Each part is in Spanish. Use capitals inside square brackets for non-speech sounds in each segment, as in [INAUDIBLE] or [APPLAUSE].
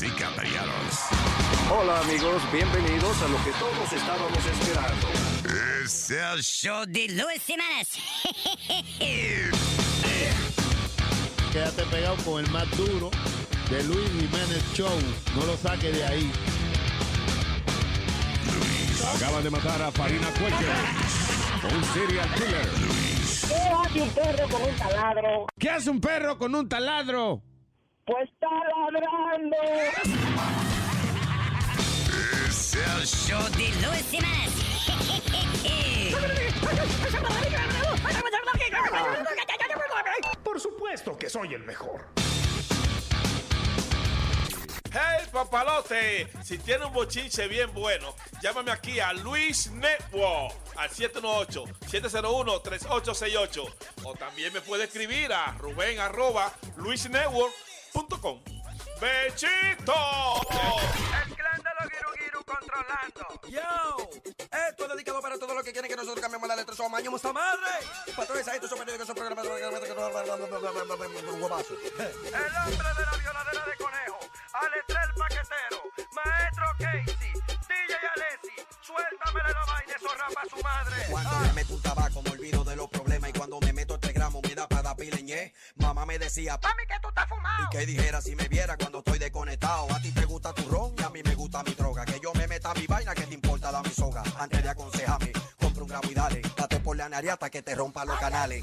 Y caballeros. Hola amigos, bienvenidos a lo que todos estábamos esperando. Es el show de Luis Semanas. [LAUGHS] Quédate pegado con el más duro de Luis Jiménez Show. No lo saque de ahí. Acaban de matar a Farina Cuello. Un serial killer. ¿Qué hace un perro con un taladro? ¿Qué hace un perro con un taladro? Pues está ladrando. Es el show de Luis. Por supuesto que soy el mejor. Hey papalote, si tiene un bochinche bien bueno, llámame aquí a Luis Network al 718-701-3868 o también me puede escribir a ruben arroba luisnetwork.com. ¡Bechito! El clan de los Giru Giru controlando. Yo, esto es dedicado para todos los que quieren que nosotros cambiemos la letra. Somos maños, esta madre. Patrones, estos son periódicos, son programas. El hombre de la violadera de conejo. Alestrel Paquetero. Maestro Casey. DJ Alessi. Suéltame la vaina, eso rapa su madre. Cuando me meto un tabaco me olvido de los problemas Mamá me decía, Mami, que tú estás fumado. y que dijera si me viera cuando estoy desconectado. A ti te gusta tu ron y a mí me gusta mi droga. Que yo me meta mi vaina, que te importa la mi soga. Antes de aconsejarme, compra un gramo y dale. Date por la nariz hasta que te rompa los canales.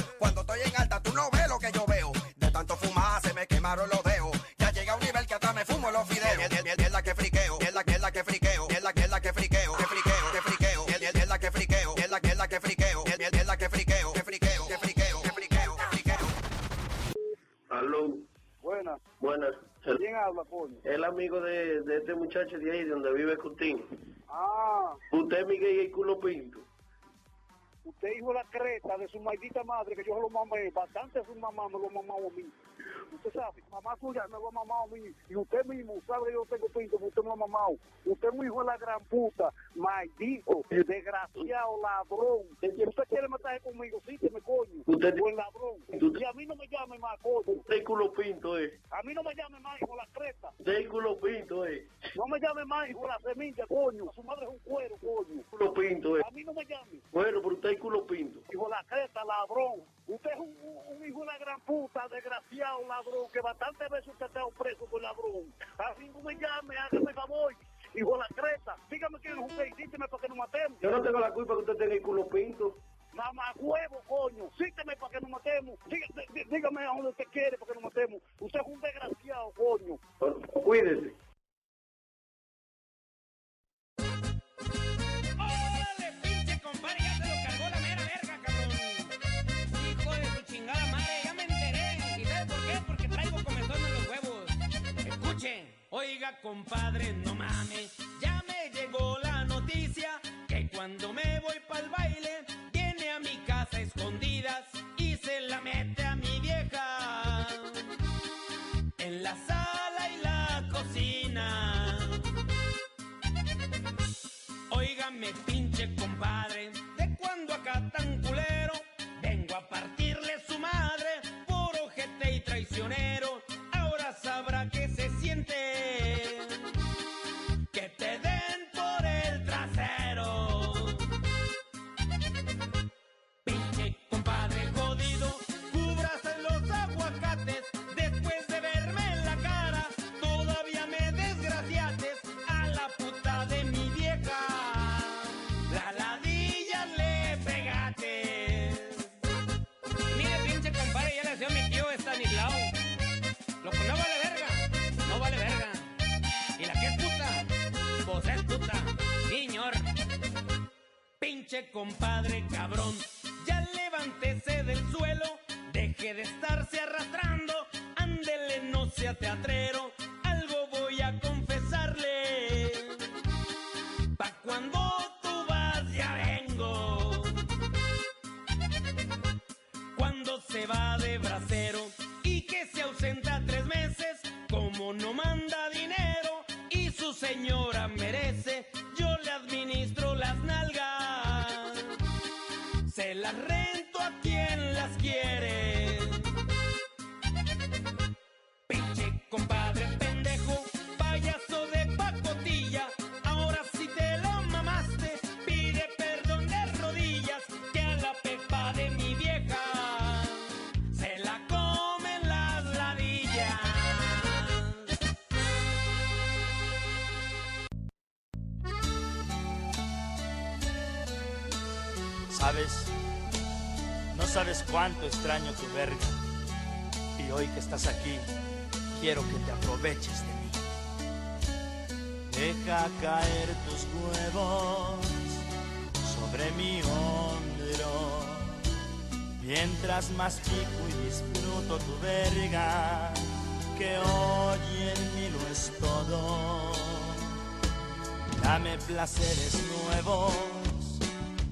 Quemaron los dedos. Ya llega a un nivel que hasta me fumo los videos. Es la que friqueo, es la que es la que friqueo, es la que es la que friqueo, que friqueo, que friqueo, es la que friqueo, es la que es la que friqueo, es la que friqueo, que friqueo, que friqueo, que friqueo, que friqueo. Aló, Buenas. buenas. ¿Quién habla, coño? El amigo de, de este muchacho de ahí, de donde vive Cutín. Ah, Usted, Miguel y culo pinto. usted hijo la creta de su maldita madre, que yo se lo mamé. Bastante su mamá me lo mamado a mí. Usted sabe, mamá suya me lo ha mamado a mí. Y usted mismo sabe que yo tengo pinto, pero usted me lo ha mamado. Usted es muy hijo de la gran puta, maldito, desgraciado, ladrón. Usted quiere meterse conmigo, sí, que me coño. Usted- Buen ladrón. Y a mí no me llame más, coño. Usted culo pinto, eh. A mí no me llame más, hijo de la creta. Usted culo pinto, eh. No me llame más, hijo de la semilla, coño. Su madre es un cuero, coño. Culo pinto, eh. A mí no me llame. Bueno, pero usted y culo pinto. Hijo de la creta, ladrón. Usted es un, hijo de la gran puta, desgraciado ladrón, que bastantes veces usted está preso por ladrón. A mí no me llame, hágame favor. Hijo de la creta, dígame quién es usted y dígame para que nos matemos. Yo no tengo la culpa que usted tenga el culo pinto. Mamá huevo, coño. Sígueme para que nos matemos. Dígame, dí- dígame a donde usted quiere para que nos matemos. Usted es un desgraciado, coño. Cuídese. Oiga, compadre, no mames. Ya me llegó la noticia que cuando me voy pa'l baile, viene a mi casa a escondidas y se la mete a mi vieja. En la sala y la cocina. Óigame, pinche compadre, de cuando acá tan culero, vengo a partirle compadre cabrón. Ya levántese del suelo, deje de estarse arrastrando. Ándele, no sea teatrero, algo voy a confesarle. Pa' cuando tú vas, ya vengo. Cuando se va de bracero y que se ausenta tres meses, como no manda dinero y su señora merece, ¿Sabes? No sabes cuánto extraño tu verga. Y hoy que estás aquí, quiero que te aproveches de mí. Deja caer tus huevos sobre mi hombro. Mientras mastico y disfruto tu verga, que hoy en mí lo es todo. Dame placeres nuevos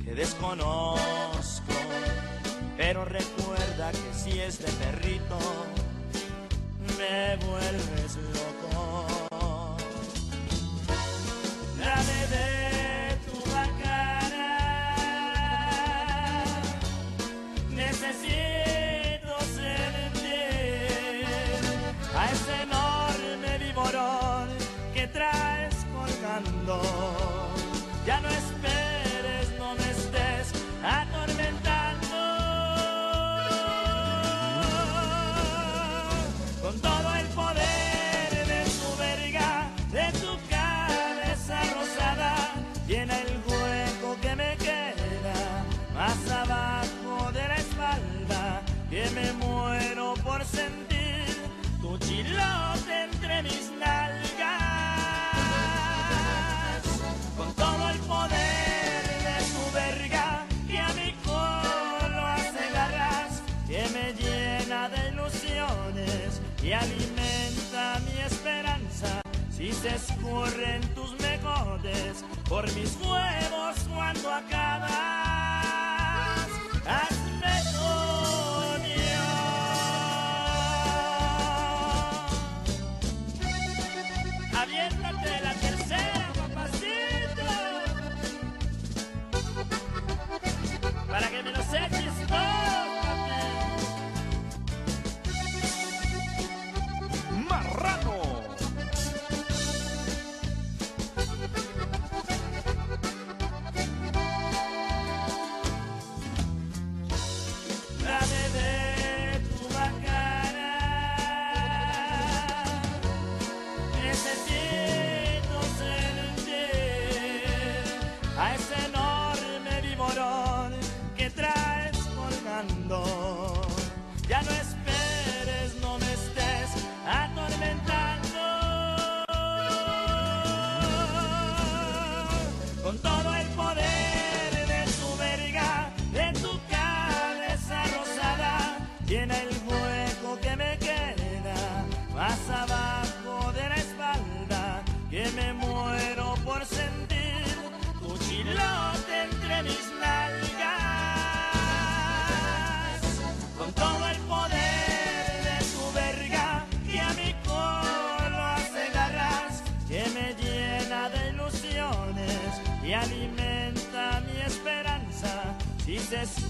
que desconozco. Pero recuerda que si es de perrito, me vuelves loco. Dame de Si se escurren tus mejores por mis huevos cuando acabas,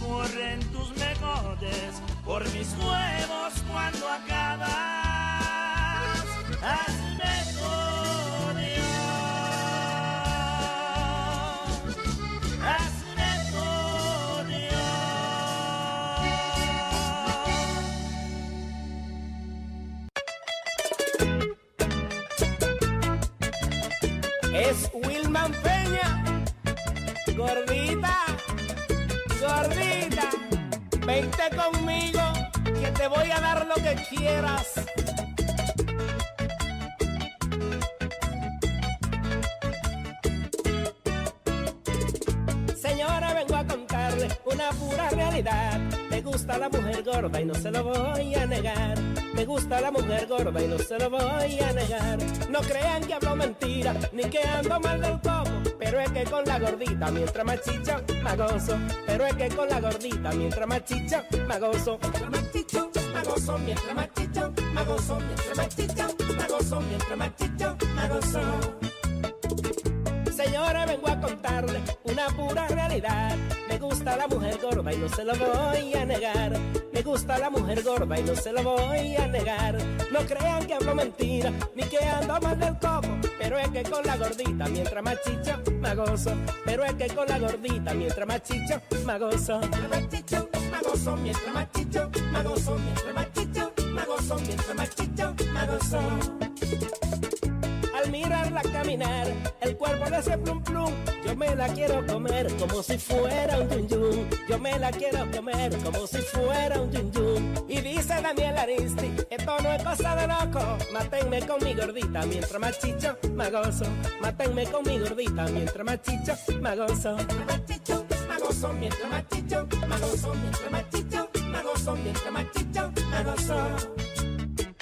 escurren tus mejores por mis huevos cuando acabas, hazme. Es Wilman Peña, vente conmigo que te voy a dar lo que quieras. Señora, vengo a realidad. Me gusta la mujer gorda y no se lo voy a negar. Me gusta la mujer gorda y no se lo voy a negar. No crean que hablo mentira, ni que ando mal del coco. Pero es que con la gordita, mientras más chicha, me gozo. Pero es que con la gordita, mientras más chicha, me gozo. Mientras más chicha, me gozo. Mientras más chicha, me gozo. Mientras más chicha, me gozo. Mientras más chicha, me gozo. Señora, vengo a contarle pura realidad. Me gusta la mujer gorda y no se lo voy a negar. Me gusta la mujer gorda y no se lo voy a negar. No crean que hablo mentira, ni que ando mal del coco. Pero es que con la gordita, mientras más me gozo. Pero es que con la gordita, mientras más me gozo. Mientras más chicha, me gozo. Mientras más chicha, me gozo. Mientras más chicha, me gozo. Mientras más me gozo. Mirarla caminar, el cuerpo le hace plum plum. Yo me la quiero comer como si fuera un yun yun. Yo me la quiero comer como si fuera un yun yun. Y dice Daniel Aristi, esto no es cosa de loco. Mátenme con mi gordita mientras más chicho, me gozo. Mátenme con mi gordita mientras más chicho, más gozo. Mientras más chicho, me gozo. Mientras más chicho, me gozo. Mientras más chicho, me gozo.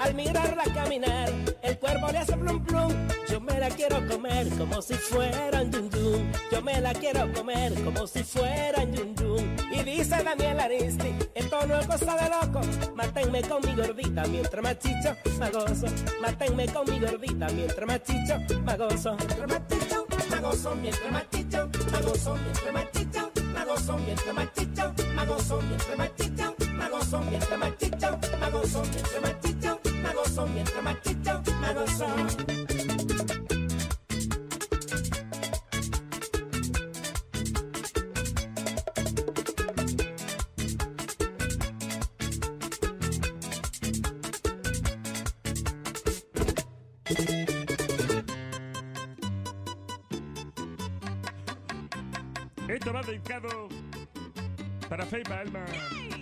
Al mirarla caminar, el cuerpo le hace plum plum. Yo me la quiero comer como si fuera un yun yun. Yo me la quiero comer como si fuera un yun yun. Y dice Daniel Aristi, esto no es cosa de loco. Mátenme con mi gordita mientras más chicho, me gozo. Mátenme con mi gordita mientras más chicho, me gozo. Mientras más chicho, me gozo. Mientras más chicho, me gozo. Mientras más chicho, me gozo. Mientras más chicho, me gozo. Mientras más chicho, gozo. Mientras me gozo. Mientras me gozo. Mientras más chicho, me gozo. Esto va dedicado para Fe y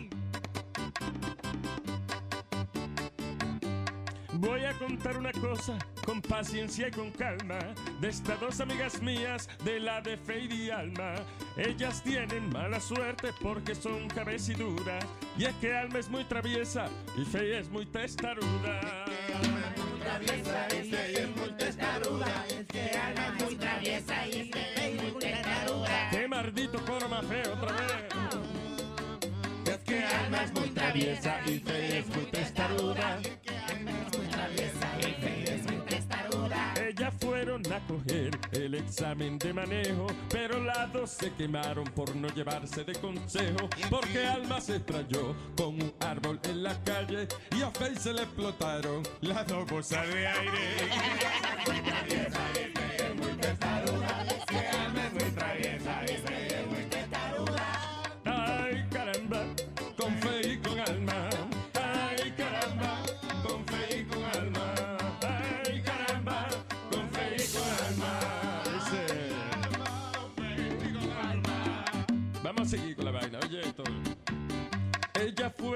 contar una cosa con paciencia y con calma de estas dos amigas mías de la de Fe y Alma. Ellas tienen mala suerte porque son cabeciduras y es que Alma es muy traviesa y Fe es muy testaruda. traviesa y ella es muy testaruda. Es que Alma es muy traviesa y es que es muy testaruda. ¡Qué maldito coro más feo otra vez! Es que Alma es muy traviesa y Fe es muy testaruda. A coger el examen de manejo, pero las dos se quemaron por no llevarse de consejo, porque Alma se estrelló con un árbol en la calle y a Faye se le explotaron las dos bolsas de aire.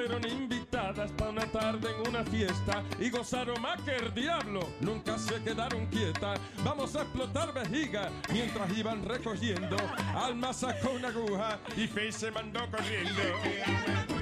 Fueron invitadas para una tarde en una fiesta y gozaron más que el diablo. Nunca se quedaron quietas. Vamos a explotar vejiga mientras iban recogiendo. Alma sacó una aguja y Faye se mandó corriendo.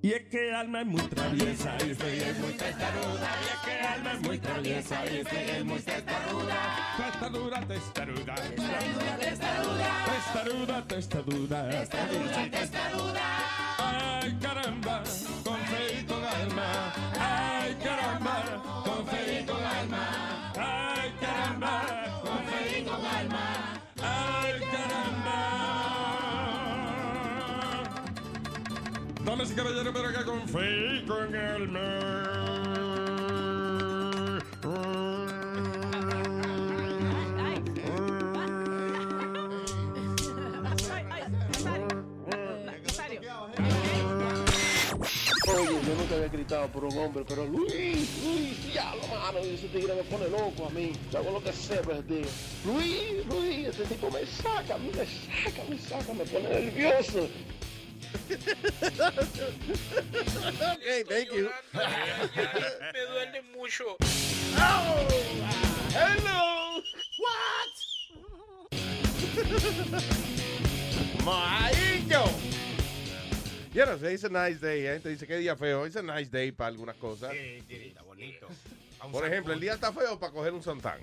Y es que alma es muy traviesa y usted es muy testaruda. Y es que alma es muy traviesa y usted es muy testaruda. Testaruda, testaruda. Testaruda, testaruda. Testaruda, testaruda. Testaruda, testaruda. Ay, caramba, Damas y caballeros, pero acá con fe y con Oye, yo nunca había gritado por un hombre, pero Luis, Luis, ya lo mano, ese tigre me pone loco a mí. Yo hago lo que sé, pues, tío. Luis, Luis, ese tipo me saca, me saca, me saca, me pone nervioso. Okay, thank you. Me duele mucho. Hello. What? Maíto. Ya no sé, it's a nice day. La gente dice que día feo. It's a nice day para algunas cosas. Sí, sí, está bonito. Por ejemplo, el día está feo para coger un santán.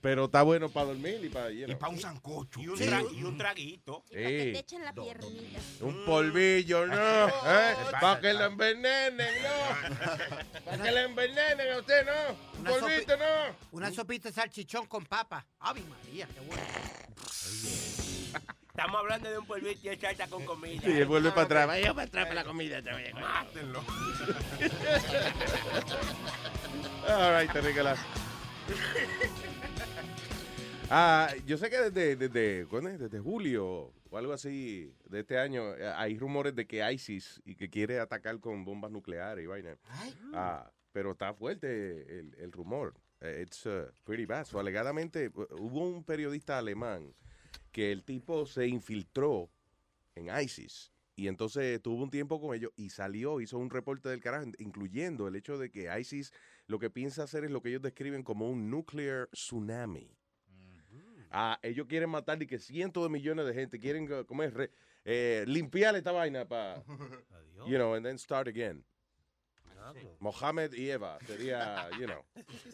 Pero está bueno para dormir y para... you know. para un sancocho. Y un, Sí. tra- y un traguito. Sí. Te echan la piernita. Un polvillo, no. [LAUGHS] ¿eh? Para que lo envenenen, no. Para que lo envenenen a usted, no. Un Una polvito, no. Una sopita de salchichón con papa. ¡Ave María, qué bueno! Estamos hablando de un polvito y salsa con comida. Sí, él vuelve para atrás. Vaya para atrás para la comida también. Mátenlo. [LAUGHS] All right, te regalas. Ah, yo sé que desde, desde, desde julio o algo así de este año eh, hay rumores de que ISIS y que quiere atacar con bombas nucleares y vaina. Ah, pero está fuerte el, el rumor. Eh, It's uh, pretty bad. So, alegadamente uh, hubo un periodista alemán que el tipo se infiltró en ISIS y entonces tuvo un tiempo con ellos y salió, hizo un reporte del carajo, incluyendo el hecho de que ISIS lo que piensa hacer es lo que ellos describen como un nuclear tsunami. Ah, ellos quieren matar y que cientos de millones de gente quieren, eh. Re- eh, limpiar esta vaina para, [LAUGHS] you know, and then start again. Mohammed y Eva sería, you know,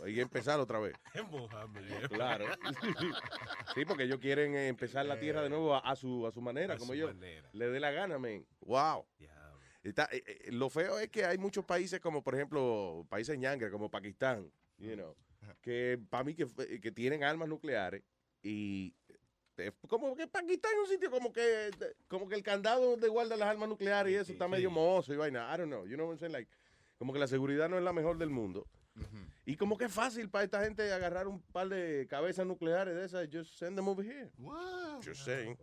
y empezar otra vez. [LAUGHS] Mohamed y Eva. Claro. [LAUGHS] sí, porque ellos quieren eh, empezar la tierra de nuevo a, a su, a su manera, A como su manera. le dé la gana, men. Wow. Está- eh, eh, lo feo es que hay muchos países como, por ejemplo, países ñangre, como Pakistán, you know, que para mí que, que tienen armas nucleares y eh, como que Pakistán es un sitio como que como que el candado donde guardan las armas nucleares y eso está medio mohoso y vaina. I don't know. You know what I'm saying? Like, como que la seguridad no es la mejor del mundo. Y como que es fácil para esta gente agarrar un par de cabezas nucleares de esas, just send them over here. Just saying.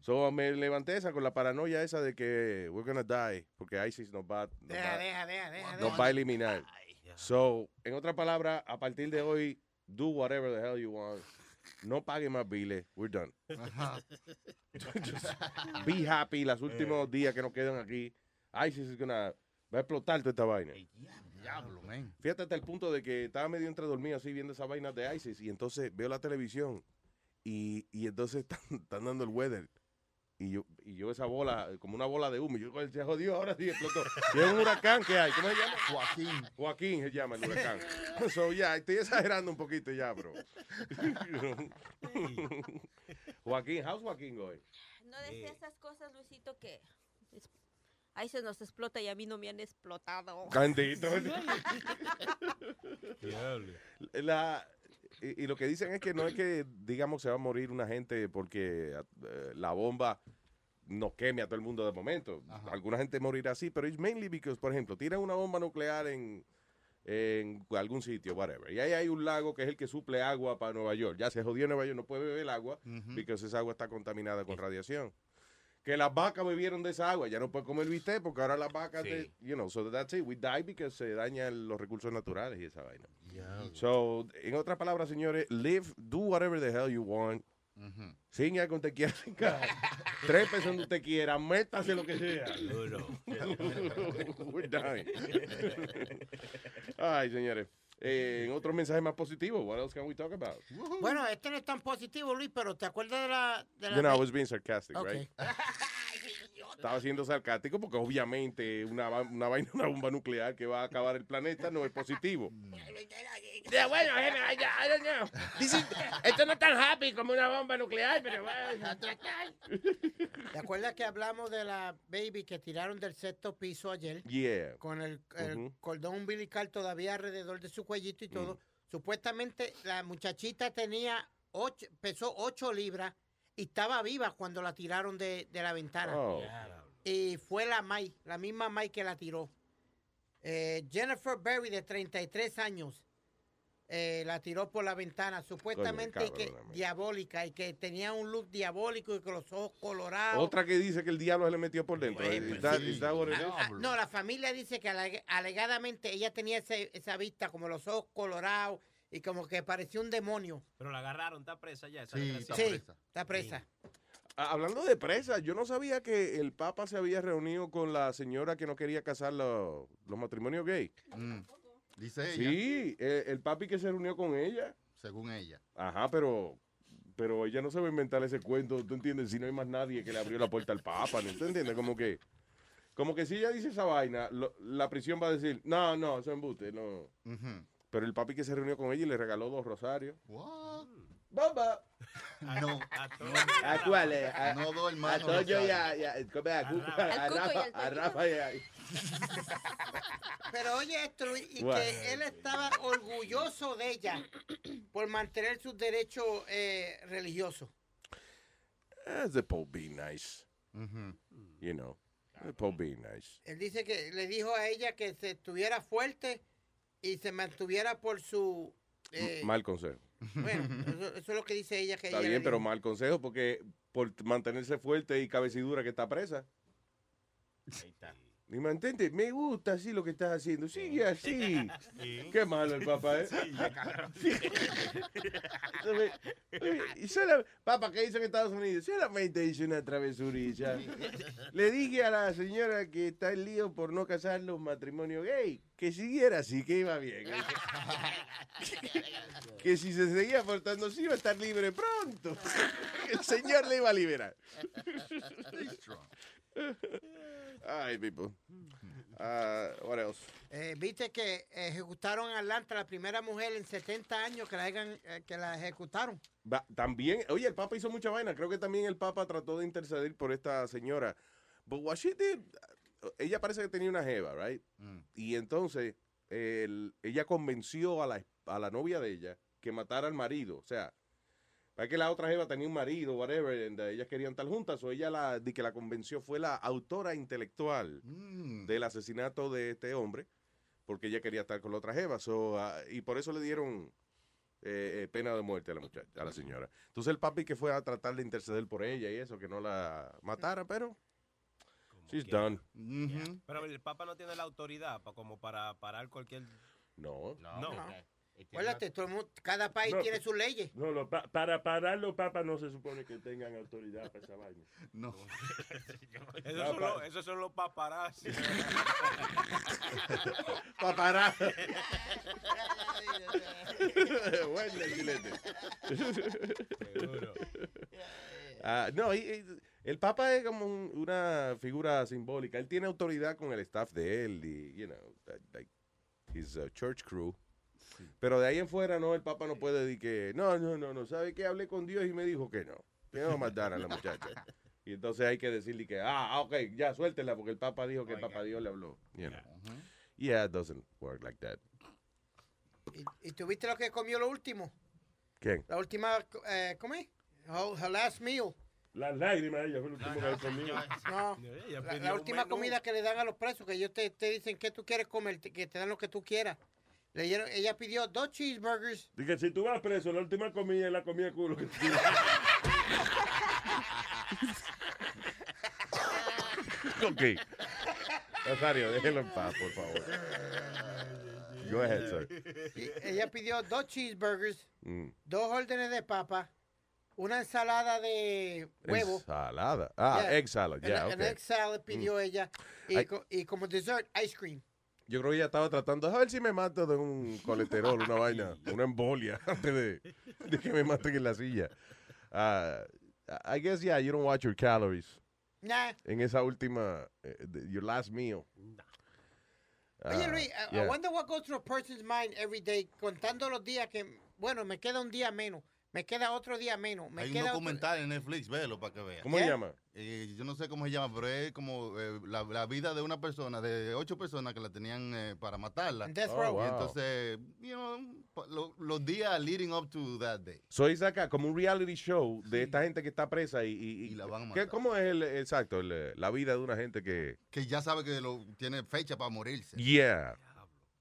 So me levanté esa con la paranoia esa de que we're gonna die porque ISIS nos va, nos Deja, va- deja, deja, deja. nos va a eliminar. So, en otras palabras, a partir de hoy, do whatever the hell you want. No pague más biles. We're done. [LAUGHS] Just be happy los últimos días que nos quedan aquí. ISIS is gonna, va a explotar toda esta vaina. Diablo, man. Fíjate hasta el punto de que estaba medio entre dormido así viendo esa vaina de ISIS y entonces veo la televisión y, y entonces [LAUGHS] están, están dando el weather. Y yo, y yo esa bola, como una bola de humo, yo "Coño, se jodió, ahora [LAUGHS] sí explotó. Y es un huracán que hay, ¿cómo se llama? Joaquín. Joaquín se llama el huracán. [LAUGHS] So, ya, estoy exagerando un poquito ya, bro. Joaquín, how's Joaquín going? No decía esas cosas, Luisito, que ahí se nos explota y a mí no me han explotado. Bendito. La, y, y lo que dicen es que no es que, digamos, se va a morir una gente porque eh, la bomba nos queme a todo el mundo de momento. Alguna gente morirá así, pero es mainly because, por ejemplo, tiran una bomba nuclear en, en algún sitio, whatever. Y ahí hay un lago que es el que suple agua para Nueva York. Ya se jodió Nueva York, no puede beber el agua porque esa agua está contaminada con radiación. Que las vacas bebieron de esa agua, ya no puede comer bistec porque ahora las vacas, Sí. de- you know, so that's it. We die because se dañan los recursos naturales y esa vaina. So, en otras palabras, señores, live, do whatever the hell you want. Sin algo te quiera. Tres pesos donde usted quiera, métase lo que sea. [LAUGHS] We're dying. [LAUGHS] Ay, señores. Eh, en otro mensaje más positivo, what else can we talk about? Bueno, este no es tan positivo, Luis, pero ¿te acuerdas de la... De la You know, I was being sarcastic, Ok. right? [LAUGHS] estaba siendo sarcástico porque obviamente una, una vaina, una bomba nuclear que va a acabar el planeta no es positivo. Bueno, esto no es tan happy como una bomba nuclear, pero bueno, a tratar. ¿Te acuerdas que hablamos de la baby que tiraron del sexto piso ayer? Yeah. Con el, cordón umbilical todavía alrededor de su cuellito y Mm. todo. Supuestamente la muchachita tenía ocho, pesó 8 libras y estaba viva cuando la tiraron de, de la ventana. Oh. Y fue la May, la misma May que la tiró. Eh, Jennifer Berry, de 33 años, eh, la tiró por la ventana, supuestamente diabólica y que tenía un look diabólico y con los ojos colorados. Otra que dice que el diablo se le metió por dentro. That it is? Ah, ah, no, la familia dice que aleg- alegadamente ella tenía ese- esa vista como los ojos colorados y como que parecía un demonio. Pero la agarraron, está presa ya. esa Sí, desgraciada. está presa. Ah, Hablando de presa, yo no sabía que el Papa se había reunido con la señora que no quería casar los, los matrimonios gay. Dice ella. Sí, eh, el papi que se reunió con ella. Según ella. Ajá, pero pero ella no se va a inventar ese cuento, ¿tú entiendes? Si no hay más nadie que le abrió la puerta al Papa, ¿no? ¿tú entiendes? Como que como que si ella dice esa vaina, lo- la prisión va a decir, no, no, eso es embuste, no. Pero el papi que se reunió con ella y le regaló dos rosarios. ¡Bomba! No. ¿A cuáles? A, No, dos hermanos A Toño y Rafa, a Toño. Rafa y a- Pero oye esto, Luis, y What? que él estaba orgulloso de ella por mantener sus derechos eh, religiosos. As the Pope being nice. You know, the Pope being nice. Él dice que le dijo a ella que se estuviera fuerte y se mantuviera por su... eh, Mal consejo. bueno, eso, eso es lo que dice ella que Está ella bien, pero dijo. mal consejo porque por mantenerse fuerte y cabecidura que está presa. ¿Y me entiendes? Me gusta así lo que estás haciendo. Sigue así. Qué malo el papá, ¿eh? Y sola- papá, ¿qué hizo en Estados Unidos? Solamente hice una travesurilla. Le dije a la señora que está en lío por no casar los matrimonios gay, que siguiera así, que iba bien. [LAUGHS] que si se seguía portando así iba a estar libre pronto. El señor le iba a liberar. Ay, people. Ah, what else? Eh, Viste que ejecutaron en Atlanta la primera mujer en 70 años que la, hayan- eh, que la ejecutaron. También, oye, el Papa hizo mucha vaina. Creo que también el Papa trató de interceder por esta señora. But what she did, ella parece que tenía una jeva, right? Y entonces el- ella convenció a la, a la novia de ella que matara al marido. O sea, para que la otra jeva tenía un marido, whatever, and, uh, ellas querían estar juntas. O ella la, de que la convenció fue la autora intelectual del asesinato de este hombre, porque ella quería estar con la otra jeva. So, uh, y por eso le dieron eh, eh, pena de muerte a la muchacha, a la señora. Entonces el papi que fue a tratar de interceder por ella y eso, que no la matara, pero she's done. Pero el Papa no tiene la autoridad pa- como para parar cualquier. No. No. Acuérdate, todo el mundo- cada país No, tiene sus leyes. No, no, pa- para parar los papas no se supone que tengan autoridad para esa vaina. No. [LAUGHS] Esos son los- esos son los paparazzi. [LAUGHS] Paparazzi. [LAUGHS] bueno, chilete. Ah, no, y- y el Papa es como un- una figura simbólica. Él tiene autoridad con el staff de él y, you know, like his uh, church crew. Pero de ahí en fuera, no, el Papa no puede decir que, no, no, no, no, ¿sabe qué? Hablé con Dios y me dijo que no. Que no matar a la muchacha. [LAUGHS] Y entonces hay que decirle que, ah, ah, ok, ya suéltela, porque el Papa dijo que el Papa Dios le habló. You know. Yeah, it doesn't work like that. ¿Y, y tuviste lo que comió lo último? ¿Quién? La última, eh, ¿cómo es? Her, her last meal. Las lágrimas, ella fue lo último que comió. No, la, última comida que le dan a los presos, que ellos te, te dicen que tú quieres comer, que te dan lo que tú quieras. Le dieron- ella pidió dos cheeseburgers. Dije, si tú vas preso, la última comida es la comida de culo que [LAUGHS] Ok. Rosario, déjelo en paz, por favor. Go ahead, sir. Y ella pidió dos cheeseburgers, Mm. dos órdenes de papa, una ensalada de huevo. Ensalada. Ah, Yeah. egg salad, An- ya, an ok. egg salad pidió ella. Y, Ay. co- y como dessert, ice cream. Yo creo que ella estaba tratando, a ver si me mato de un colesterol, una vaina, una embolia, [LAUGHS] antes de, de que me maten en la silla. Ah, I guess, yeah, you don't watch your calories. Nah. en esa última, eh, your last meal. Oye, Ah, Luis, I- wonder what goes through a person's mind every day, contando los días que, bueno, me queda un día menos, me queda otro día menos, me Hay un queda otro- documental en Netflix, velo para que veas. ¿Cómo se llama? Eh, yo no sé cómo se llama, pero es como eh, la, la vida de una persona, de ocho personas que la tenían eh, para matarla. Death Oh, y wow. entonces, you know, lo- los días leading up to that day. Soy saca como un reality show de esta gente que está presa y, y, y- la van a ¿qué- matar. ¿Cómo es el, exacto, el, la vida de una gente que, Que ya sabe que lo, tiene fecha para morirse. yeah,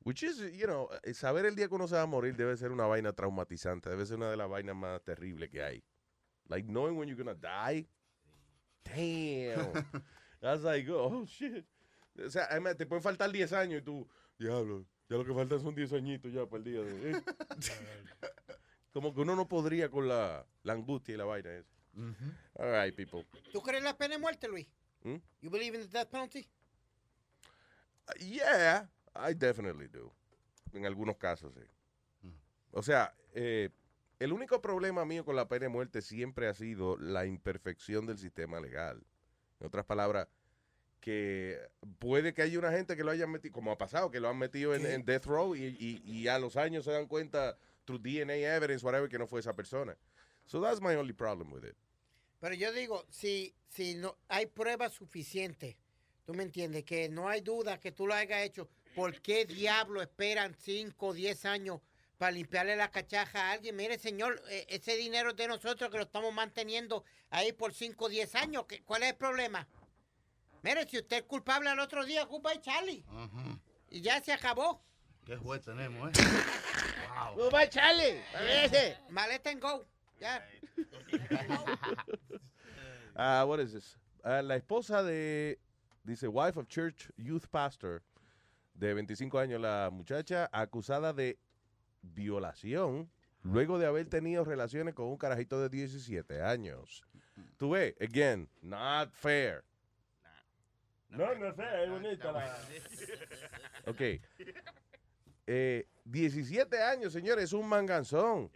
which is, you know, eh, saber el día que uno se va a morir debe ser una vaina traumatizante, debe ser una de las vainas más terribles que hay. Like knowing when you're gonna die, damn, [LAUGHS] that's like, oh shit. O sea, además, te pueden faltar 10 años y tú, diablo, ya lo que faltan son 10 añitos ya para el día de... eh". [LAUGHS] Como que uno no podría con la, la angustia y la vaina esa. All right, people. ¿Tú crees en la pena de muerte, Luis? Hmm? You believe in the death penalty? Yeah, I definitely do. En algunos casos, sí. O sea, eh, el único problema mío con la pena de muerte siempre ha sido la imperfección del sistema legal. En otras palabras, que puede que haya una gente que lo haya metido, como ha pasado, que lo han metido en, en death row y, y- y a los años se dan cuenta, through DNA evidence, whatever, que no fue esa persona. So that's my only problem with it. Pero yo digo, si, si no hay pruebas suficientes, tú me entiendes, que no hay duda que tú lo hayas hecho, ¿por qué diablo esperan 5 o 10 años para limpiarle la cachaja a alguien? Mire, señor, eh, ese dinero es de nosotros que lo estamos manteniendo ahí por 5 o 10 años. ¿qué- ¿Cuál es el problema? Mire, si usted es culpable al otro día, culpa de Charlie. Y ya se acabó. Qué juez tenemos, ¿eh? wow. [LAUGHS] Goodbye, Charlie. Maleta en go. Ya. [LAUGHS] Ah, what is this? Ah, la esposa de, dice, wife of church youth pastor, de 25 años, la muchacha acusada de violación luego de haber tenido relaciones con un carajito de 17 años. Tú ves, again, not fair. No, no sé, es bonita la... [LAUGHS] Ok. Eh, 17 años, señores, es un manganzón.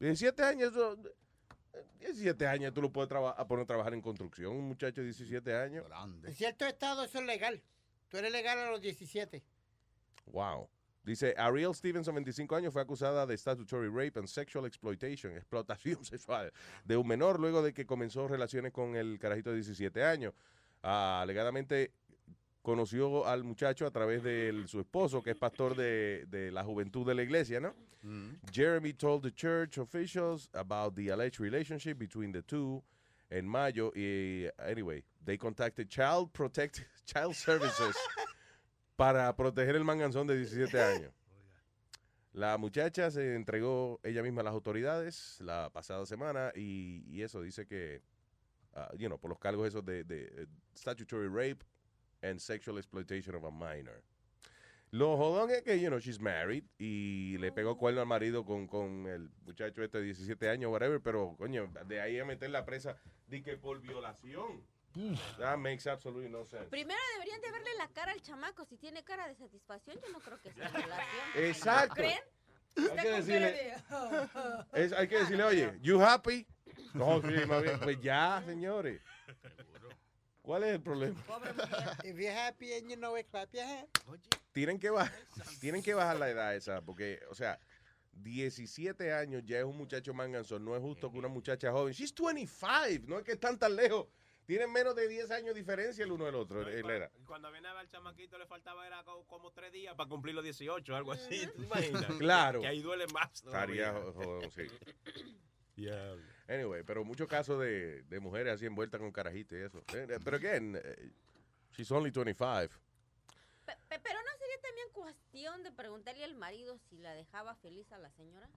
17 años, eso- 17 años tú lo puedes traba- poner a trabajar en construcción, un muchacho de 17 años. En cierto estado eso es legal. Tú eres legal a los 17. Wow. Dice, Ariel Stevenson, 25 años, fue acusada de statutory rape and sexual exploitation, explotación [LAUGHS] sexual, de un menor luego de que comenzó relaciones con el carajito de 17 años. Ah, alegadamente conoció al muchacho a través de su esposo, que es pastor de, de la juventud de la iglesia, ¿no? Jeremy told the church officials about the alleged relationship between the two en mayo y anyway, they contacted Child Protect Child Services [LAUGHS] para proteger el manganzón de 17 [LAUGHS] años. La muchacha se entregó ella misma a las autoridades la pasada semana y, y eso dice que, ah, you know, por los cargos esos de, de, eh, statutory rape and sexual exploitation of a minor. Lo jodón es que, you know, she's married y le pegó cuerno al marido con, con el muchacho este de 17 años, whatever, pero, coño, de ahí a meter la presa, di que por violación. That makes absolutely no sense. Primero deberían de verle la cara al chamaco. Si tiene cara de satisfacción, yo no creo que sea violación. [LAUGHS] Exacto. ¿No creen? Hay que decirle- [LAUGHS] Es- hay que decirle, oye, you happy? No, sí, más bien, pues ya, señores. ¿Cuál es el problema? [LAUGHS] If you're happy and you know it, clap your hands. Tienen que bajar, tienen que bajar la edad esa, porque, o sea, 17 años ya es un muchacho manganzón, no es justo que una muchacha joven, she's 25, no es que están tan lejos, tienen menos de 10 años de diferencia el uno del otro, él era. Y Cuando viene a ver al chamaquito le faltaba era co- como tres días para cumplir los 18, algo así. [LAUGHS] ¿Te imaginas? Claro. Que ahí duele más. Estaría todavía. jo- [LAUGHS] sí. Anyway, pero muchos casos de, de mujeres así envueltas con carajitos y eso. Eh, Pero again, eh, she's only 25. Pe- pe- Pero no sería también cuestión de preguntarle al marido si la dejaba feliz a la señora.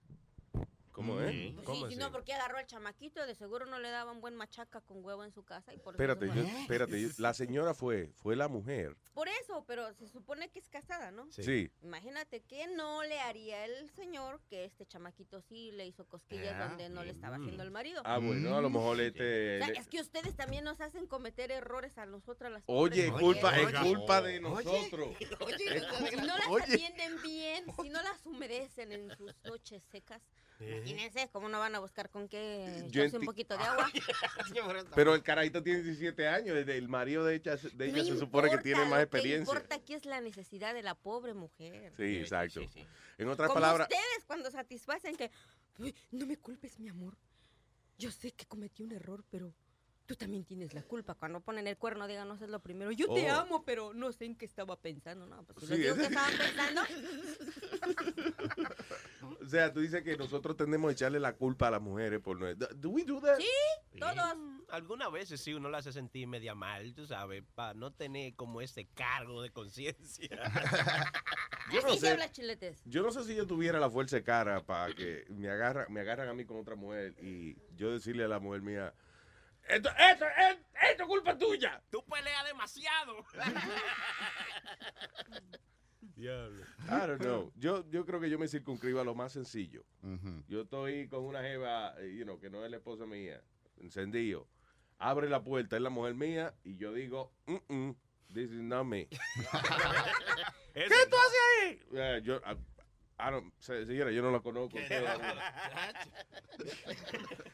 ¿Cómo es? Pues sí, si no, porque agarró al chamaquito, de seguro no le daban buen machaca con huevo en su casa. Y por eso Espérate, se yo- fue. espérate, yo- la señora fue, fue la mujer. Por eso, pero se supone que es casada, ¿no? Sí. Sí. Imagínate que no le haría el señor que este chamaquito sí le hizo cosquillas Ah, donde no le estaba haciendo el marido. Ah, bueno, a lo mejor este... O sea, le- es que ustedes también nos hacen cometer errores a nosotras las Oye, pobres culpa, es culpa de nosotros. [LAUGHS] Es Si no las Oye. atienden bien, si no las humedecen en sus noches secas, Imagínense cómo no van a buscar con qué Yo un poquito de agua. [LAUGHS] Pero el carajito tiene 17 años, el- el marido de ella, de ella se supone que tiene más Lo que experiencia. importa aquí es la necesidad de la pobre mujer. Sí, exacto. En otras Como palabras, ustedes cuando satisfacen que "Ay, no me culpes, mi amor. Yo sé que cometí un error, pero tú también tienes la culpa. Cuando ponen el cuerno, díganos es lo primero. Yo te Oh. amo, pero no sé en qué estaba pensando. No, pues si Sí, les digo ese- que [LAUGHS] estaban pensando, o sea, tú dices que nosotros tendemos a echarle la culpa a las mujeres por no. ¿Do we do that? Sí, todos. Algunas veces sí uno la hace sentir media mal, tú sabes, para no tener como ese cargo de conciencia. [LAUGHS] Yo no sé. habla chiletes. Yo no sé si yo tuviera la fuerza de cara para que me agarra, me agarran a mí con otra mujer y yo decirle a la mujer mía, esto, esto, esto, esto es culpa tuya. Tú peleas demasiado. [LAUGHS] Diablo. I don't know. Yo, yo creo que yo me circunscribo a lo más sencillo. Yo estoy con una jeva, eh, you know, que no es la esposa mía, encendido. Abre la puerta, es la mujer mía, y yo digo, mm, mm, this is not me. [LAUGHS] [LAUGHS] ¿Qué tú haces ahí? Eh, yo, I- I don't- se- señora, yo no la conozco. [LAUGHS] usted,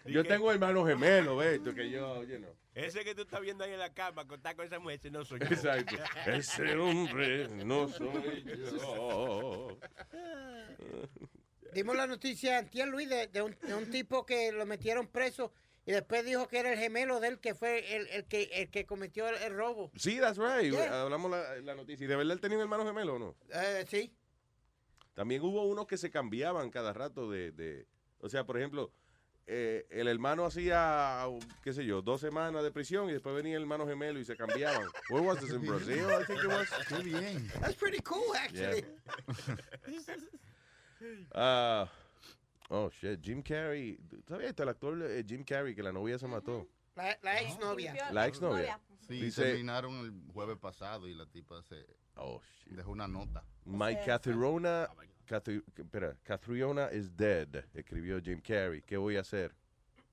yo tengo hermanos gemelos, ¿ves? Que yo, you know. Ese que tú estás viendo ahí en la cama, contar con esa mujer, ese no soy yo. Exacto. Ese hombre no soy yo. Dimos la noticia antier, Luis, de, de un, de un tipo que lo metieron preso y después dijo que era el gemelo de él que fue el, el que, el que cometió el, el robo. Sí, that's right. Yeah. Hablamos la, la noticia. ¿Y de verdad él tenía un hermano gemelo o no? Eh, sí. También hubo unos que se cambiaban cada rato de... de- o sea, por ejemplo, eh, el hermano hacía, qué sé yo, dos semanas de prisión y después venía el hermano gemelo y se cambiaban. [LAUGHS] Where was this in Brazil? I think it was. Qué bien. That's pretty cool, actually. [LAUGHS] Ah, oh, shit. Jim Carrey. ¿Sabías esto? El actor eh, Jim Carrey, que la novia se mató. La, la exnovia. La exnovia. Sí, Dice- terminaron el jueves pasado y la tipa se Oh, dejó una nota. My Catherona, Cathy- espera, Catriona is dead, escribió Jim Carrey. ¿Qué voy a hacer?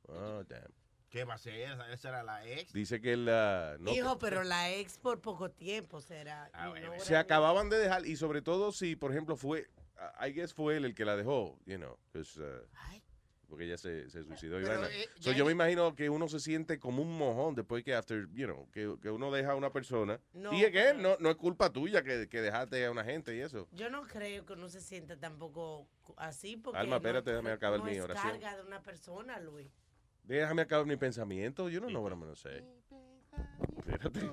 Oh, damn. ¿Qué va a ser? Esa, esa era la ex. Dice que él, ah, no, Hijo, pero la ex por poco tiempo será. Ah, no se acababan de dejar y sobre todo si, por ejemplo, fue, I guess fue él el que la dejó, you know, uh, porque ella se, se suicidó Pero, vaina. eh, So, yo me imagino que uno se siente como un mojón después que after, you know, que, que uno deja a una persona No, y es que no, no es culpa tuya que, que dejaste a una gente y eso. Yo no creo que uno se sienta tampoco así porque Alma, no- espérate, déjame acabar no mi es oración. carga de una persona, Luis. Déjame acabar mi pensamiento. Yo no what I'm gonna say. Espérate.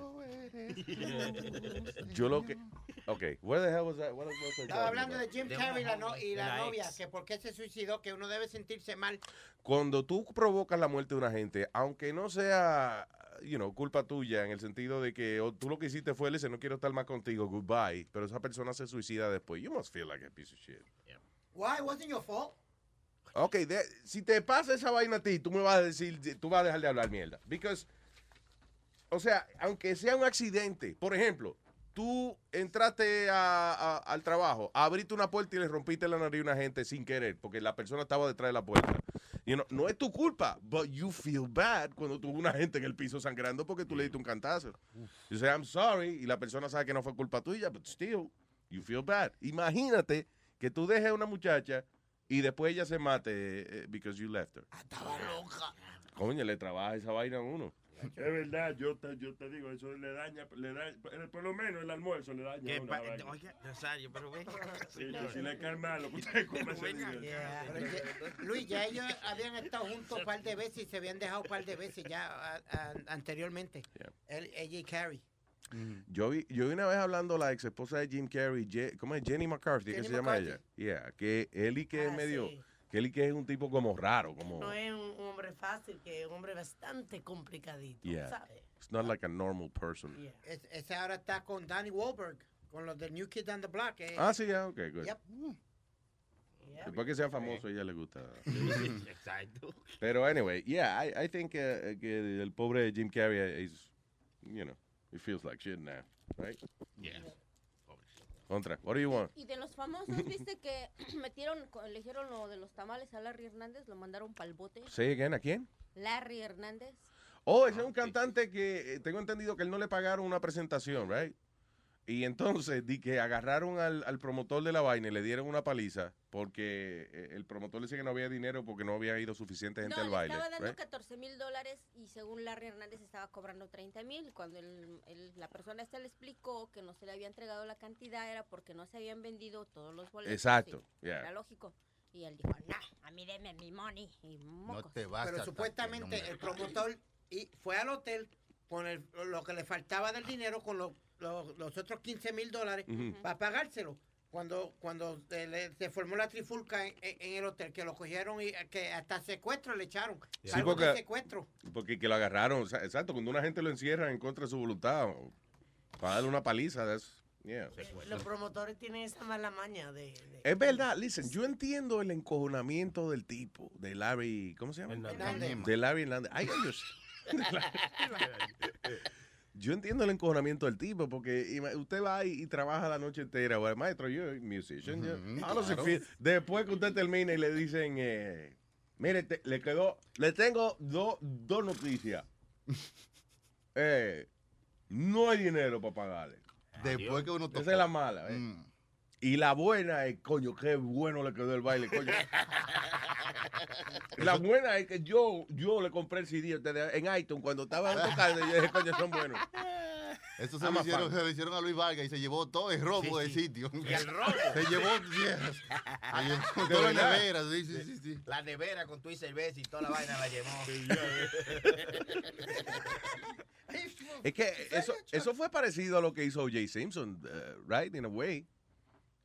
[LAUGHS] Yo lo que. Ok, where the hell was that? What was Estaba hablando de? Jim Carrey y la, no- y De la la novia, ex. que por qué se suicidó, que uno debe sentirse mal. Cuando tú provocas la muerte de una gente, aunque no sea, you know, culpa tuya, en el sentido de que oh, tú lo que hiciste fue, le dice, no quiero estar más contigo, goodbye, pero esa persona se suicida después. You must feel like a piece of shit. Why? Wasn't your fault? Ok, de- si te pasa esa vaina a ti, tú me vas a decir, tú vas a dejar de hablar mierda. Because, o sea, aunque sea un accidente, por ejemplo, tú entraste a- a- al trabajo, abriste una puerta y le rompiste la nariz a una gente sin querer, porque la persona estaba detrás de la puerta. You know, no es tu culpa, but you feel bad cuando tuvo una gente en el piso sangrando porque tú le diste un cantazo. You say, I'm sorry, y la persona sabe que no fue culpa tuya, but still, you feel bad. Imagínate que tú dejes a una muchacha y después ella se mate eh, because you left her. Estaba loca. Coño, le trabaja esa vaina a uno. Es verdad, yo te, yo te digo, eso le daña, le daña, por lo menos el almuerzo le daña. ¿Qué a uno pa- la vaina. Oiga, Nazario, pero ven. Sí, que si le cae mal, lo que usted come ya- Luis, ya ellos habían estado juntos un par de veces y se habían dejado un par de veces ya a- a- anteriormente. Él, ella y Carrie. Yo vi, yo vi una vez hablando la ex esposa de Jim Carrey, Je- ¿cómo es? Jenny McCarthy, ¿qué Jenny se llama ella? Yeah, que él y que Ah, medio, sí. Que él y que es un tipo como raro, como, No es un hombre fácil, que es un hombre bastante complicadito, yeah, ¿sabes? it's not like a normal person. Es- ese ahora está con Danny Wahlberg, con los de New Kids on the Block. eh. Ah, sí, ya, ok, good. Yep. Después que sea famoso, a ella le gusta. [LAUGHS] Exacto. Pero anyway, yeah, I, I think uh, que el pobre Jim Carrey is, you know, he feels like shit now, right? Yeah. Contra, what do you want? Y de los famosos, ¿viste que [CLEARS THROAT] metieron, eligieron lo de los tamales a Larry Hernández? Lo mandaron pa'l bote. Again, ¿a quién? Larry Hernández. Oh, ese es un cantante que eh, tengo entendido que él no le pagaron una presentación, right? Y entonces di que agarraron al, al promotor de la vaina y le dieron una paliza porque eh, el promotor le decía que no había dinero porque no había ido suficiente gente No, al le baile. estaba dando right? 14 mil dólares y según Larry Hernández estaba cobrando 30 mil. Cuando el- el- la persona esta le explicó que no se le había entregado la cantidad era porque no se habían vendido todos los boletos. Exacto, y yeah. Era lógico. Y él dijo, no, a mí deme mi money. Y mocos. Pero supuestamente el promotor y fue al hotel con el- lo que le faltaba del dinero con lo- lo- los otros 15 mil dólares para pagárselo. Cuando, cuando se, formó la trifulca en, el hotel, que lo cogieron y eh, que hasta secuestro le echaron. Sí, Cargos de porque- secuestro. Porque que lo agarraron, o sea, exacto, cuando una gente lo encierra en contra de su voluntad, para darle una paliza, that's- yeah. Los promotores tienen esa mala maña de... de- Es verdad, listen, yo entiendo el encojonamiento del tipo, de Larry, ¿cómo se llama? Hernández. De Larry Hernández. I understand. [LAUGHS] [LAUGHS] [LAUGHS] Yo entiendo el encojonamiento del tipo, porque usted va y, y trabaja la noche entera, bueno, maestro, yo soy musician. claro. feel? Después que usted termina y le dicen, eh, mire, te- le quedó, le tengo do- dos noticias. [LAUGHS] Eh, no hay dinero para pagarle. Después que uno Esa es la mala. ¿eh? Mm. Y la buena es, coño, qué bueno le quedó el baile, coño. [LAUGHS] La buena es que yo, yo le compré el CD en iTunes cuando estaban tocando y yo dije, coño, son buenos. Eso se lo, hicieron, se lo hicieron a Luis Vargas y se llevó todo el robo del sitio. Y el robo. [LAUGHS] Se llevó, se llevó [LAUGHS] ¿De toda la nevera, sí, sí, sí, sí. La nevera con tu y cerveza y toda la vaina la llevó. Es que eso, eso fue parecido a lo que hizo O.J. Simpson, uh, right, in a way.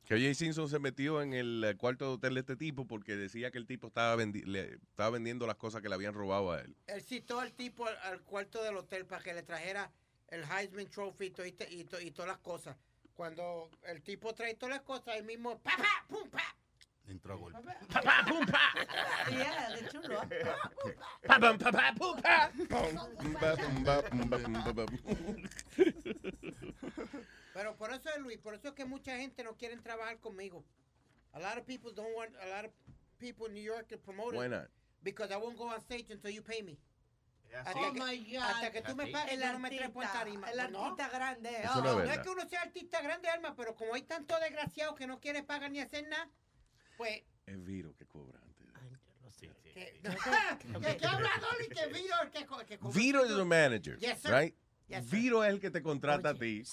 Que O.J. Simpson se metió en el eh, cuarto de hotel de este tipo porque decía que el tipo estaba, vendi- le, estaba vendiendo las cosas que le habían robado a él. Él citó al tipo al, al cuarto del hotel para que le trajera el Heisman Trophy y, to- y, to- y to- y todas las cosas. Cuando el tipo trae todas las cosas, ahí mismo, pa, pa, pum, pa. Entró a golpe. Pa, pa, pum, pa. [LAUGHS] Yeah, de chulo. Pa, pam, pa, pa, pum, pa. Pero por eso es Luis, por eso es que mucha gente no quiere trabajar conmigo. A lot of people don't want, a lot of people in New York to promote Why it not? because I won't go on stage until you pay me. Hasta Oh que, my God. hasta que tú me pagues, El no me artista, tarima. el no. artista grande. Oh. no es No es que uno sea artista grande, Alma, pero como hay tanto desgraciado que no quiere pagar ni hacer nada, pues... Es Viro que cobra antes. Que, ¿De [LAUGHS] qué habla Dolly? Que Viro es el que, co- que cobra. Viro is the manager, Yes, sir. right? Yes, sir. Viro es el que te contrata a ti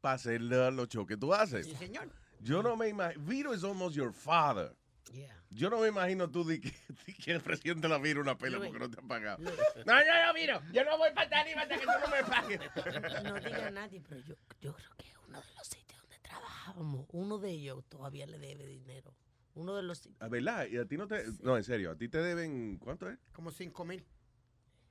para hacer la- los shows que tú haces. Sí, señor. Yo no me imagino. Viro is almost your father. Yo no me imagino tú [LAUGHS] de que, de que ofreciéndole a Viro una pela porque no te han pagado. [LAUGHS] No, no, no, miro. Yo no voy para tarima hasta que tú no me pagues. [LAUGHS] No diga a nadie, pero yo, yo creo que uno de los sitios donde trabajábamos, uno de ellos todavía le debe dinero. Uno de los sitios. ¿A verdad? ¿Y a ti no te.? No, en serio, ¿a ti te deben. ¿Cuánto es? Como 5 mil.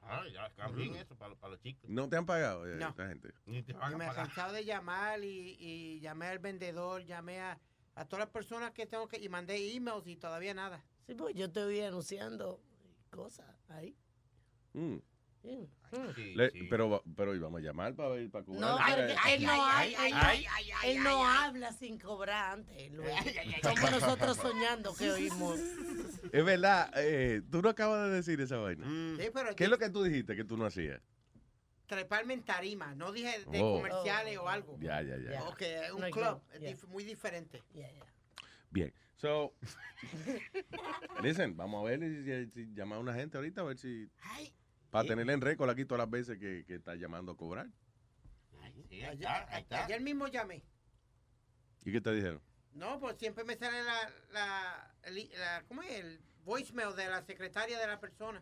Ah, ya cambien eso para, para los chicos. ¿No te han pagado eh, No. esta gente? Ni te Y van a me he cansado de llamar y, y llamé al vendedor, llamé a, a todas las personas que tengo que... Y mandé emails y todavía nada. Sí, pues yo te voy anunciando cosas ahí. Mm. Sí. Mm. Pero, pero íbamos a llamar para ver, para cobrar. No, Ay, pero ay, él no, ay, ay, él habla sin cobrar antes. Luis. Somos nosotros soñando que oímos. Es verdad, eh, tú no acabas de decir esa vaina. Sí, pero ¿Qué es lo que tú dijiste que tú no hacías? treparme en tarima. No dije de Oh. comerciales o algo. Ya, ya, ya. Ok, es un No, club. yeah. dif- muy diferente. Bien. So, [LAUGHS] listen, vamos a ver si, si llama a una gente ahorita, a ver si. Para tenerle en récord aquí todas las veces que, que está llamando a cobrar. Ayer, ayer mismo llamé. ¿Y qué te dijeron? No, pues siempre me sale la, la, la- ¿cómo es? El voicemail de la secretaria de la persona.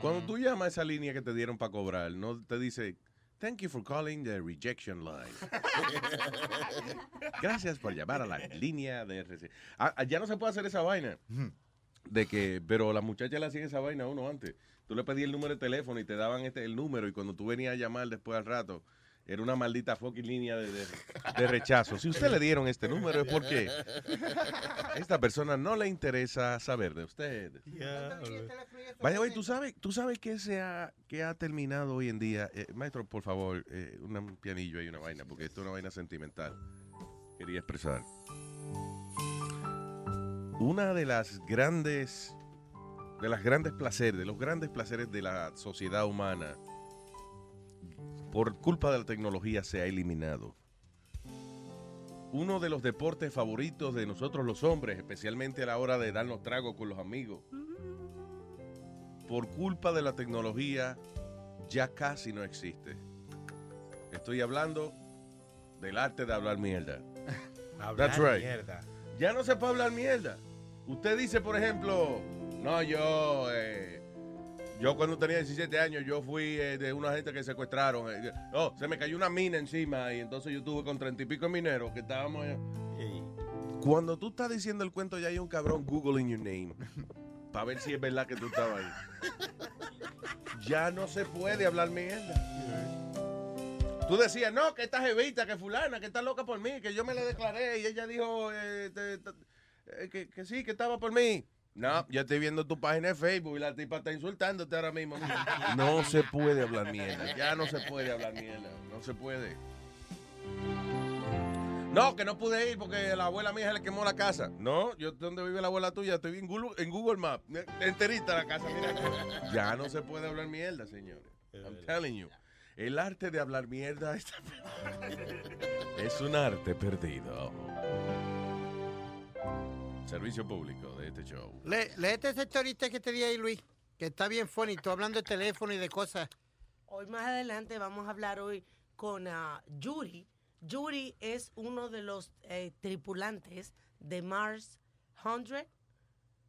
Cuando tú llamas a esa línea que te dieron para cobrar, no te dice, thank you for calling the rejection line. [LAUGHS] Gracias por llamar a la línea de rece- Ah, ah, ya no se puede hacer esa vaina. De que, pero las muchachas le hacían esa vaina a uno antes. Tú le pedías el número de teléfono y te daban este el número y cuando tú venías a llamar después al rato, era una maldita fucking línea de, de- de rechazo. Si usted le dieron este número es porque a esta persona no le interesa saber de usted. Vaya, oye, ¿tú sabes, tú sabes que se ha, que ha terminado hoy en día. Eh, maestro, por favor, eh, un pianillo y una vaina, porque esto es una vaina sentimental. Quería expresar. Una de las grandes, de las grandes placeres, de los grandes placeres de la sociedad humana, por culpa de la tecnología se ha eliminado. uno de los deportes favoritos de nosotros los hombres, especialmente a la hora de darnos tragos con los amigos. Por culpa de la tecnología, ya casi no existe. Estoy hablando del arte de hablar mierda. [LAUGHS] Hablar That's right. mierda. Ya no se puede hablar mierda. Usted dice, por ejemplo, no, yo, eh, yo cuando tenía 17 años, yo fui eh, de una gente que secuestraron. eh, oh, se me cayó una mina encima y entonces yo tuve con treinta y pico mineros que estábamos. Cuando tú estás diciendo el cuento, ya hay un cabrón Google in your name. Para ver si es verdad que tú estabas ahí. Ya no se puede hablar mierda. Tú decías, no, que esta jevita, que fulana, que está loca por mí, que yo me la declaré y ella dijo eh, te- te- eh, que, que sí, que estaba por mí. No, yo estoy viendo tu página de Facebook y la tipa está insultándote ahora mismo. [LAUGHS] No se puede hablar mierda. Ya no se puede hablar mierda. No se puede. No, que no pude ir porque la abuela mía se le quemó la casa. No, yo donde vive la abuela tuya, estoy en Google, en Google Maps. Enterita la casa, mira. Ya no se puede hablar mierda, señores. I'm telling you. El arte de hablar mierda está es un arte perdido. Servicio público de este show. Le, léete ese historita que te di ahí, Luis, que está bien funny. Tú hablando de teléfono y de cosas. Hoy más adelante vamos a hablar hoy con ah, Yuri. Yuri es uno de los eh, tripulantes de Mars 100.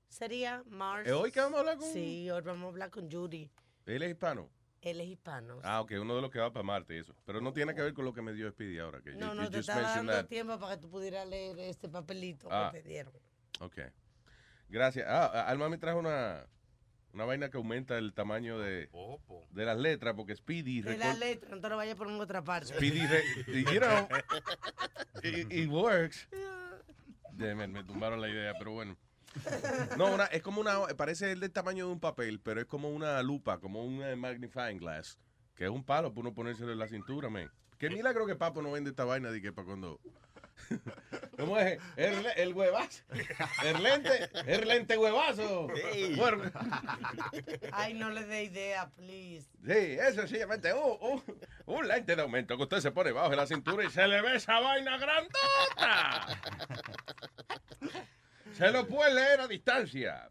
Sería Mars. ¿Es hoy que vamos a hablar con- Sí, hoy vamos a hablar con Yuri. ¿Él es hispano? Él es hispano. Ah, ok, uno de los que va para Marte eso. Pero no tiene que ver con lo que me dio Speedy ahora. Que no, you- no, you te estaba dando that. tiempo para que tú pudieras leer este papelito Ah. que te dieron. Ok. Gracias. Ah, Alma me trajo una, una vaina que aumenta el tamaño de, de las letras porque Speedy... De recor- la letra, no te lo vayas en otra parte. Speedy, re- you know, [LAUGHS] it, it works. Yeah, man, me tumbaron la idea, pero bueno. No, una- es como una, parece el del tamaño de un papel, pero es como una lupa, como un eh, magnifying glass, que es un palo para uno ponérselo en la cintura, man. Qué milagro que Papo no vende esta vaina de que para cuando... ¿Cómo es? El, huevazo. El lente, el lente huevazo. Bueno, Ay, no le dé idea, please. Sí, eso es sencillamente un, un, un lente de aumento que usted se pone bajo de la cintura y se le ve esa vaina grandota. Se lo puede leer a distancia.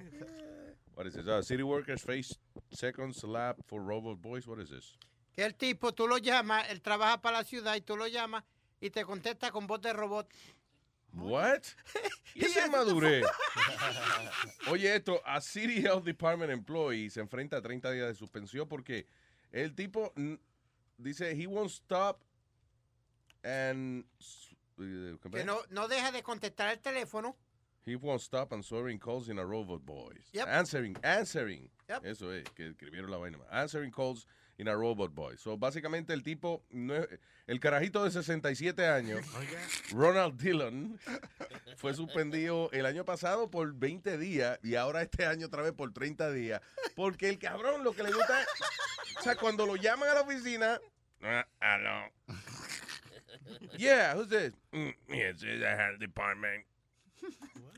What is this? Uh, city workers face second slap for robot boys. What is this? Que el tipo, tú lo llamas, él trabaja para la ciudad y tú lo llamas y te contesta con voz de robot. What? [LAUGHS] ¿Y esa inmadurez? [LAUGHS] Oye, esto, a City Health Department employee se enfrenta a 30 días de suspensión porque el tipo dice, he won't stop and... eh, ¿cómo Que no, no deja de contestar el teléfono. He won't stop answering calls in a robot voice. Yep. Answering, answering. Yep. Eso es, que escribieron la vaina. Answering calls in a robot voice. So, básicamente el tipo, el carajito de 67 años, Ronald Dillon, fue suspendido el año pasado por 20 días y ahora este año otra vez por 30 días. Porque el cabrón lo que le gusta es, o sea, cuando lo llaman a la oficina, ah. Yeah, who's this? Mm, yes, it's the health department.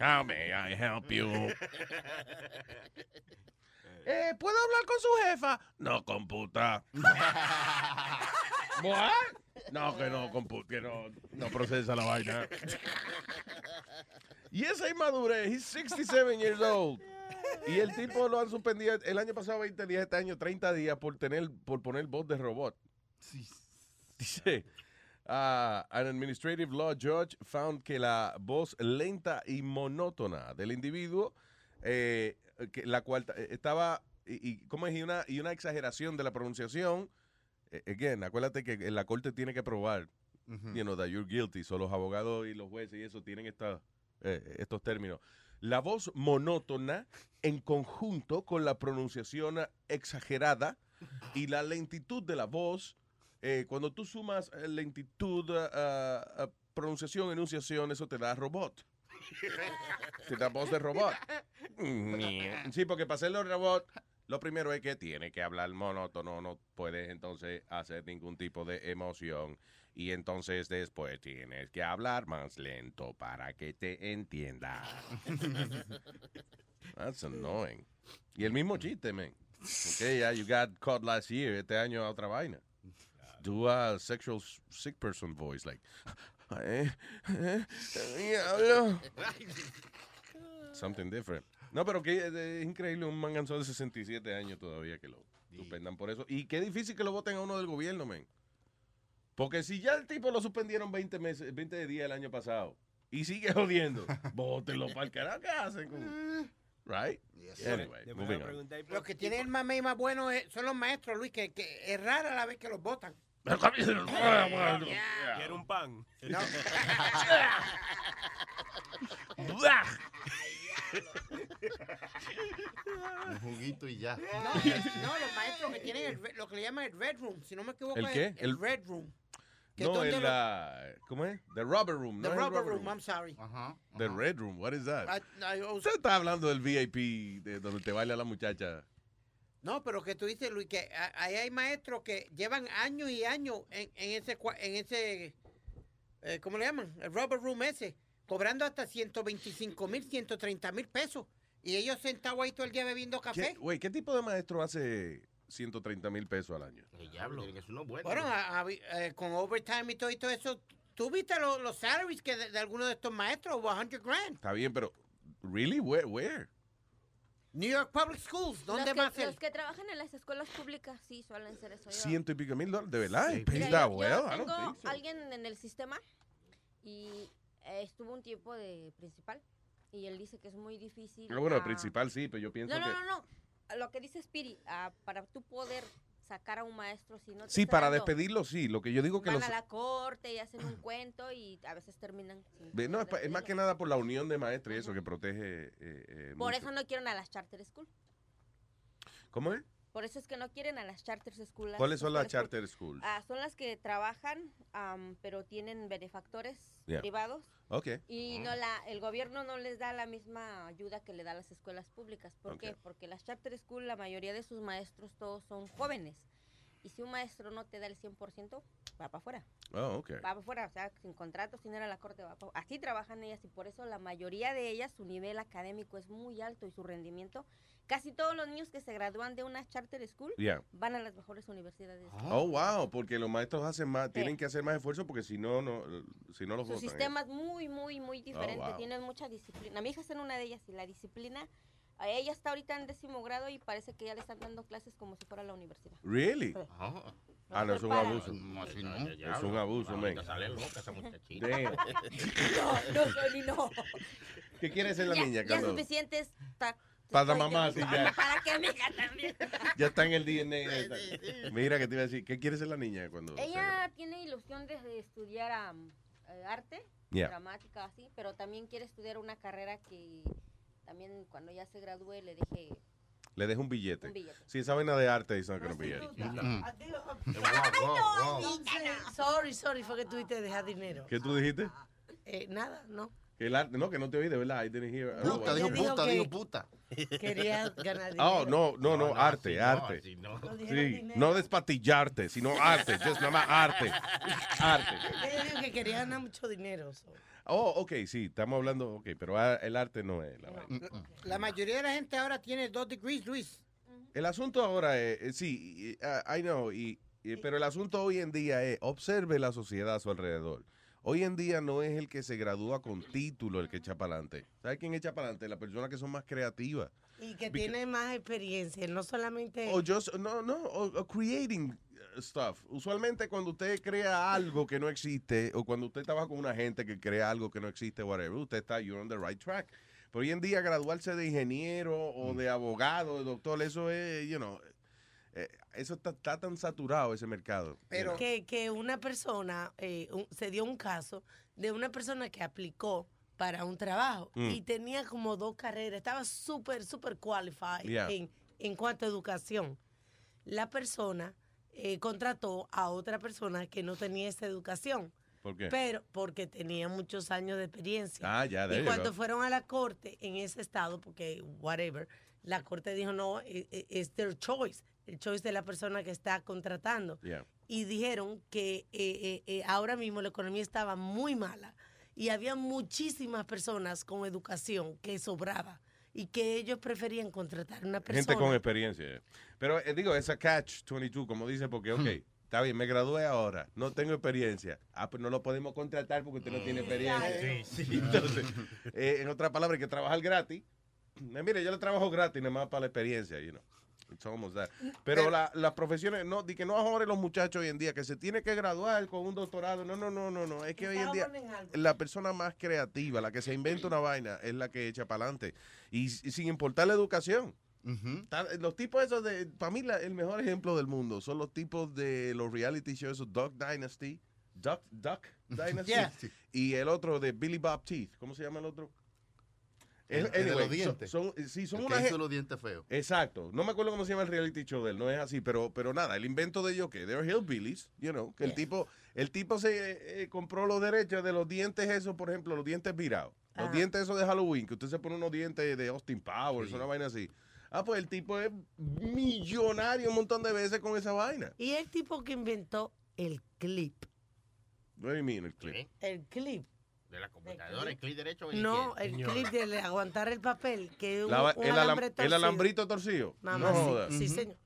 How may I help you? Eh, ¿Puedo hablar con su jefa? No computa. [LAUGHS] What? No, que no computa, que no, no procesa la vaina. y esa inmadurez, he's 67 years old. Y el tipo lo han suspendido el año pasado 20 días, este año 30 días por tener, por poner voz de robot. Dice, ah, an administrative law judge found que la voz lenta y monótona del individuo, eh, que la cual eh, estaba, y, y, ¿cómo es? Y una, y una exageración de la pronunciación. Eh, again, acuérdate que la corte tiene que probar, you know, that you're guilty. So los abogados y los jueces y eso tienen esta, eh, estos términos. La voz monótona en conjunto con la pronunciación exagerada y la lentitud de la voz eh, cuando tú sumas eh, lentitud, ah, ah, pronunciación, enunciación, eso te da robot. Te da voz de robot. Sí, porque para hacerlo robot, lo primero es que tiene que hablar monótono, no puedes entonces hacer ningún tipo de emoción. Y entonces después tienes que hablar más lento para que te entienda. [LAUGHS] That's annoying. Y el mismo chiste, man. Ok, yeah, you got caught last year. Este año a otra vaina. Do a sexual sick person voice, like, Eh, eh, diablo. Something different. No, pero que es, es increíble un manganzón de 67 años todavía que lo suspendan por eso. Y qué difícil que lo voten a uno del gobierno, men. Porque si ya el tipo lo suspendieron 20 meses, 20 días el año pasado y sigue jodiendo, [LAUGHS] bótenlo para el carajo. ¿Qué hacen? [LAUGHS] con- Right? Anyway, moving on. Los que tienen el mamey más bueno es- son los maestros, Luis, que, que es rara la vez que los votan. Quiero un pan. No. [LAUGHS] Un juguito y ya. No, no, los maestros que tienen el lo que le llaman el Red Room, si no me equivoco. ¿El es qué? El, El- Red Room. No, el, ah, ¿cómo es? The Rubber Room. The no Rubber Room, I'm sorry. The Red Room, what is that? I- Usted está hablando del VIP, de donde te baila la muchacha. No, pero que tú dices, Luis, que ahí hay maestros que llevan años y años en, en ese, en ese eh, ¿cómo le llaman? El rubber room ese, cobrando hasta 125 mil, 130 mil pesos. Y ellos sentados ahí todo el día bebiendo café. ¿Qué, güey, ¿qué tipo de maestro hace 130 mil pesos al año? El diablo. Que ser uno bueno. Bueno, a- a- eh, con overtime y todo, y todo eso, ¿tú viste lo- los salaries que de, de algunos de estos maestros? Over 100 grand. Está bien, pero ¿really? Where? where? New York Public Schools, ¿dónde más? que, los que trabajan en las escuelas públicas sí suelen ser eso. Yo- Ciento y pico mil dólares, ¿de verdad? It pays yo- that yo well? I don't tengo think so. alguien en el sistema y eh, estuvo un tiempo de principal y él dice que es muy difícil. Ah, bueno, ah, principal sí, pero yo pienso No, que... no, no, no. Lo que dice Spiri, ah, para tú poder sacar a un maestro si no te Sí, para dando, despedirlo, sí. Lo que yo digo que van los... a la corte y hacen un cuento y a veces terminan sin No, es, es más que nada por la unión de maestros y eso que protege. eh, eh, Por mucho. eso no quieren a las charter school. ¿Cómo es? Por eso es que no quieren a las charter school. ¿Cuáles son las charter schools? Ah, son las que trabajan, am, pero tienen benefactores Yeah. privados. Ok. Y no la, el gobierno no les da la misma ayuda que le da a las escuelas públicas. ¿Por qué? Porque las charter school, la mayoría de sus maestros todos son jóvenes. Y si un maestro no te da el 100%, va para afuera. Oh, ok. Va para afuera, o sea, sin contrato, sin ir a la corte, va pa' Así trabajan ellas y por eso la mayoría de ellas, su nivel académico es muy alto y su rendimiento. Casi todos los niños que se gradúan de una charter school Yeah. van a las mejores universidades. Oh, wow, porque los maestros hacen más, tienen que hacer más esfuerzo porque si no, no, si no los Su votan. ¿eh? sistema es muy, muy, muy diferente. wow. Tienen mucha disciplina. Mi hija está en una de ellas y la disciplina, ella está ahorita en décimo grado y parece que ya le están dando clases como si fuera la universidad. Really? Sí. Ah, no, es un abuso. No, así no. Es un abuso, men. sale loca esa [LAUGHS] muchachita. No, no, Sony, no. ¿Qué quiere ser la ya, niña, ya Carlos? suficiente es ta- Para mamá, sí, ya. Para que mi hija también. Ya está en el DNA. ya. Mira, que te iba a decir, ¿qué quiere ser la niña cuando se Ella tiene ilusión de, estudiar eh, arte, Yeah. dramática, así, pero también quiere estudiar una carrera que también cuando ya se gradúe le deje Le deja un billete. Un billete. Si esa vaina de arte, not gonna be it. Sorry, sorry, fue que tuviste que dejar dinero. ¿Qué tú dijiste? Eh, nada, no. Que el arte, no, que no te oí de verdad. I didn't hear. Puta, dijo Ella dijo puta, que- dijo puta. Quería ganar dinero. Oh, no, no, no, No, no, arte, no, arte. así no. No Sí, no despatillarte, sino arte. Just nada más arte. [LAUGHS] Arte. Ella dijo que quería ganar mucho dinero. so. Oh, ok, sí, estamos hablando, ok, pero ah, el arte no es la vaina. La mayoría de la gente ahora tiene dos degrees, Luis. El asunto ahora es, eh, sí, ah, I know, y, y- pero el asunto hoy en día es, observe la sociedad a su alrededor. Hoy en día no es el que se gradúa con título el que echa para adelante. ¿Sabe quién echa para adelante? Las personas que son más creativas. Y que Beca- tiene más experiencia, no solamente... O just, no, no, o, o creating stuff. Usualmente cuando usted crea algo que no existe, o cuando usted trabaja con una gente que crea algo que no existe, whatever, usted está, you're on the right track. Pero hoy en día graduarse de ingeniero o de abogado, de doctor, eso es, you know, eh, eso está, está tan saturado ese mercado. you know. que, que una persona, eh, un- se dio un caso de una persona que aplicó para un trabajo Mm. y tenía como dos carreras, estaba súper, súper qualified Yeah. en, en cuanto a educación. La persona eh, contrató a otra persona que no tenía esa educación, ¿Por qué? pero porque tenía muchos años de experiencia. Ah, ya, there Y cuando fueron a la corte en ese estado, porque whatever, la corte dijo no, e- e- es their choice, el choice de la persona que está contratando. Yeah. Y dijeron que eh, eh, eh, ahora mismo la economía estaba muy mala y había muchísimas personas con educación que sobraba y que ellos preferían contratar una persona. Gente con experiencia. Pero eh, digo, esa catch 22, como dice, porque, ok, Está bien, me gradué ahora, no tengo experiencia. Ah, pues no lo podemos contratar porque usted no tiene experiencia. Sí, sí. [LAUGHS] Entonces, eh, en otras palabras, hay que trabajar gratis. Eh, [CLEARS THROAT] mire, yo le trabajo gratis, nada más para la experiencia, you know. It's almost that. Pero la- las profesiones, no, di que no ahora los muchachos hoy en día, que se tiene que graduar con un doctorado. No, no, no, no, no. Es que hoy en día la persona más creativa, la que se inventa una vaina, es la que echa para adelante. Y, y sin importar la educación. Los tipos esos de, para mí la- el mejor ejemplo del mundo son los tipos de los reality shows, esos Duck Dynasty, Duck, Duck [LAUGHS] Dynasty, Yeah. y el otro de Billy Bob Teeth, ¿cómo se llama el otro? El- el de los son- dientes. Son, sí, son El una que hizo los dientes feos. Exacto. No me acuerdo cómo se llama el reality show de él, no es así, pero, pero nada, el invento de ellos que they're hillbillies, you know, que el tipo, el tipo se eh, compró los derechos de los dientes esos, por ejemplo, los dientes virados. Los Ajá. dientes esos de Halloween, que usted se pone unos dientes de Austin Powers, una vaina así. Ah, pues el tipo es millonario un montón de veces con esa vaina. Y el tipo que inventó el clip. What do you mean, el clip? El clip. De la computadora, el clic derecho. No, el clip de le- aguantar el papel, que es un, La un el, alam- alambre el torcido. alambrito torcido. Nada no sí, jodas. sí, señor.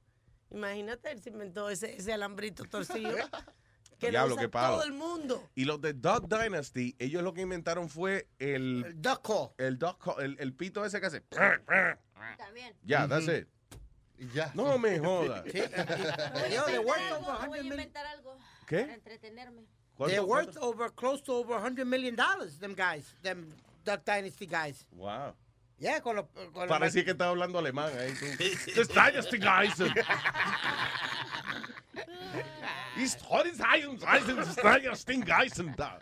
Imagínate, él se inventó ese, ese alambrito torcido. [LAUGHS] que Diablo, lo usa qué palo. todo el mundo. Y los de Duck Dynasty, ellos lo que inventaron fue el... El duck call. El duck call, el, el pito ese que hace... También. Ya, that's it. Ya. No me jodas. [LAUGHS] Sí. Voy a inventar algo, voy a 100 million. inventar algo ¿Qué? para entretenerme. They're ¿Cuánto- worth over close to over 100 million dollars, them guys, them Duck Dynasty guys. Wow. Yeah, con los con Parecía que estaba hablando alemán ahí. Tú. Das Dynasty [LAUGHS] da.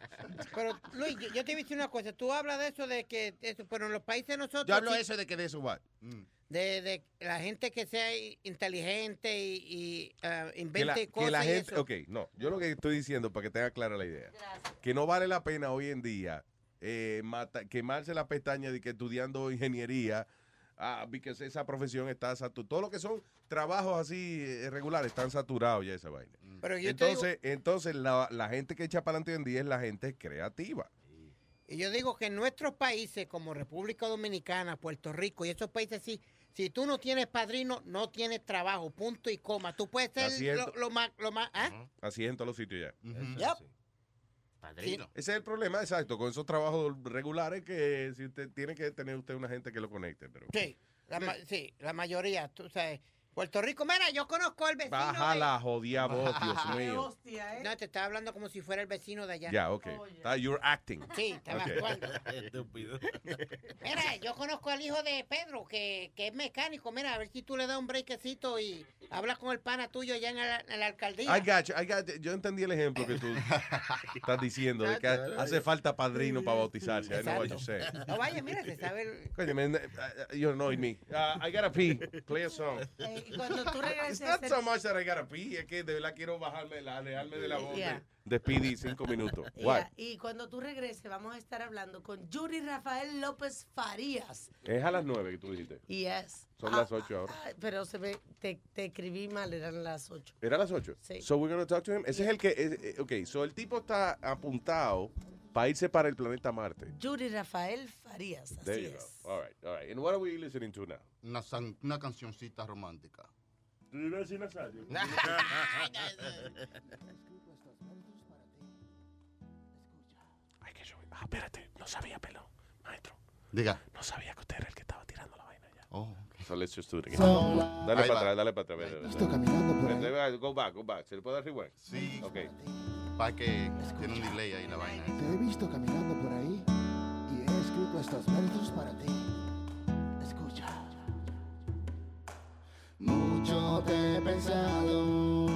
Pero Luis, yo, yo te voy a decir una cosa. Tú hablas de eso de que eso, pero en los países de nosotros Yo hablo de eso de que de eso va. De, de la gente que sea inteligente y, y Que invente la, que cosas la gente, ok, no, yo lo que estoy diciendo para que tenga clara la idea, que no vale la pena hoy en día eh, mata- quemarse la pestaña de que estudiando ingeniería, ah, porque esa profesión está saturada, todo lo que son trabajos así eh, regulares están saturados ya esa vaina. Pero yo digo- entonces, entonces la, la gente que echa para adelante hoy en día es la gente creativa. Y yo digo que en nuestros países como República Dominicana, Puerto Rico y esos países así, si tú no tienes padrino, no tienes trabajo, punto y coma. Tú puedes ser lo, lo más, lo más, ¿ah? Así es en todos los sitios ya. Yep. Padrino. Ese es el problema, exacto, con esos trabajos regulares que si usted tiene que tener usted una gente que lo conecte, pero Sí, la, ma- sí, la mayoría, tú sabes. Puerto Rico, mira, yo conozco al vecino. baja de- la jodida voz, Dios mío. No, te estaba hablando como si fuera el vecino de allá. Ya, ok. Está- You're acting. Sí, estaba Ok. actuando. [LAUGHS] Estúpido. Mira, yo conozco al hijo de Pedro, que, que es mecánico. Mira, a ver si tú le das un brequecito y hablas con el pana tuyo allá en la, en la alcaldía. I got you, I got you. Yo entendí el ejemplo que tú estás diciendo, de que hace falta padrino para bautizarse. I know what you say. No vaya, mira, se sabe el... Coño, man, uh, you annoy me. Uh, I gotta pee. Play a song. Y cuando tú regreses It's not so much that I gotta pee, es que de verdad quiero bajarme, la, alejarme de la voz Yeah. de, de Speedy cinco minutos. What? y cuando tú regreses, vamos a estar hablando con Yuri Rafael López Farías. Es a las nueve que tú dijiste. Yes. Son Ah, las ocho ahora. ah, pero se ve, te, te escribí mal, eran las 8. ¿Era las 8? Sí. So we're gonna talk to him. Ese es el que. eh, eh, ok, so el tipo está apuntado para irse para el planeta Marte. Yuri Rafael Farías, There así you es. go. All right, all right. And what are we listening to now? Una, san- una cancioncita romántica. ¿Tú ibas a decir Nazario? [LAUGHS] Ay, que yo. Ah, espérate. No sabía, pelón. Maestro. Diga. No sabía que usted era el que estaba tirando la vaina ya. Oh. So let's just do it again. Sola. Dale Ahí para va. atrás, dale para atrás. Dale, Estoy dale. caminando por ahí. Dale, Go back, go back. ¿Se le puede dar rewind? Sí. Ok. Que tiene un delay ahí la vaina. Te he visto caminando por ahí y he escrito estos versos para ti. Escucha. Mucho te he pensado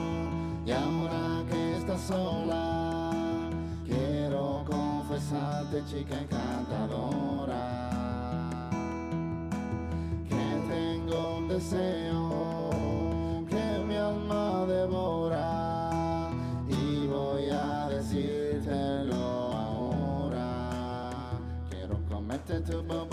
y ahora que estás sola, quiero confesarte, chica encantadora, que tengo un deseo que mi alma devora comerte tu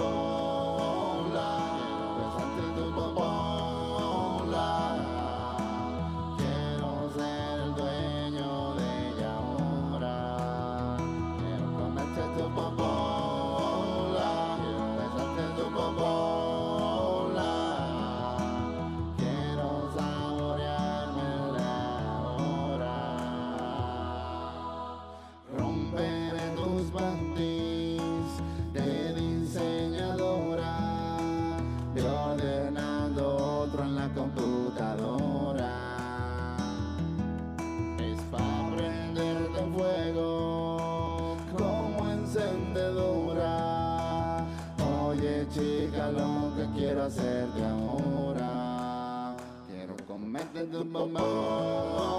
the mama.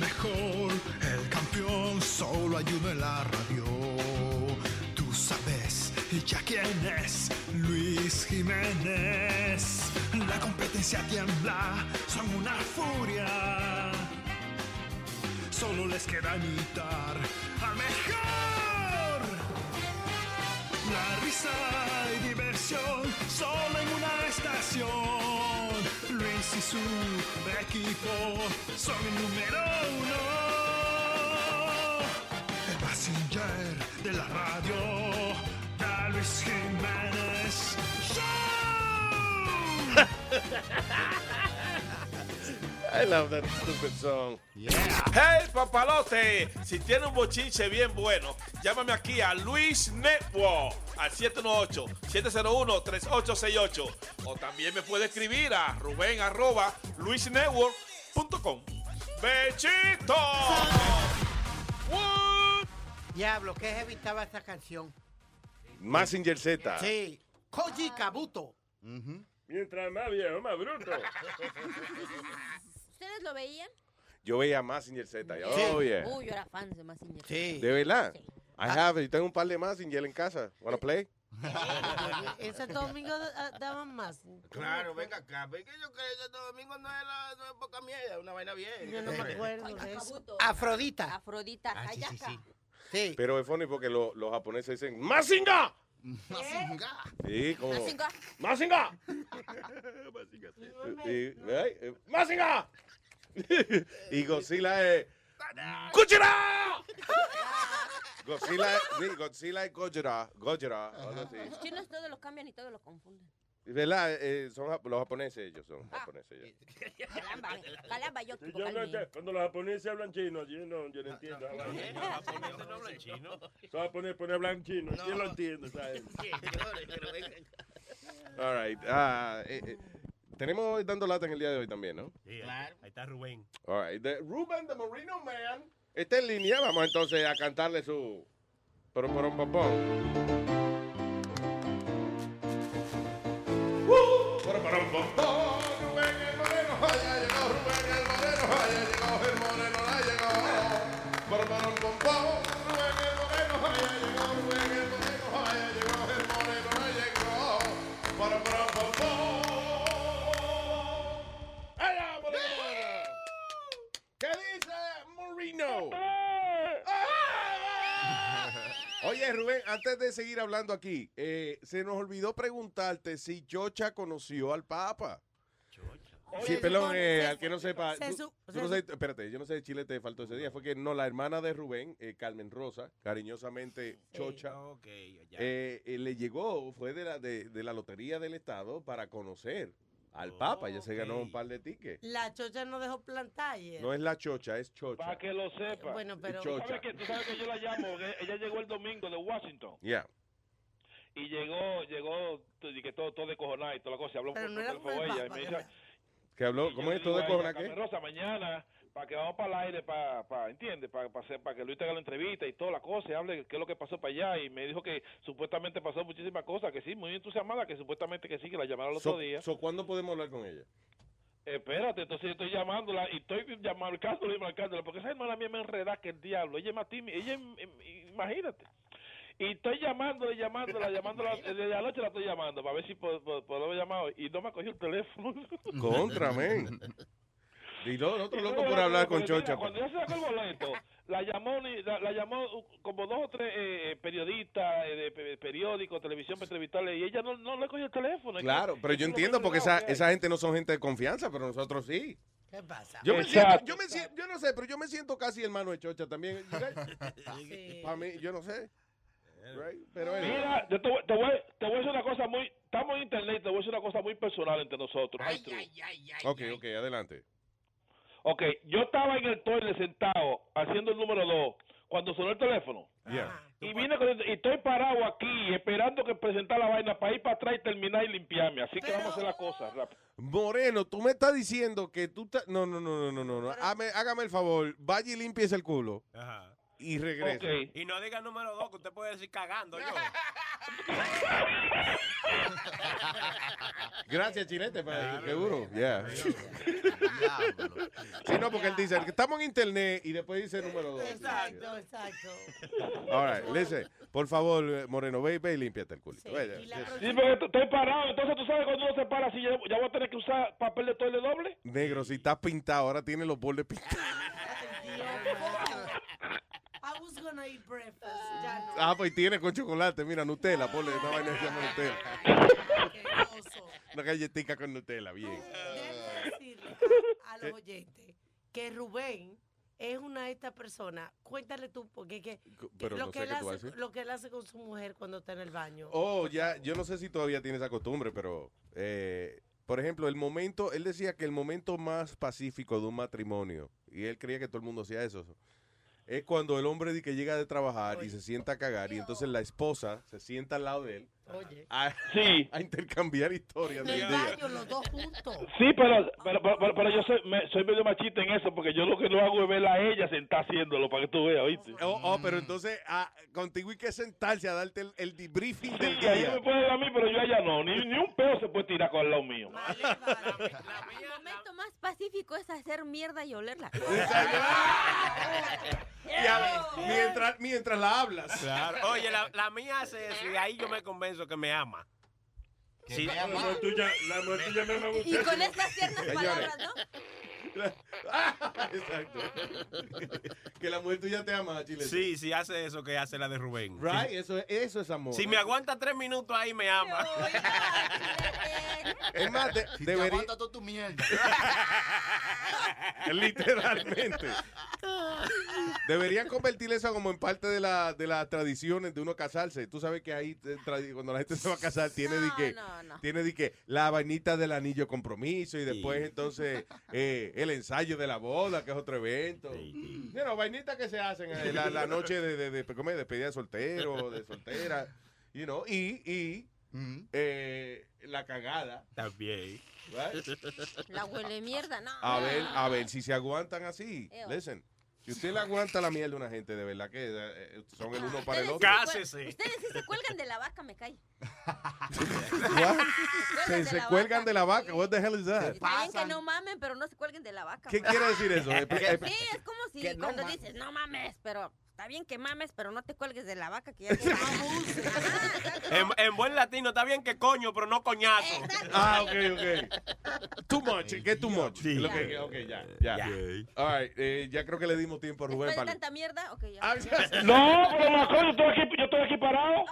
Mejor, el campeón, solo hay uno en la radio. Tú sabes ya quién es Luis Jiménez. La competencia tiembla, son una furia. Solo les queda imitar al mejor. La risa y diversión solo en una estación. Luis y su equipo son el número uno. El passenger de la radio, da Luis Jiménez Show. [LAUGHS] I love that stupid song. Hey, papalote, si tiene un bochinche bien bueno, llámame aquí a Luis Network al 718-701-3868. O también me puede escribir a Rubén arroba luisnetwork.com. ¡Bechito! Diablo, ¿qué heavy estaba esta canción? Massinger Z. Sí. Koji Kabuto. Mientras más viejo, más bruto. [LAUGHS] ¿Ustedes lo veían? Yo veía Massinger Z. Sí. Oh, yeah. Uy, yo era fan de Massinger. ¿De verdad? I have. Yo tengo un par de Massinger en casa. Wanna play? Santo Domingo da- daban más. Claro, venga acá. Ve que yo creo que Santo Domingo no es, la, no es poca mierda, es una vaina bien. Yo no me acuerdo de eso. Afrodita. Afrodita, Ah, sí, sí, sí. Sí. Pero es funny porque lo- los japoneses dicen ¡Masinga! Mazinga. Sí, como. Mazinga. Ay, eh, ¡Masinga! [LAUGHS] y Godzilla es. ¡Gojira! Godzilla, sí, Godzilla es Gojira. Gojira. algo así. Los chinos todos lo cambian y todos lo confunden. ¿Verdad? Eh, son los japoneses, ellos son japoneses. ellos. Caramba, caramba, yo Sí, yo no entiendo. Cuando los japoneses hablan chino, yo no, yo no entiendo. Los japoneses no hablan chino. Los japoneses hablar chino. ¿Quién lo entiende? ¿sabes? All right. Ah, eh, eh, tenemos dando lata en el día de hoy también, ¿no? Sí, ahí está Rubén. All right. The Ruben the Marino Man está en línea. Vamos entonces a cantarle su. Por un. Rubén el Moreno. Ya llegó Rubén el Moreno. Ya llegó el Moreno. Ya llegó. Pero por un popón. Rubén el Moreno. Ya llegó [LAUGHS] Oye, Rubén, antes de seguir hablando aquí, eh, se nos olvidó preguntarte si Chocha conoció al Papa. Sí, perdón, eh, al que no sepa. se tú- su- tú se no su- sé- espérate, yo no sé si Chile te faltó ese día. Fue que no, la hermana de Rubén, eh, Carmen Rosa, cariñosamente Chocha, ya. eh, eh, le llegó, fue de la, de, de la Lotería del Estado para conocer al Papa. Ella se ganó un par de tickets. La chocha no dejó plantar ayer. No es la Chocha, es Chocha. Para que lo sepa. Bueno, pero- ¿Tú sabes, que, tú sabes que yo la llamo. que Ella llegó el domingo de Washington. Yeah. Y llegó, llegó, y que todo, todo de cojonada y toda la cosa. Habló Pero por no era teléfono con el ella. Y Papa, me que dice, ¿Qué habló? ¿Cómo es todo de digo a ella, cojona qué? Rosa, mañana, para que vamos para el aire, para, para ¿entiendes? Para, para, hacer- para que Luis te haga la entrevista y toda la cosa, y hable qué es lo que pasó para allá. Y me dijo que supuestamente pasó muchísimas cosas, que sí, muy entusiasmada, que supuestamente que sí, que la llamaron el otro So, día. so, ¿Cuándo podemos hablar con ella? Espérate, entonces yo estoy llamándola y estoy marcándola y marcándola, porque esa hermana mía me enreda que el diablo. Ella es más tímida, ella, em- imagínate. Y estoy llamándola, y llamándola, llamándola, [LAUGHS] desde anoche la estoy llamando para ver si puedo, puedo, puedo llamar hoy. Y no me ha cogido el teléfono. Contra, men. [LAUGHS] Y no, nosotros Y locos luego por la- hablar con Chocha. Cuando ya se sacó el boleto, la llamó, ni- la, la llamó uh, como dos o tres eh, periodistas eh, de pe- periódicos, televisión para entrevistarle y ella no, no le cogió el teléfono. Que- Claro, pero yo entiendo porque esa, esa gente no son gente de confianza, pero nosotros sí. ¿Qué pasa? Yo me siento, yo me siento, yo no sé, pero yo me siento casi hermano de Chocha también. [LAUGHS] Para mí, yo no sé. Right? Pero. Mira, yo te, voy- te voy, te voy a decir una cosa muy... Estamos en internet, te voy a decir una cosa muy personal entre nosotros. muy true. Ok, ok, adelante. Ok, yo estaba en el toilet sentado haciendo el número dos cuando sonó el teléfono. Yeah. Y vine con el- y estoy parado aquí esperando que presentar la vaina para ir para atrás y terminar y limpiarme. Así que vamos a hacer la cosa rápido. Moreno, tú me estás diciendo que tú estás... No, no, no, no, no, no. no. Hágame, hágame el favor, vaya y limpies el culo Ajá. Y regresa. Y no diga número dos, que usted puede decir cagando yo. [LAUGHS] Gracias, Chinete, pa- seguro. Yeah. [LAUGHS] Sí, no, porque él dice que estamos en internet y después dice número dos. Exacto, exacto. All right, listen, por favor, eh, Moreno, ve, ve y límpiate el culito. Sí, porque t- estoy parado. Entonces, ¿tú sabes cuando uno se para así? Ya, ya voy a tener que usar papel de toile doble. Negro, si estás pintado, ahora tiene los bordes pintados. [LAUGHS] I was gonna eat breakfast. Ya no. Ah, pues tiene con chocolate, mira, Nutella, ponle una vaina que se llama Nutella. Una galletita con Nutella, bien. Déjame decirle a, a los oyentes que Rubén es una de estas personas. Cuéntale tú, porque que, que pero lo, no que sé él qué hace, lo que él hace con su mujer cuando está en el baño. Oh, ya, yo no sé si todavía tiene esa costumbre, pero, eh, por ejemplo, el momento, él decía que el momento más pacífico de un matrimonio, y él creía que todo el mundo hacía eso, es cuando el hombre di que llega de trabajar y se sienta a cagar, y entonces la esposa se sienta al lado de él Oye. a, a intercambiar historias del el día. los dos juntos. Sí, pero, pero, pero, pero yo soy, me- soy medio machista en eso, porque yo lo que no hago es verla a ella sentada haciéndolo para que tú veas, ¿oíste? Oh, oh, pero entonces contigo hay que sentarse a darte el, el debriefing del Sí, ahí día. me puede dar a mí, pero yo a ella no. Ni, ni un pedo se puede tirar con el lado mío. El momento más pacífico es hacer mierda y olerla. [LAUGHS] Y a- mientras, mientras la hablas. Claro. Oye, la, la mía hace eso y ahí yo me convenzo que me ama. Sí. La mujer tuya, la mujer tuya me ama Y con estas ciertas palabras, ¿no? [LAUGHS] Exacto. [LAUGHS] que la mujer tuya te ama, Chile. Sí, sí, hace eso que hace la de Rubén. Right, Sí. eso, es- eso es amor. Si me aguanta tres minutos ahí, me ama. [LAUGHS] Es más, de- Si te aguanta toda tu mierda. Literalmente. Deberían convertir eso como en parte de, la, de las tradiciones de uno casarse. Tú sabes que ahí, eh, cuando la gente se va a casar, tiene de que, no, no. tiene de que la vainita del anillo compromiso y después entonces eh, el ensayo de la boda, que es otro evento. You know, vainitas que se hacen eh, la, la noche de, de, de, ¿cómo es? despedida de soltero, de soltera. You know, y, y eh, la cagada. También. Right? La huele mierda, no. A ver, a ver, si se aguantan así. Ew. Listen, si usted le aguanta la mierda a una gente, de verdad que eh, son el uno para el otro. sí se cuel- Ustedes sí se cuelgan de la vaca, me cae. [LAUGHS] What? Se, se cuelgan de la vaca. What the hell is that? Está bien que no mamen, pero no se cuelguen de la vaca. ¿Qué pues. quiere decir eso? [LAUGHS] Expli- Sí, es como si Que no cuando mames. dices, no mames, pero está bien que mames, pero no te cuelgues de la vaca que ya [LAUGHS] tiene En, en buen latino, está bien que coño, pero no coñazo. Ah, ok, ok. Too much, ¿qué too much? Sí. Que- ok, ya, ya. All right, eh, ya creo que le dimos tiempo a Rubén Después de para... tanta mierda, ok, ya. Ah, [LAUGHS] No, pero Macón, yo estoy aquí, yo estoy aquí parado.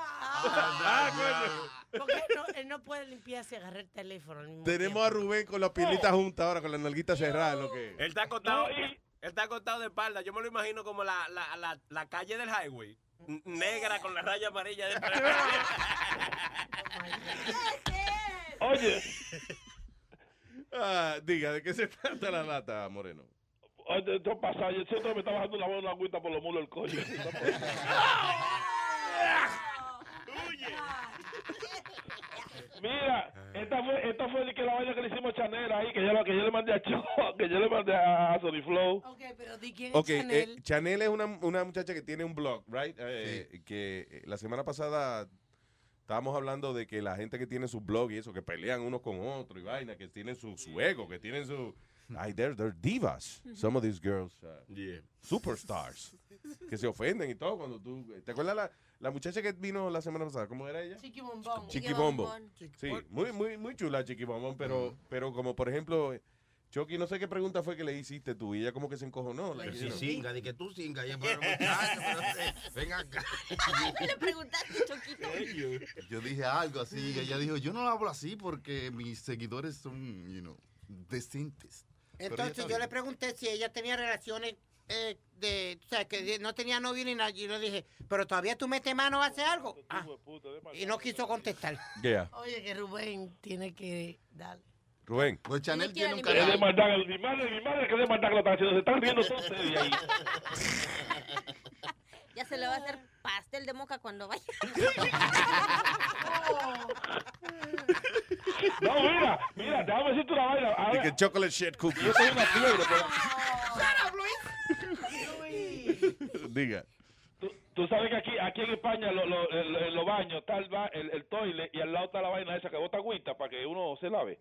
Porque él no, él no puede limpiarse y agarrar el teléfono. al mismo Tenemos a Rubén con las piernitas juntas ahora, con las nalguitas cerradas, lo que... Él está acostado, él está acostado de espalda. Yo me lo imagino como la, la, la, la calle del highway. n- Negra con la raya amarilla. de- [LAUGHS] Oye, [LAUGHS] Ah, diga, ¿de qué se trata la lata, Moreno? oye, esto pasa, yo siento que me está bajando una buena agüita por los mulos del coño. [LAUGHS] Mira, esta fue, esta fue de que la vaina que le hicimos a Chanel ahí, que yo, que yo le mandé a Cho, [LAUGHS] que yo le mandé a, a Sony Flow. Ok, pero di quién es eh, Chanel. Chanel es una, una muchacha que tiene un blog, right? Eh, Que eh, la semana pasada estábamos hablando de que la gente que tiene su blog y eso, que pelean unos con otros y vaina, que tienen su, su ego, que tienen su... Ay, they're, they're divas. Some of these girls, uh, superstars, que se ofenden y todo cuando tú... ¿Te acuerdas la, la muchacha que vino la semana pasada? ¿Cómo era ella? Chiqui Bombón. Chiqui Bombo. Sí, muy, muy, muy chula Chiqui Bombón, pero, pero como por ejemplo, Chucky, no sé qué pregunta fue que le hiciste tú y ella como que se encojonó. You know. singa, di que tú singa. Y pero, muchacho, pero, eh, ven acá. [LAUGHS] Le preguntaste, Choquito. Yo dije algo así, y ella dijo, yo no hablo así porque mis seguidores son, you know, ella Entonces yo le pregunté si ella tenía relaciones eh, de, o sea, que no tenía novio ni nada. Y le dije, pero todavía tú metes mano a hacer algo. Ah, y no quiso contestar. Yeah. Oye, que Rubén tiene que darle. Rubén. Pues Chanel tiene un Es de maldad, mi madre, mi madre que de maldad que lo están haciendo. Se están riendo todos ustedes de ahí. [LAUGHS] Ya se le va a hacer pastel de moca cuando vaya. [LAUGHS] No, mira, mira, déjame decirte una vaina. Ahora, que chocolate shit cookies. yo tengo una fiebre, pero [LAUGHS] Diga. tú sabes que aquí, aquí en España lo- lo- el- en los baños está el, ba- el, el toile y al lado está la vaina esa que bota agüita para que uno se lave.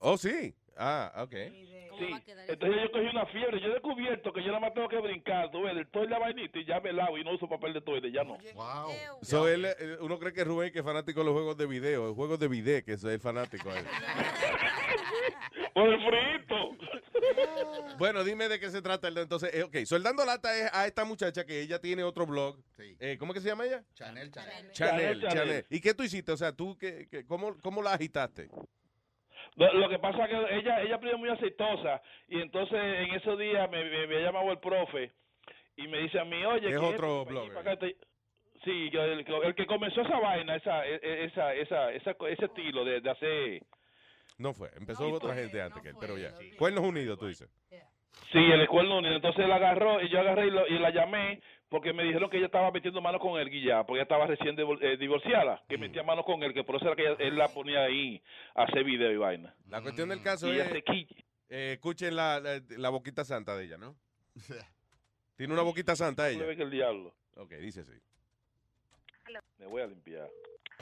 Oh, sí. Ah, ok. Sí. Entonces yo cogí una fiebre. Yo he descubierto que yo nada más tengo que brincar, tú ves, del toile la vainita y ya me lavo y no uso papel de toile, ya no. Wow. So, él, eh, uno cree que Rubén que es fanático de los juegos de video, los juegos de video, que es el fanático. [LAUGHS] [LAUGHS] Por el frito. [LAUGHS] Bueno, dime de qué se trata. el- Entonces, eh, ok, soldando lata es a esta muchacha que ella tiene otro blog. Eh, ¿Cómo que se llama ella? Chanel, Chanel. Chanel, Chanel. Chanel. ¿Y qué tú hiciste? O sea, tú, qué, qué- cómo, ¿cómo la agitaste? Lo, lo que pasa es que ella, ella es muy aceitosa y entonces en esos días me, me, me ha llamado el profe y me dice a mí, oye, Es que otro esto, blogger. para acá te- Sí, el, el que comenzó esa vaina, esa, e- e- esa, esa, esa, ese estilo de, de hacer... No fue, empezó otra gente antes que él, pero ya. Cuernos Unidos, tú dices. Sí, el escuela unido. Entonces él agarró y yo agarré y, lo- y la llamé porque me dijeron que ella estaba metiendo mano con él ya, porque ella estaba recién eh, divorciada, que metía mano con él, que por eso era que ella- él la ponía ahí a hacer video y vaina. La cuestión del caso Y es, eh, escuchen la, la, la boquita santa de ella, ¿no? Tiene una boquita santa ella. que el diablo. Ok, dice así. Me voy a limpiar.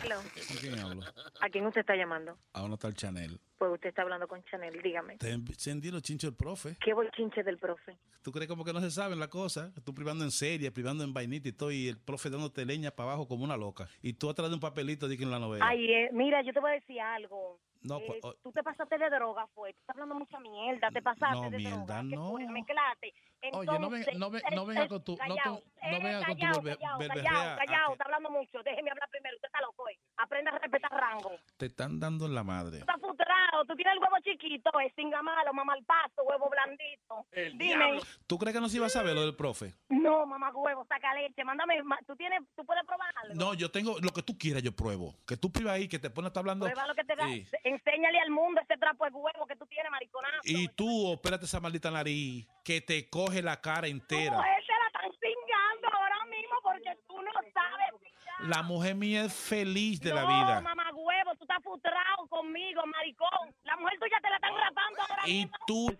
Hello. ¿Con quién hablo? ¿A quién usted está llamando? A una tal Chanel. Pues usted está hablando con Chanel, dígame. Te encendí los chinchos del profe. ¿Qué bochinche del profe? ¿Tú crees como que no se saben la cosa? Tú privando en serie, privando en vainita y todo, y el profe dándote leña para abajo como una loca. Y tú atrás de un papelito di que en la novela. Ay, eh, mira, yo te voy a decir algo. No, Eh, pues, oh. tú te pasaste de droga, fue. Tú estás hablando mucha mierda, te pasaste No, de mierda, droga. ¿Qué no. fue? Mezclaste. Oye, no venga- no ve- eh, no venga eh, con tu- no callao, tu- no eh, venga con tu callao, callao, Callao, callao, está hablando mucho. Déjeme hablar primero. Usted está loco, eh. Aprenda a respetar rango. Te están dando en la madre. Estás frustrado. Tú tienes el huevo chiquito, es singa malo, mamá al paso, huevo blandito. Dime. ¿Tú crees que no se iba a saber lo del profe? No, mamá huevo, saca leche. Mándame, ma- tú tienes, tú puedes probarlo. No, yo tengo lo que tú quieras, yo pruebo. Que tú privas ahí, que te pones a estar hablando. Prueba lo que te da. Sí. Enséñale al mundo ese trapo de huevo que tú tienes, mariconazo. Y tú, opérate esa maldita nariz, que te coge la cara No, entera. ese la están cingando ahora mismo porque tú no sabes. La mujer mía es feliz de la no, vida. mamá huevo, tú estás frustrado conmigo, maricón. La mujer tuya te la están rapando ahora Y mismo. tú,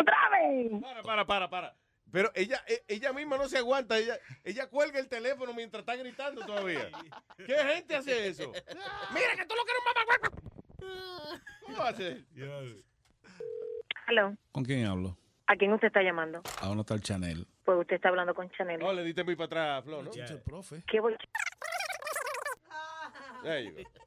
Otra vez. Para, para, para, para. Pero ella, e- ella misma no se aguanta. Ella, ella cuelga el teléfono mientras está gritando todavía. [LAUGHS] ¿Qué gente hace eso? Mira que tú lo que eres un mamá. ¿Cómo hace? Aló, ¿con quién hablo? ¿a quién usted está llamando? A una tal Chanel. Pues usted está hablando con Chanel. Oh, le diste muy para atrás, Flo, ¿no? El profe. ¿Qué voy?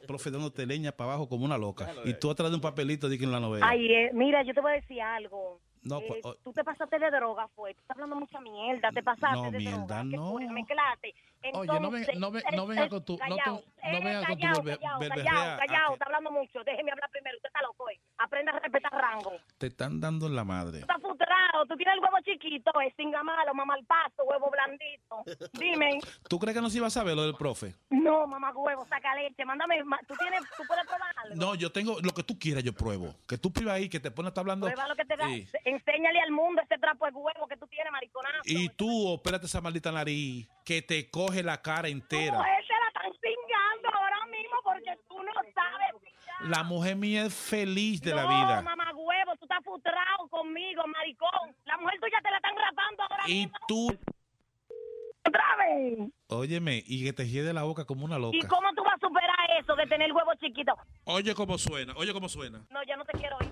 Profe dándote leña para abajo como una loca. Y tú atrás de un papelito di que en la novela. Ay, eh, mira, yo te voy a decir algo. No, Eh, pues, oh. tú te pasaste de droga, fue. Tú estás hablando mucha mierda, te pasaste No, de mierda, droga. ¿Qué no. fue? Mezclaste. Oye, no venga- Entonces, no ve- eh, no venga con tu- no con- no eh, venga con tu callao, callao, Callao, callao, está hablando mucho. Déjeme hablar primero. Usted está loco, eh. Aprenda a respetar rango. Te están dando en la madre. Tú estás frustrado. Tú tienes el huevo chiquito, es singa malo, mamá al paso, huevo blandito. Dime. [LAUGHS] ¿Tú crees que no se iba a saber lo del profe? No, mamá huevo, saca leche. Mándame, tú tienes, tú puedes probarlo. No, yo tengo lo que tú quieras, yo pruebo. Que tú privas ahí, que te pones a estar hablando. Prueba lo que te da. Sí. Enséñale al mundo ese trapo de huevo que tú tienes, mariconazo. Y tú, opérate esa maldita nariz, que te coge la cara entera. Ese la están cingando ahora mismo porque tú no sabes. La mujer mía es feliz de la no, vida. mamá huevo, tú estás frustrado conmigo, maricón. La mujer tuya te la están rapando ahora Y mismo. tú, Otra vez. óyeme, y que te hiede la boca como una loca. ¿Y cómo tú vas de tener huevo chiquito. Oye cómo suena, oye cómo suena. No, ya no te quiero oír,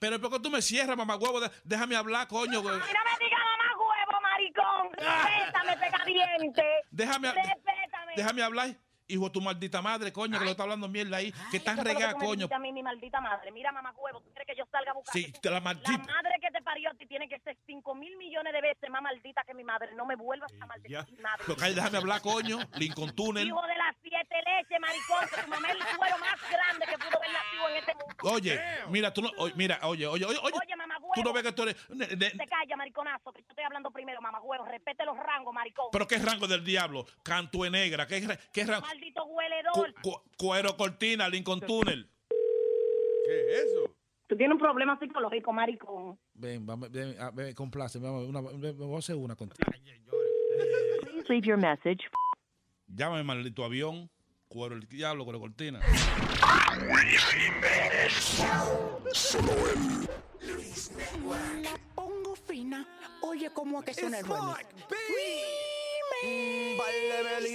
Pero ¿por qué tú me cierras, mamá huevo? Déjame hablar, coño, güey. Y no me digas mamá huevo, maricón. [LAUGHS] Respétame, pega diente. Déjame, Respétame. déjame hablar. Hijo de tu maldita madre, coño, que lo está hablando mierda ahí. Que estás que regada, coño. a mí, mi maldita madre. Mira, mamá huevo, ¿tú quieres que yo salga a buscar? Sí, te la La maldita. madre que te parió a ti tiene que ser cinco mil millones de veces más maldita que mi madre. No me vuelvas a maldecir madre. Déjame hablar, coño. Lincoln Tunnel. Hijo de las siete leches, maricón, que tu mamá es el cuero más grande que pudo haber nacido en este mundo. Oye, mira, tú no, oye, mira, oye, oye, oye, oye. Oye, mamá huevo. Tú no ves que tú eres. ne- Se calla, mariconazo, que yo estoy hablando primero, mamá huevo. Respete los rangos, maricón. pero qué rango del diablo. Canto de negra. ¿Qué, qué rango? Maldito hueledor. cuero cortina, Lincoln Tunnel. ¿Qué es eso? Tú tienes un problema psicológico, maricón. Ven, vamos, ven, ah, ven, complace. Vamos, una, ven, voy a hacer una contigo. Please leave your message. Llámame, maldito avión. Cuero el diablo, cuero cortina. La pongo fina. Oye, ¿cómo es que suena el remix?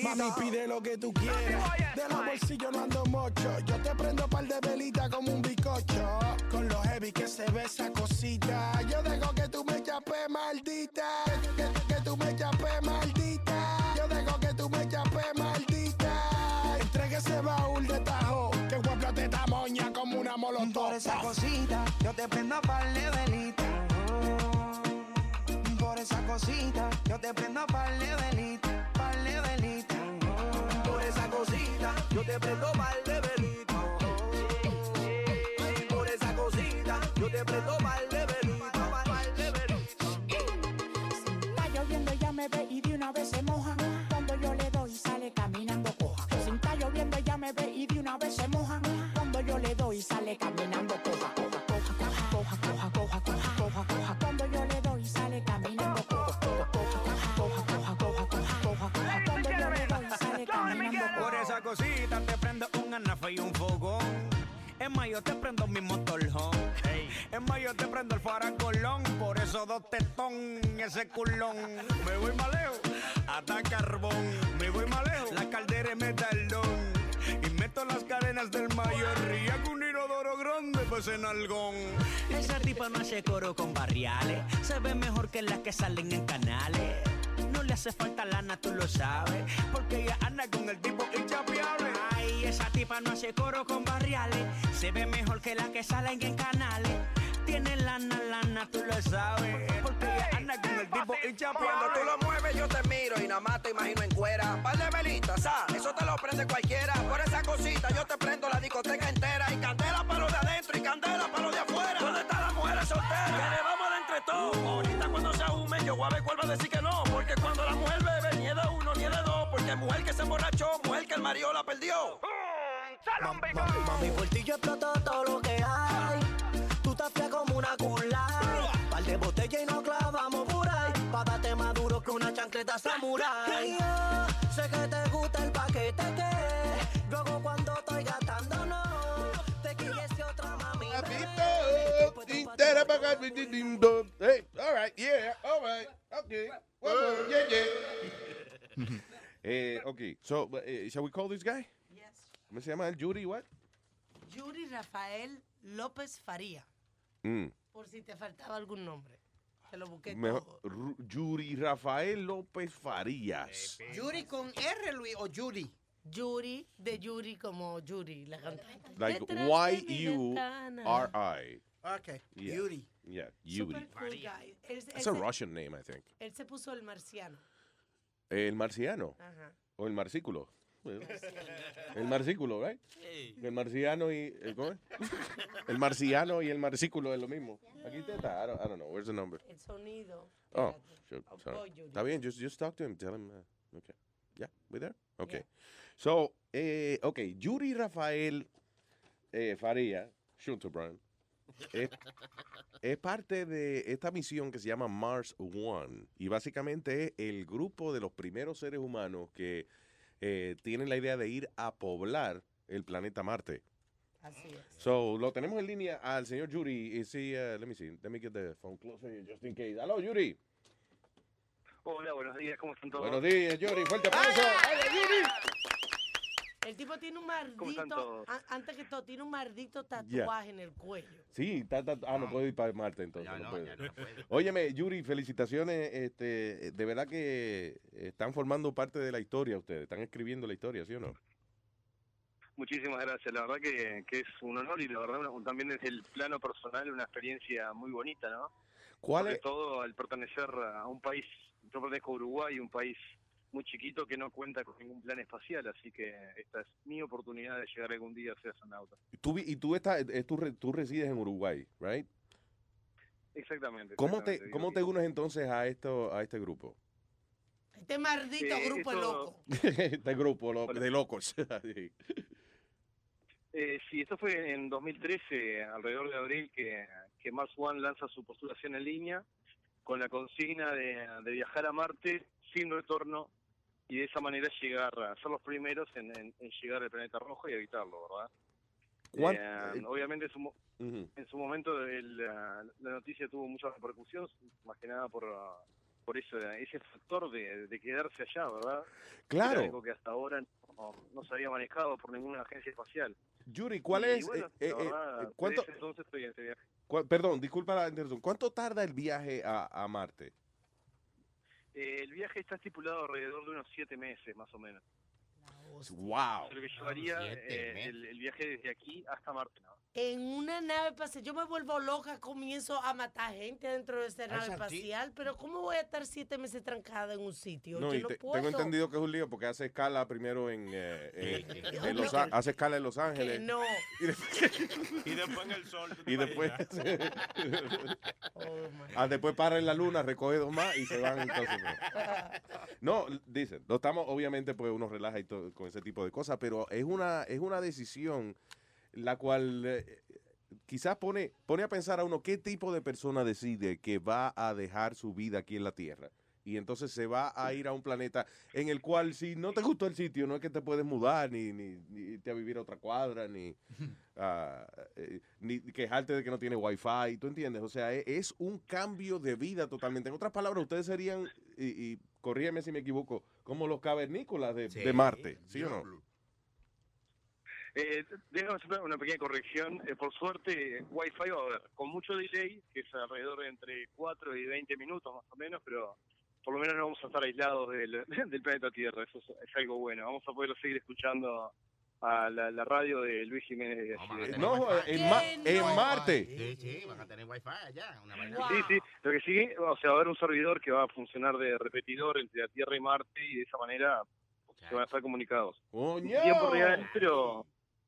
Mami, pide lo que tú quieras. De los bolsillos no ando mocho. Yo te prendo par de velita como un bicocho. Con lo heavy que se ve esa cosita. Yo dejo que tú me chapes, maldita. Que, que- que tú me chapes, maldita. Yo dejo que tú me chapes, maldita. Entregue ese baúl de tajo. Que guapla te tamoña como una molotov. Por esa cosita, yo te prendo par de velita. Esa cosita, yo te prendo par de velita, par de velita. Por esa cosita, yo te prendo par de velita. Por esa cosita, yo te prendo par de velita, par de velita. Está lloviendo, ella me ve y de una vez se moja. Cuando yo le doy, sale caminando coja. Si está lloviendo, ella me ve y de una vez se moja. Cuando yo le doy, sale caminando Es más, yo te prendo mi motorhome. Es más, yo te prendo el faracolón. Por eso dos tetón, ese culón. Me voy más lejos, hasta carbón. Me voy más lejos, la caldera es metalón. Y meto las cadenas del mayor. Y hago un inodoro grande, pues en algón. Esa tipa no hace coro con barriales. Se ve mejor que las que salen en canales. No le hace falta lana, tú lo sabes. Porque ella anda con el tipo inchapeable. Esa tipa no hace coro con barriales. Se ve mejor que las que salen en canales. Tiene lana, lana, tú lo sabes. Porque ella anda con el tipo inchapeable. Cuando tú lo mueves yo te miro y nada más te imagino en cuera. Par de velitas, ah, eso te lo prende cualquiera. Por esa cosita yo te prendo la discoteca entera. Y candela para lo de adentro y candela para lo de afuera. ¿Dónde están las mujeres solteras? Que le vamos dar entre todos. Yo voy a ver cuál va a decir que no. Porque cuando la mujer bebe ni es de uno ni es de dos. Porque mujer que se emborrachó, mujer que el marido la perdió. Mami, por ti yo exploto todo lo que hay. Tú estás fría como una cula. Par de botella y nos clavamos por ahí. Pa' darte más duro que una chancleta samurai. Yo sé que te gusta el paquete que luego cuando estoy Hey, all right, yeah, all right, okay. Well, yeah, yeah. [LAUGHS] eh, okay, so, eh, shall we call this guy? Yes. ¿Cómo se llama? Judy, what? Yuri Rafael López Faría. Mm. Por si te faltaba algún nombre. Te lo busqué Mejor, todo. Yuri Rafael López Farías. Yuri con R, Luis, o Yuri. Yuri, de Yuri como Yuri, la cantante. Like. Y-U-R-I. Okay, Yeah. Yuri. Yeah, Yuri. Super cool guy. Él, él That's a se- Russian name, I think. Él se puso el marciano. El marciano. Ajá. O el marcículo. El marcículo, right? El marciano y. el- ¿Cómo es? El marciano y el marcículo es lo mismo. Aquí está. I don't, I don't know. Where's the number? El sonido. Oh, shoot, sorry. Está bien, just, just talk to him. Tell him. uh, okay. Yeah, we there? Okay. So, eh, okay, Yuri Rafael eh, Faría, Brown, es, es parte de esta misión que se llama Mars One. Y básicamente es el grupo de los primeros seres humanos que eh, tienen la idea de ir a poblar el planeta Marte. Así es. So, lo tenemos en línea al señor Yuri. Y sí, uh, let me see. Let me get the phone closer just in case. Hello, Yuri. Hola, buenos días, ¿cómo están todos? Buenos días, Yuri. Fuerte aplauso. ¡Hola, Yuri! El tipo tiene un ¿Cómo están maldito, antes que todo, tiene un maldito tatuaje en el cuello. Sí, está- está- ah, no puedo ir para Marte entonces. no puedo. [LAUGHS] Óyeme, Yuri, felicitaciones. Este, de verdad que están formando parte de la historia ustedes. Están escribiendo la historia, ¿sí o no? Muchísimas gracias, la verdad que, que es un honor y la verdad también desde el plano personal una experiencia muy bonita, ¿no? ¿Cuál Sobre es? todo al pertenecer a un país, yo pertenezco a Uruguay, un país muy chiquito que no cuenta con ningún plan espacial, así que esta es mi oportunidad de llegar algún día a ser astronauta. Tú, y tú, estás, tú, re- tú resides en Uruguay, ¿right? Exactamente. ¿Cómo te, cómo te unes entonces a, esto, a este grupo? Este maldito Eh, grupo es esto- loco. [LAUGHS] este grupo lo- de locos. [LAUGHS] Sí. Eh, sí, esto fue en 2013, alrededor de abril, que, que Mars One lanza su postulación en línea con la consigna de, de viajar a Marte sin retorno y de esa manera llegar a ser los primeros en, en- en llegar al planeta rojo y habitarlo, ¿verdad? ¿Cuán- Eh, eh, obviamente en su, en momento el, la, la noticia tuvo mucha repercusión, más que nada por, por eso, ese factor de, de quedarse allá, ¿verdad? Claro. Era algo que hasta ahora no, no se había manejado por ninguna agencia espacial. Yuri, ¿cuál Y es? bueno, eh, verdad, ¿cuánto, entonces estoy en este viaje. perdón, disculpa la interrupción. ¿Cuánto tarda el viaje a, a Marte? Eh, el viaje está estipulado alrededor de unos siete meses, más o menos. Wow. Lo que llevaría Siete eh, el, el viaje desde aquí hasta Marte. En una nave espacial, yo me vuelvo loca, comienzo a matar gente dentro de esa nave espacial, pero ¿cómo voy a estar siete meses trancada en un sitio? No, yo no te- puedo. tengo entendido que es un lío porque hace escala primero en, eh, en- en Los hace escala en Los Ángeles. Que no. [LAUGHS] Y después, Y después en el sol. ¿tú te y después, imaginas? [LAUGHS] ah, después para en la luna, recoge dos más y se van entonces. [LAUGHS] No, dicen, no estamos, obviamente, pues uno relaja y todo con ese tipo de cosas, pero es una, es una decisión la cual eh, quizás pone, pone a pensar a uno qué tipo de persona decide que va a dejar su vida aquí en la Tierra. Y entonces se va a ir a un planeta en el cual si no te gustó el sitio, no es que te puedes mudar, ni, ni, ni irte a vivir a otra cuadra, ni, [LAUGHS] ah, eh, ni quejarte de que no tiene wifi, ¿tú entiendes? O sea, e- es un cambio de vida totalmente. En otras palabras, ustedes serían, y, y corrígeme si me equivoco, como los cavernícolas de, de Marte, ¿sí o no? Eh, déjame hacer una pequeña corrección. Eh, por suerte, Wi-Fi va a haber, con mucho delay, que es alrededor de entre 4 y 20 minutos más o menos, pero por lo menos no vamos a estar aislados del, [LAUGHS] del planeta Tierra. Eso es, es algo bueno. Vamos a poder seguir escuchando a la, la radio de Luis Jiménez. de allí, de- No, en, Ma- en Marte. Sí, sí, van a tener wifi allá. Una vaina Sí, sí. Lo que sí, o sea, va a haber un servidor que va a funcionar de repetidor entre la Tierra y Marte y de esa manera se van a estar comunicados. ¡Coño! Tiempo real, pero,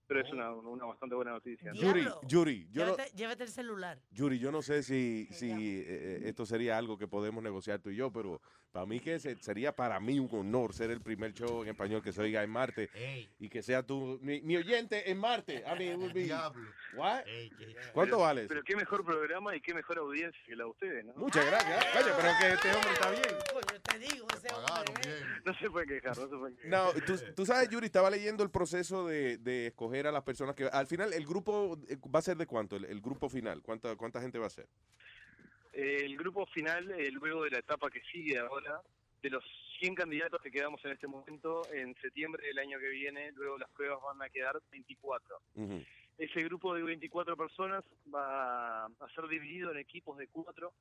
pero es una, una bastante buena noticia. ¿no? Yuri, Yuri, yo no, Llévate, llévate el celular. Yuri, yo no sé si, [LAUGHS] si eh, eh, esto sería algo que podemos negociar tú y yo, pero para mí que se- sería para mí un honor ser el primer show en español que se oiga en Marte y que sea tú, mi, mi oyente en Marte. I mean, would be- What? ¿Cuánto Pero- vale eso? Pero qué mejor programa y qué mejor audiencia que la de ustedes, ¿no? Muchas gracias. Coño, pero que este hombre está bien. Coño, te digo, ese hombre. No se puede quejar, no se puede quejar. No, tú, tú sabes, Yuri, estaba leyendo el proceso de, de escoger a las personas que... Al final, ¿el grupo eh, va a ser de cuánto? El, el grupo final, ¿cuánta, ¿cuánta gente va a ser? El grupo final, eh, luego de la etapa que sigue ahora, de los 100 candidatos que quedamos en este momento, en septiembre del año que viene, luego las pruebas van a quedar 24. Ese grupo de 24 personas va a ser dividido en equipos de cuatro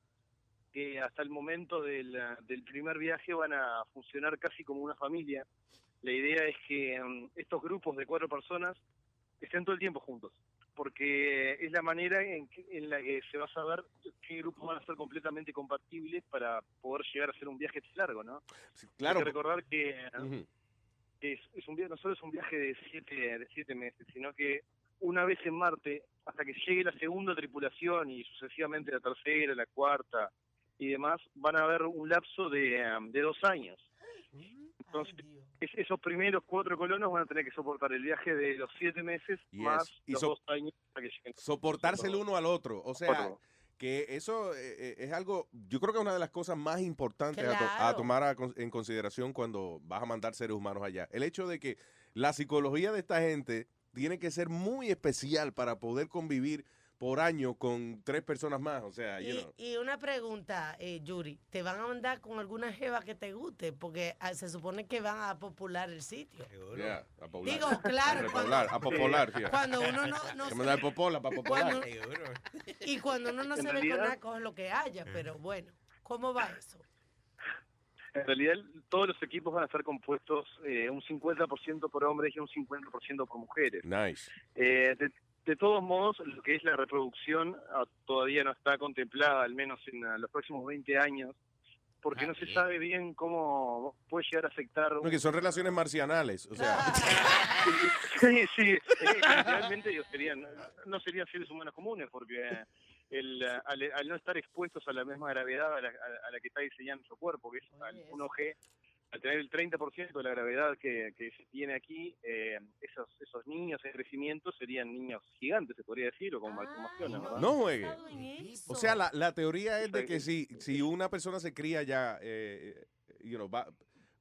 que hasta el momento del, del primer viaje van a funcionar casi como una familia. La idea es que mm, estos grupos de cuatro personas estén todo el tiempo juntos, porque es la manera en, que- en la que se va a saber qué grupos van a ser completamente compatibles para poder llegar a hacer un viaje largo, ¿no? claro. Hay que recordar que es, es un viaje, no solo es un viaje de siete, de siete meses, sino que una vez en Marte, hasta que llegue la segunda tripulación y sucesivamente la tercera, la cuarta y demás, van a haber un lapso de, de dos años. Entonces, es- esos primeros cuatro colonos van a tener que soportar el viaje de los siete meses Yes. más Y los so- dos años para que lleguen. soportarse el uno al otro. O sea, que eso eh, eh, es algo, yo creo que es una de las cosas más importantes a, to- a Claro. tomar a en consideración cuando vas a mandar seres humanos allá. El hecho de que la psicología de esta gente tiene que ser muy especial para poder convivir por año con tres personas más. O sea, you Y, know. y una pregunta, eh, Yuri, ¿te van a mandar con alguna jeva que te guste? Porque ah, se supone que van a popular el sitio. Yeah, a poblar. Digo, claro, A cuando- repoblar, a popular, sí. Cuando uno no, [LAUGHS] no se- me da popola para popular. Cuando- [LAUGHS] y cuando uno no se ve con realidad- nada, coge lo que haya, pero bueno, ¿cómo va eso? En realidad, todos los equipos van a estar compuestos eh, un 50% por hombres y un 50% por mujeres. Nice. Eh, de, de todos modos, lo que es la reproducción ah, todavía no está contemplada, al menos en ah, los próximos 20 años, porque no se sabe bien cómo puede llegar a afectar. No, que son relaciones marcianales. O sea, [LAUGHS] Sí, sí, eh, realmente ellos serían, no serían seres humanos comunes, porque el, eh, al, al no estar expuestos a la misma gravedad a la, a- a la que está diseñando su cuerpo, que es al 1G, al tener el 30% de la gravedad que, que se tiene aquí, eh, esos, esos niños en crecimiento serían niños gigantes, se podría decir, o con malformaciones, ¿verdad? no juegue. O sea, la, la teoría es de que si, si una persona se cría ya, eh, eh, you know, va,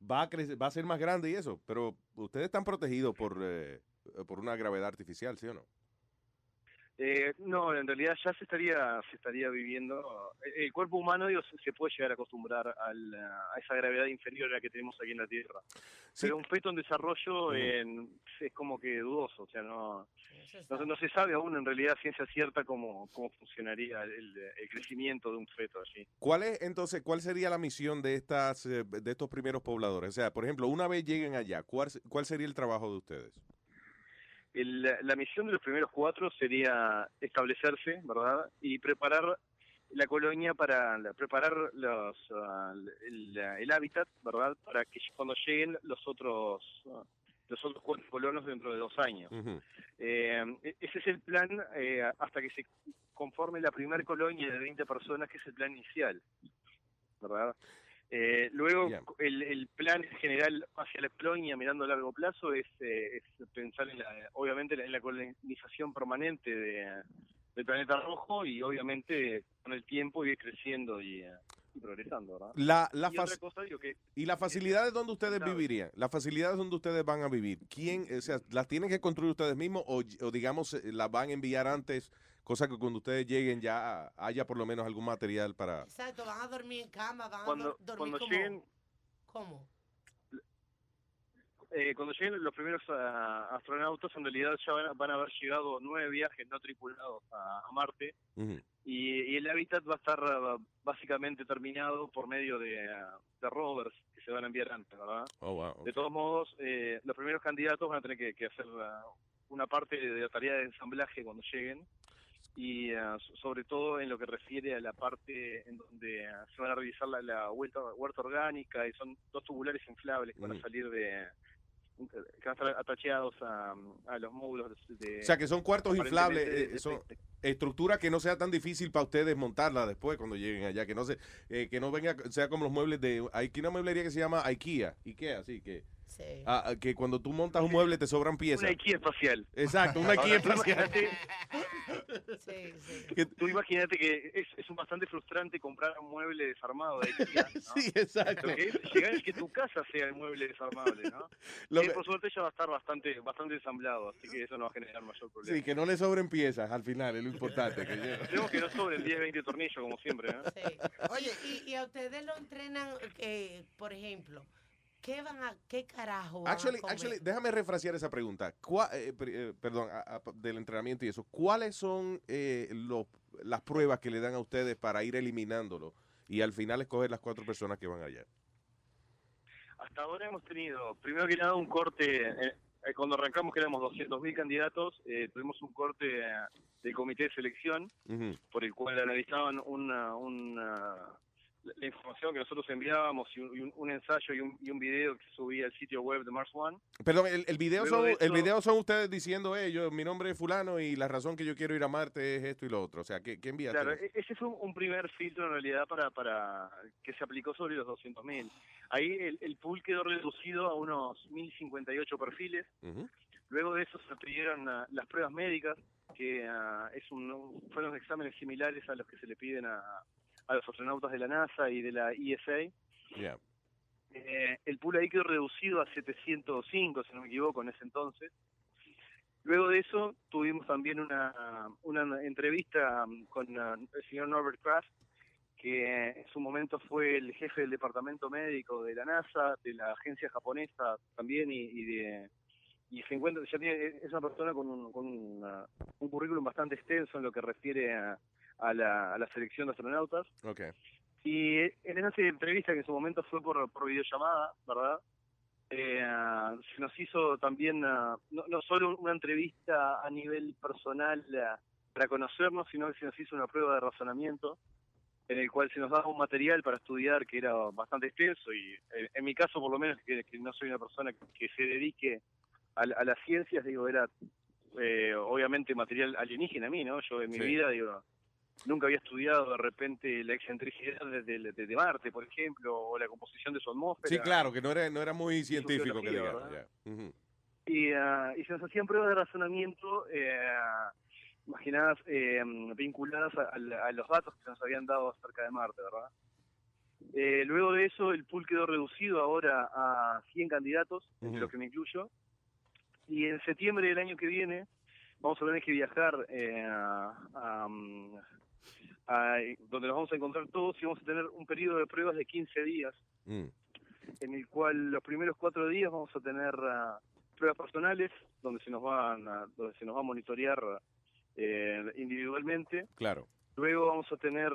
va, a crecer- va a ser más grande y eso, pero ustedes están protegidos por, eh, por una gravedad artificial, ¿sí o no? Eh, no, en realidad ya se estaría se estaría viviendo. El cuerpo humano digo, se- puede llegar a acostumbrar al, a esa gravedad inferior a la que tenemos aquí en la Tierra. Pero un feto en desarrollo en- es como que dudoso, o sea, no, no, no se sabe aún en realidad ciencia cierta cómo, cómo funcionaría el, el crecimiento de un feto allí. ¿Cuál es entonces, cuál sería la misión de estas, eh, de estos primeros pobladores? O sea, por ejemplo, una vez lleguen allá, ¿cuál, cuál sería el trabajo de ustedes? El- la misión de los primeros cuatro sería establecerse, ¿verdad? Y preparar la colonia para preparar los, ah, el, el hábitat, ¿verdad? Para que cuando lleguen los otros ah, los otros cuatro colonos dentro de dos años. Eh, e- ese es el plan eh, hasta que se conforme la primera colonia de 20 personas, que es el plan inicial, ¿verdad? Eh, luego, el, el plan general hacia la colonia, mirando a largo plazo, es, eh, es pensar, en la, obviamente, en la colonización permanente de, del planeta rojo y, obviamente, con el tiempo ir creciendo y, eh, y progresando, ¿verdad? La, la y otra cosa, digo que ¿Y las facilidades donde ustedes vivirían? Las facilidades donde ustedes van a vivir, ¿quién, o sea, las tienen que construir ustedes mismos o, o, digamos, eh, las van a enviar antes, cosa que cuando ustedes lleguen ya haya por lo menos algún material para... Exacto, van a dormir en cama, van Cuando- a do- dormir cuando como... lleguen- ¿Cómo? Eh, cuando lleguen los primeros ah, astronautas, en realidad ya van a, van a haber llegado nueve viajes no tripulados a, a Marte y, y el hábitat va a estar ah, básicamente terminado por medio de, ah, de rovers que se van a enviar antes, ¿verdad? Oh, wow. De todos modos, eh, los primeros candidatos van a tener que, que hacer una parte de la tarea de ensamblaje cuando lleguen y so- sobre todo en lo que refiere a la parte en donde ah, se van a realizar la, la huerta, huerta orgánica y son dos tubulares inflables que van a Ujú. salir de que van a estar atacheados a, a los módulos de, O sea, que son cuartos inflables, eh, de- son estructuras que no sea tan difícil para ustedes montarla después cuando lleguen allá, que no se, eh, que no venga, sea como los muebles de, hay una mueblería que se llama IKEA, IKEA, así que, ah, ah, que cuando tú montas un mueble te sobran piezas. una IKEA espacial. Exacto, una tú espacial. imagínate- Tú imagínate que es, es un bastante frustrante comprar un mueble desarmado de IKEA. ¿no? [LAUGHS] Sí, exacto. Lo que es llegar es que tu casa sea el mueble desarmable, ¿no? Lo Y que- por suerte ya va a estar bastante bastante ensamblado, así que eso no va a generar mayor problema. Sí, que no le sobren piezas al final, es lo importante. que. Tenemos que no sobren 10, 20 tornillos como siempre, ¿no? Oye, y, y a ustedes lo entrenan, eh, por ejemplo, ¿qué van a, qué carajo van Actually, a comer? actually, déjame refrasear esa pregunta. ¿Cuá- eh, eh, perdón, a- a- del entrenamiento y eso. ¿Cuáles son eh, los- las pruebas que le dan a ustedes para ir eliminándolo y al final escoger las cuatro personas que van allá? Hasta ahora hemos tenido, primero que nada, un corte, eh, cuando arrancamos que éramos 200.000 candidatos, eh, tuvimos un corte eh, del comité de selección por el cual analizaban una, una, la información que nosotros enviábamos y un, un- ensayo y un, y un video que subía al sitio web de Mars One. Perdón, el, el video son, de el video son ustedes diciendo, eh, yo, mi nombre es fulano y la razón que yo quiero ir a Marte es esto y lo otro. O sea, ¿qué, qué enviaste? Claro, e- ese fue un, primer filtro en realidad para, para que se aplicó sobre los 200.000. Ahí el, el pool quedó reducido a unos 1.058 perfiles. Ujú. Luego de eso se pidieron ah, las pruebas médicas, que ah, es un- fueron exámenes similares a los que se le piden a, a los astronautas de la NASA y de la ESA. Yeah. Eh, el pool ahí quedó reducido a 705, si no me equivoco, en ese entonces. Luego de eso tuvimos también una, una entrevista um, con uh, el señor Norbert Kraft, que en su momento fue el jefe del departamento médico de la NASA, de la agencia japonesa también, y, y de y se encuentra, ya tiene, es una persona con, un, con una- un currículum bastante extenso en lo que refiere a, a la, a la selección de astronautas. Ok. Y en esa entrevista que en su momento fue por, por videollamada, ¿verdad? Eh, se nos hizo también ah, no, no solo una entrevista a nivel personal ah, para conocernos, sino que se nos hizo una prueba de razonamiento en el cual se nos daba un material para estudiar que era bastante extenso y eh, en mi caso por lo menos que, que no soy una persona que, se dedique a, a las ciencias, digo, era eh, obviamente material alienígena a mí, ¿no? Yo en mi Sí. vida, digo, nunca había estudiado de repente la excentricidad de, de- de- de Marte, por ejemplo, o la composición de su atmósfera. Sí, claro, que no era, no era muy científico que digamos. y, ah, y se nos hacían pruebas de razonamiento eh, imaginadas, eh, vinculadas a, a- a los datos que se nos habían dado acerca de Marte, ¿verdad? Eh, luego de eso, el pool quedó reducido ahora a 100 candidatos, entre los que me incluyo, y en septiembre del año que viene vamos a tener que viajar eh, a, mm, a- donde nos vamos a encontrar todos y vamos a tener un periodo de pruebas de 15 días Mm. en el cual los primeros cuatro días vamos a tener ah, pruebas personales donde se nos van a, donde se nos va a monitorear eh, individualmente Claro. luego vamos a tener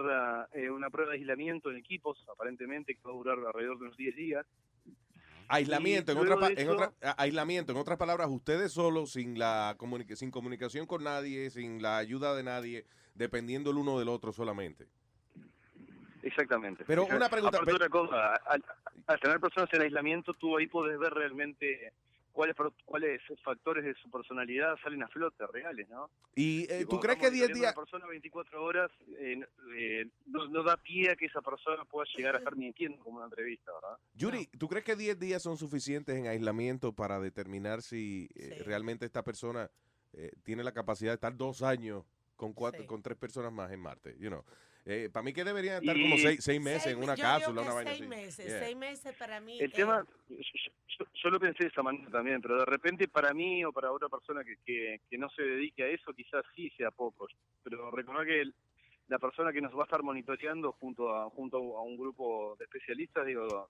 eh, una prueba de aislamiento en equipos aparentemente que va a durar alrededor de unos 10 días Aislamiento, en, otra, en otra- aislamiento, en otras palabras, ustedes solos, sin la comunica- sin comunicación con nadie, sin la ayuda de nadie, dependiendo el uno del otro solamente. exactamente Pero una pregunta, Aparte otra cosa al, al tener personas en aislamiento tú ahí puedes ver realmente cuáles cuáles factores de su personalidad salen a flote reales no ¿Y eh, tú crees que estamos 10 monitoreando a días... una persona 24 horas eh, eh, no, no da pie a que esa persona pueda llegar a estar mintiendo como una entrevista, ¿verdad? Yuri, ¿tú crees que 10 días son suficientes en aislamiento para determinar si eh, realmente esta persona eh, tiene la capacidad de estar dos años con cuatro, Sí. con tres personas más en Marte? You know. Para mí que deberían estar Y- como seis, seis meses Seis en me- una cápsula, una vaina seis así. meses, Yeah. seis meses para mí. El eh, tema, yo, yo- yo lo pensé de esa manera también, pero de repente para mí o para otra persona que, que, que no se dedique a eso, quizás sí sea poco. Pero recordar que el- la persona que nos va a estar monitoreando junto a, junto a un grupo de especialistas, digo,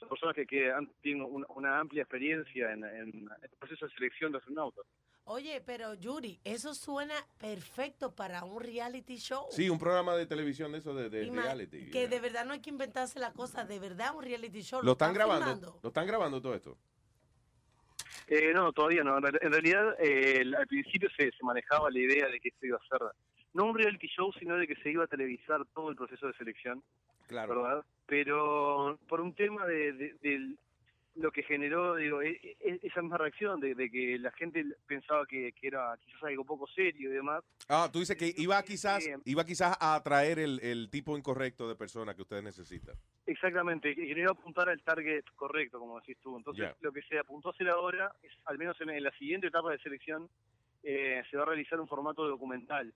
son personas que, que han- tienen una, una amplia experiencia en, en el proceso de selección de astronautas. Oye, pero Yuri, eso suena perfecto para un reality show. Sí, un programa de televisión de eso de, reality. Que de verdad no hay que inventarse la cosa, de verdad un reality show. Lo están grabando, lo están grabando todo esto. Eh, no, todavía no. En realidad, eh, al principio se, se manejaba la idea de que esto iba a ser no un reality show, sino de que se iba a televisar todo el proceso de selección. Claro. ¿Verdad? Pero por un tema de, lo que generó, digo, e- e- esa misma reacción de, de que la gente pensaba que, que era quizás algo poco serio y demás. Ah, tú dices que iba quizás, iba quizás a atraer el, el tipo incorrecto de persona que ustedes necesitan. Exactamente, que quería apuntar al target correcto, como decís tú. Entonces, lo que se apuntó a hacer ahora, es, al menos en, en la siguiente etapa de selección, eh, se va a realizar un formato documental,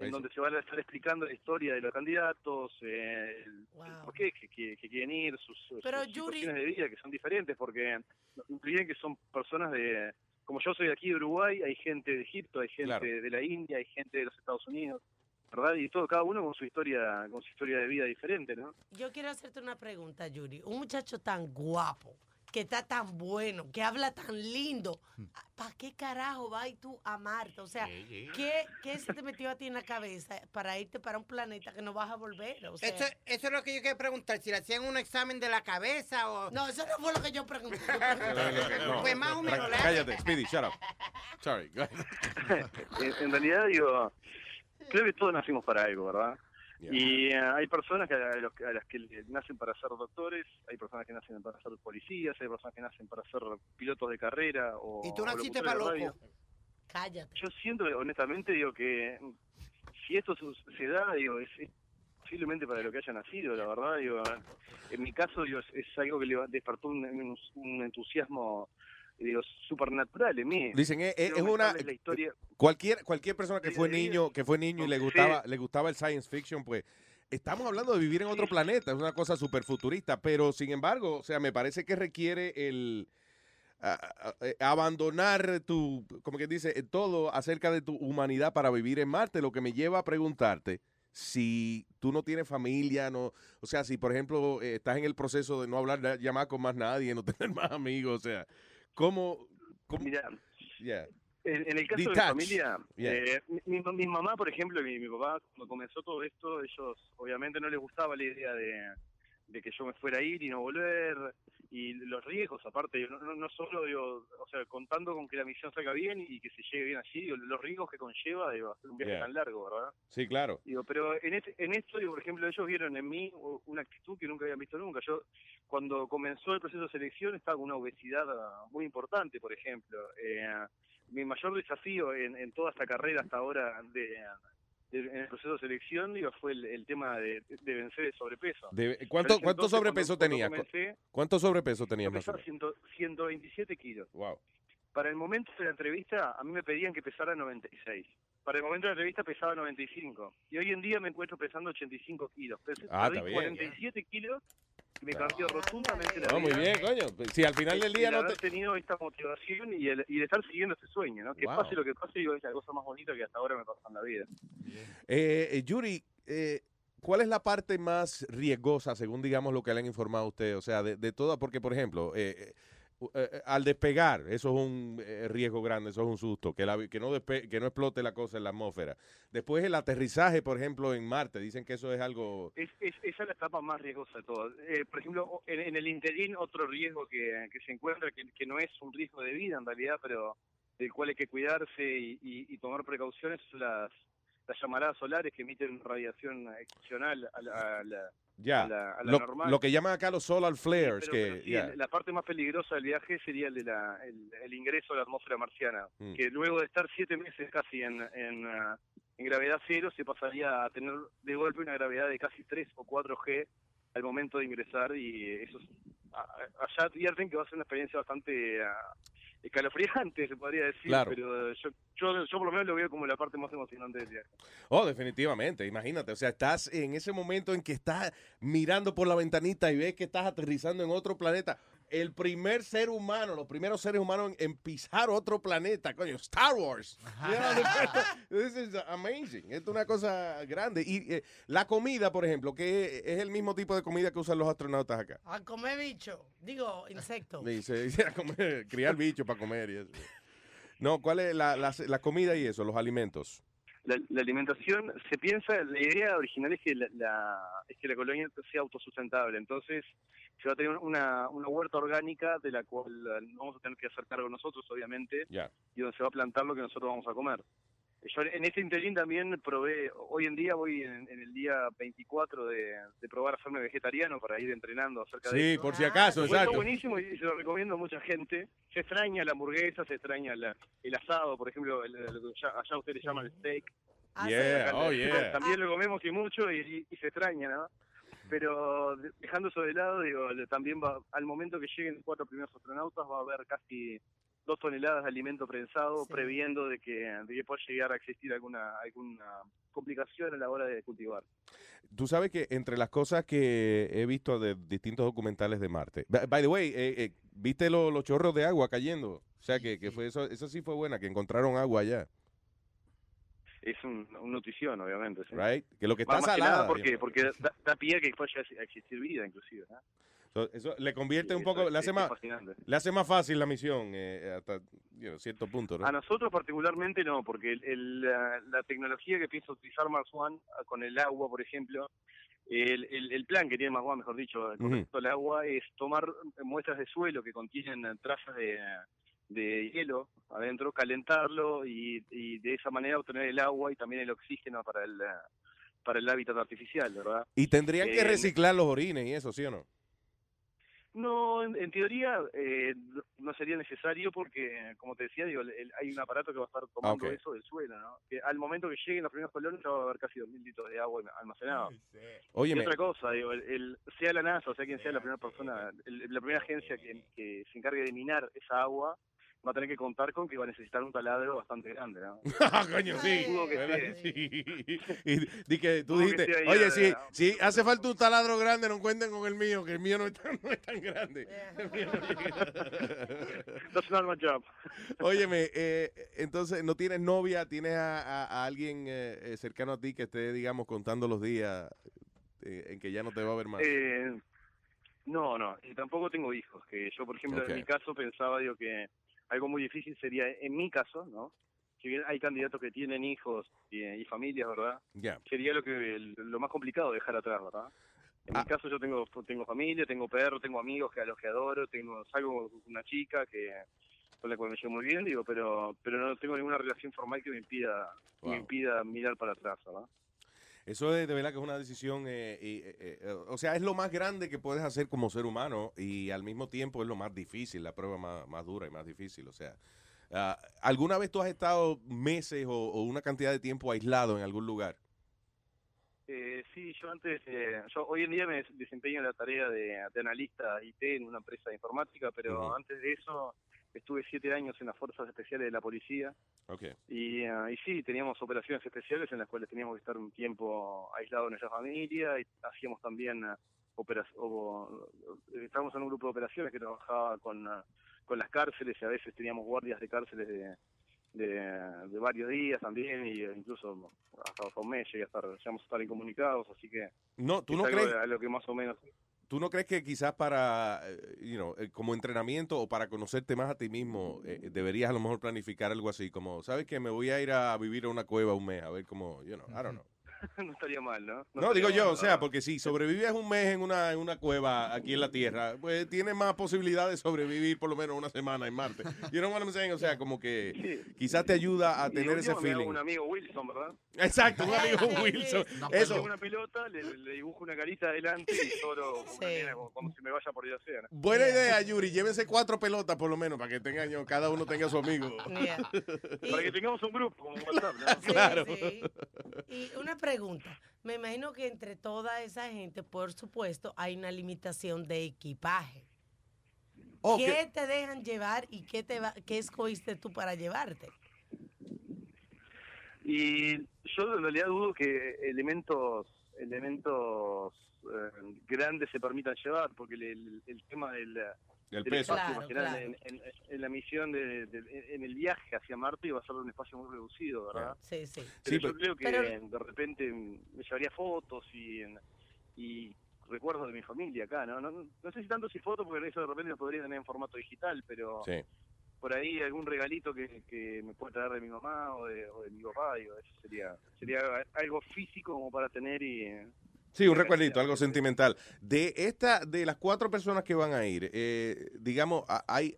en donde se va a estar explicando la historia de los candidatos, eh, el, el por qué que, que- que quieren ir, sus, situaciones de vida que son diferentes, porque olviden que son personas de... Como yo soy de aquí de Uruguay, hay gente de Egipto, hay gente Claro. de la India, hay gente de los Estados Unidos, ¿verdad? Y todo, cada uno con su historia, con su historia de vida diferente, ¿no? Yo quiero hacerte una pregunta, Yuri. Un muchacho tan guapo, que está tan bueno, que habla tan lindo, ¿para qué carajo vas tú a Marte? O sea, ¿qué, ¿qué se te metió a ti en la cabeza para irte para un planeta que no vas a volver? O sea, Eso, eso es lo que yo quería preguntar, si le hacían un examen de la cabeza o... No, eso no fue lo que yo pregunté. yo No, pregunté- no, no. Pues más o menos, Cállate, Speedy, shut up. Sorry. go ahead. [LAUGHS] en, en realidad digo, creo que todos nacimos para algo, ¿verdad? Y eh, hay personas que a, los que- a las que nacen para ser doctores, hay personas que nacen para ser policías, hay personas que nacen para ser pilotos de carrera o Y tú naciste para loco. Cállate. Yo siento, honestamente, digo que si esto su- se da, digo, es, es posiblemente para lo que haya nacido, la verdad, digo, en mi caso, digo, es, es algo que le va- despertó un, un- un entusiasmo, digo, supernatural en mí. Dicen, eh, eh, es una la historia. cualquier cualquier persona que fue niño, que fue niño y le Sí. gustaba le gustaba el science fiction, pues estamos hablando de vivir en otro planeta, es una cosa súper futurista, pero sin embargo, o sea, me parece que requiere el a- a- eh, abandonar tu, como que dice, todo acerca de tu humanidad para vivir en Marte, lo que me lleva a preguntarte si tú no tienes familia, no, o sea, si por ejemplo estás en el proceso de no hablar más con más nadie, no [LAUGHS] tener más amigos, o sea, ¿cómo? cómo Mira, yeah. En, en el caso de mi familia, Yeah. eh, mi, mi- mi mamá, por ejemplo, y mi, mi papá, cuando comenzó todo esto, ellos obviamente no les gustaba la idea de, de que yo me fuera a ir y no volver, y los riesgos, aparte, no, no, no solo, digo, o sea, contando con que la misión salga bien y que se llegue bien allí, digo, los riesgos que conlleva, digo, hacer un viaje Yeah. tan largo, ¿verdad? Sí, claro. Digo, pero en, este, en esto, digo, por ejemplo, ellos vieron en mí una actitud que nunca habían visto nunca. Yo, cuando comenzó el proceso de selección, estaba con una obesidad ah, muy importante, por ejemplo. Eh, mi mayor desafío en, en toda esta carrera hasta ahora de, de- en el proceso de selección, digo, fue el, el tema de, de vencer el sobrepeso. De- ¿cuánto, ¿Cuánto entonces, sobrepeso cuando- tenías? cuando comencé, ¿Cuánto sobrepeso o pesaba menos? 100 127 kilos. Wow. Para el momento de la entrevista, a mí me pedían que pesara 96. Para el momento de la entrevista pesaba 95. Y hoy en día me encuentro pesando 85 kilos. Pesé- Ah, perdí está bien. 47 kilos me cambió rotundamente la No, muy vida. bien, coño. Si al final del día el no haber te... tenido esta motivación y el, y de estar siguiendo este sueño, ¿no? Que Wow. pase lo que pase, digo, es la cosa más bonita que hasta ahora me pasa en la vida. Eh, eh, Yuri, eh, ¿cuál es la parte más riesgosa, según digamos lo que le han informado a usted? O sea, de, de todas, porque por ejemplo, eh, eh, eh, al despegar, eso es un eh, riesgo grande, eso es un susto, que, la- que, no despe- que no explote la cosa en la atmósfera. Después el aterrizaje, por ejemplo, en Marte, dicen que eso es algo... Es, es- esa es la etapa más riesgosa de todas. Eh, por ejemplo, en, el interín, otro riesgo que, que se encuentra, que, que no es un riesgo de vida en realidad, pero del cual hay que cuidarse y, y- tomar precauciones, las, las llamaradas solares que emiten radiación excepcional a la, a la- Ya, a la- a la lo, normal. lo que llaman acá los solar flares, Pero- que... pero sí, la parte más peligrosa del viaje sería el, de la, el, el ingreso a la atmósfera marciana, Mm. que luego de estar siete meses casi en, en, ah, en gravedad cero, se pasaría a tener de golpe una gravedad de casi 3 o 4 G al momento de ingresar y eso es- allá advierten que va a ser una experiencia bastante escalofriante, [LAUGHS] se podría decir, Claro. pero yo, yo, yo por lo menos lo veo como la parte más emocionante del viaje. Oh, definitivamente, imagínate, o sea, estás en ese momento en que estás mirando por la ventanita y ves que estás aterrizando en otro planeta. El primer ser humano, los primeros seres humanos en, en pisar otro planeta, coño, Star Wars. You know, [LAUGHS] This is amazing. Esto es una cosa grande. Y eh, la comida, por ejemplo, que es el mismo tipo de comida que usan los astronautas acá. A comer bicho. Digo, insecto. [LAUGHS] Dice, dice a comer, criar bichos para comer y eso. No, ¿cuál es la, la, la comida y eso, los alimentos? la, la alimentación se piensa la idea original es que la, la- es que la colonia sea autosustentable entonces se va a tener una, una huerta orgánica de la cual eh, no vamos a tener que hacer cargo nosotros obviamente y donde se va a plantar lo que nosotros vamos a comer yo en este interín también probé hoy en día voy en, en el día 24 de, de probar a hacerme vegetariano para ir entrenando acerca de Sí, por si acaso, exacto. buenísimo y se lo recomiendo a mucha gente. Se extraña la hamburguesa, se extraña la- el asado, por ejemplo, el- el- lo que ya- allá ustedes le llaman el steak. Ah, Yeah, sí. oh, yeah. También lo comemos y mucho y, y- y se extraña, ¿no? Pero de- dejando eso de lado, digo, también va, al momento que lleguen los cuatro primeros astronautas va a haber casi dos toneladas de alimento prensado, previendo de que, de que pueda llegar a existir alguna, alguna complicación a la hora de cultivar. Tú sabes que entre las cosas que he visto de distintos documentales de Marte, by by the way, eh, eh, ¿viste lo- los chorros de agua cayendo? O sea, que, que fue eso, eso sí fue buena, que encontraron agua allá, Es un, una nutrición, obviamente. ¿sí? right? Que lo que está Más- que salada. nada porque, porque da, da pie a que pueda llegar a existir vida, inclusive. ¿no? So, eso le convierte Sí, un poco, es- le hace más, le hace más fácil la misión eh, hasta you know, cierto punto, ¿no? A nosotros particularmente no, porque el- el- la, la tecnología que piensa utilizar Mars One ah, con el agua, por ejemplo, el, el- el plan que tiene Mars One, mejor dicho, con Ujú. respecto al agua, es tomar muestras de suelo que contienen eh, trazas de, de hielo adentro, calentarlo y, y de esa manera obtener el agua y también el oxígeno para el, para el hábitat artificial, ¿verdad? Y tendrían que Eh, reciclar los orines y eso, ¿sí o no? No, en, en teoría eh, no- sería necesario porque, como te decía, digo, el- el- hay un aparato que va a estar tomando eso del suelo, ¿no? Que al momento que lleguen los primeros colonos ya va a haber casi 2.000 litros de agua almacenado. Óyeme. Y otra cosa, digo, el, el- sea la NASA o sea quien sea la primera persona, el- la primera agencia que, que se encargue de minar esa agua, va a tener que contar con que va a necesitar un taladro bastante grande, ¿no? [LAUGHS] Ah, coño, sí. Dudo que ¿Verdad esté- que sí? Y di que tú que dijiste, oye, si, si hace falta un taladro grande, no cuenten con el mío, que el mío no es tan, no es tan grande. [LAUGHS] El mío no llega. That's not my job. [LAUGHS] Óyeme, eh, entonces, ¿no tienes novia? ¿Tienes a, a- a alguien eh, eh, cercano a ti que esté, digamos, contando los días eh, en que ya no te va a ver más? Eh, no, no, y tampoco tengo hijos. Que yo, por ejemplo, en mi caso pensaba digo que algo muy difícil sería, en mi caso, ¿no? Si bien hay candidatos que tienen hijos y, y familias, ¿verdad? Ya. Sería lo que lo más complicado dejar atrás, ¿verdad? En mi caso yo tengo tengo familia, tengo perro, tengo amigos que a los que adoro, tengo salgo con una chica que con la cual me llevo muy bien, digo, pero pero no tengo ninguna relación formal que me impida me impida mirar para atrás, ¿verdad? Eso es de verdad que es una decisión, eh, y, eh, eh, o sea, es lo más grande que puedes hacer como ser humano y al mismo tiempo es lo más difícil, la prueba más, más dura y más difícil. O sea, ah, ¿alguna vez tú has estado meses o, o una cantidad de tiempo aislado en algún lugar? Eh, sí, yo antes, eh, yo hoy en día me desempeño en la tarea de, de analista IT en una empresa de informática, pero antes de eso estuve siete años en las fuerzas especiales de la policía Ok. y, ah, y sí, teníamos operaciones especiales en las cuales teníamos que estar un tiempo aislados de nuestra familia y hacíamos también ah, opera- o- eh, estábamos en un grupo de operaciones que trabajaba con, ah, con las cárceles y a veces teníamos guardias de cárceles de, de, de varios días también y eh, incluso hasta un mes llegué a estar, llegamos a estar incomunicados, así que No, ¿tú no crees? lo que más o menos ¿Tú no crees que quizás para, eh, you know, eh, como entrenamiento o para conocerte más a ti mismo, eh, deberías a lo mejor planificar algo así, como, ¿sabes que Me voy a ir a vivir a una cueva un mes, a ver cómo, you know, I don't know. [LAUGHS] no estaría mal, ¿no? No, estaría digo yo, mal, o sea, porque si sobrevives un mes en una, en una cueva aquí en la Tierra, pues tienes más posibilidad de sobrevivir por lo menos una semana en Marte. You know what I'm saying? O sea, como que quizás te ayuda a Y tener ese feeling. un amigo Wilson, ¿verdad? Exacto, un amigo [LAUGHS] Wilson. Eso. Tengo una pelota, le, le dibujo una carita adelante y solo nena, como, como si me vaya por sea. Buena idea, Yuri. Llévense cuatro pelotas por lo menos para que tengan, yo- cada uno tenga su amigo. Para que tengamos un grupo como WhatsApp, ¿no? Claro. sí. Y una pregunta. Me imagino que entre toda esa gente, por supuesto, hay una limitación de equipaje. Oh, ¿Qué que- te dejan llevar y qué, te va, qué escogiste tú para llevarte? Y yo en realidad dudo que elementos elementos eh, grandes se permitan llevar, porque el, el- el tema del, Del peso. Claro, claro. en, en- en la misión, de, de- en el viaje hacia Marte va a ser un espacio muy reducido, ¿verdad? Sí, sí. Pero Sí, yo pero- creo que pero- de repente me llevaría fotos y, y recuerdos de mi familia acá, ¿no? No, no sé si tanto si fotos, porque eso de repente lo podría tener en formato digital, pero Sí. por ahí algún regalito que, que me pueda traer de mi mamá o de, o de mi papá, digo, eso sería, sería algo físico como para tener y... Sí, un recuerdito, algo sentimental. De esta, de las cuatro personas que van a ir, eh, digamos, hay,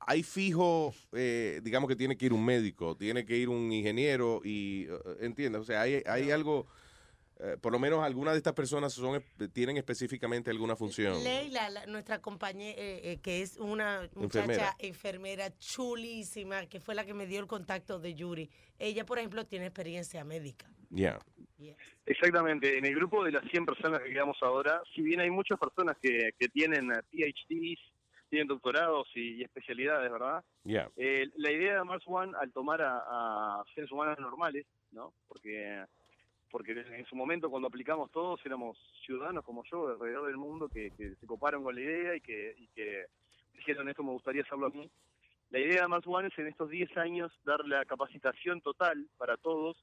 hay fijo, eh, digamos que tiene que ir un médico, tiene que ir un ingeniero y, eh, ¿entiendes? O sea, hay, hay algo, eh, por lo menos algunas de estas personas son, espe- tienen específicamente alguna función. Leila, la- nuestra compañera, eh, eh, que es una muchacha Enfermera. enfermera. chulísima, que fue la que me dio el contacto de Yuri. Ella, por ejemplo, tiene experiencia médica. Ya. Exactamente, en el grupo de las 100 personas que quedamos ahora, si bien hay muchas personas que, que tienen eh, PhDs, tienen doctorados y, y especialidades, ¿verdad? Ya. Eh, la idea de Mars One, al tomar a, a seres humanos normales, ¿no? Porque porque en su momento cuando aplicamos todos éramos ciudadanos como yo alrededor del mundo que, que se coparon con la idea y que, y que dijeron esto me gustaría hacerlo a mí. La idea de Mars One es en estos 10 años dar la capacitación total para todos.